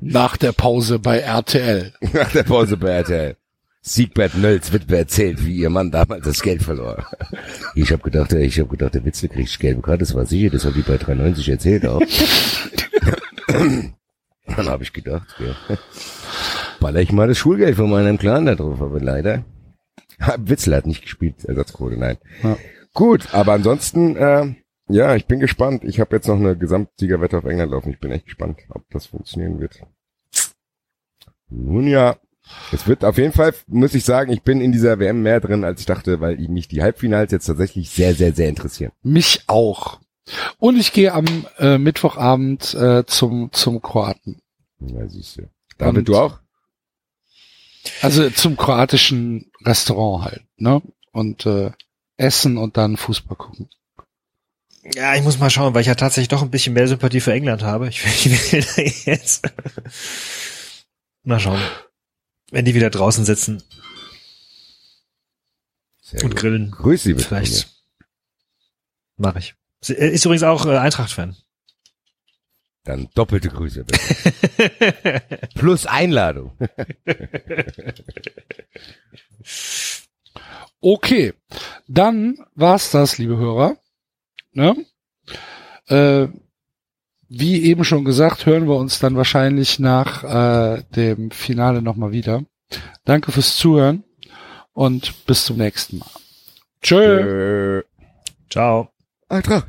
nach der Pause bei RTL. Nach der Pause bei RTL. Siegbert Nölz wird mir erzählt, wie ihr Mann damals das Geld verlor. Ich habe gedacht, ich habe gedacht, der Witzel kriegt gelbe Karte, das war sicher, das hat die bei 93 erzählt auch. Dann habe ich gedacht, ja, baller ich mal das Schulgeld von meinem Clan da drauf, aber leider. Witzel hat nicht gespielt, Ersatzquote, nein. Ja. Gut, aber ansonsten, äh, ja, ich bin gespannt. Ich habe jetzt noch eine Gesamtsiegerwette auf England laufen. Ich bin echt gespannt, ob das funktionieren wird. Nun ja, es wird auf jeden Fall, muss ich sagen, ich bin in dieser WM mehr drin, als ich dachte, weil ich mich die Halbfinals jetzt tatsächlich sehr, sehr, sehr interessieren. Mich auch. Und ich gehe am äh, Mittwochabend äh, zum zum Kroaten. Ja, siehst du. David, Und- du auch? Also zum kroatischen Restaurant halt, ne? Und äh, essen und dann Fußball gucken. Ja, ich muss mal schauen, weil ich ja tatsächlich doch ein bisschen mehr Sympathie für England habe. Ich will, ich will da jetzt. mal schauen. Wenn die wieder draußen sitzen Sehr und gut. grillen, Grüß Sie bitte. vielleicht mache ich. Er Ist übrigens auch äh, Eintracht-Fan. Dann doppelte Grüße bitte. Plus Einladung. Okay, dann war's das, liebe Hörer. Ne? Äh, wie eben schon gesagt, hören wir uns dann wahrscheinlich nach äh, dem Finale nochmal wieder. Danke fürs Zuhören und bis zum nächsten Mal. Tschö. Äh, Ciao. Eintracht.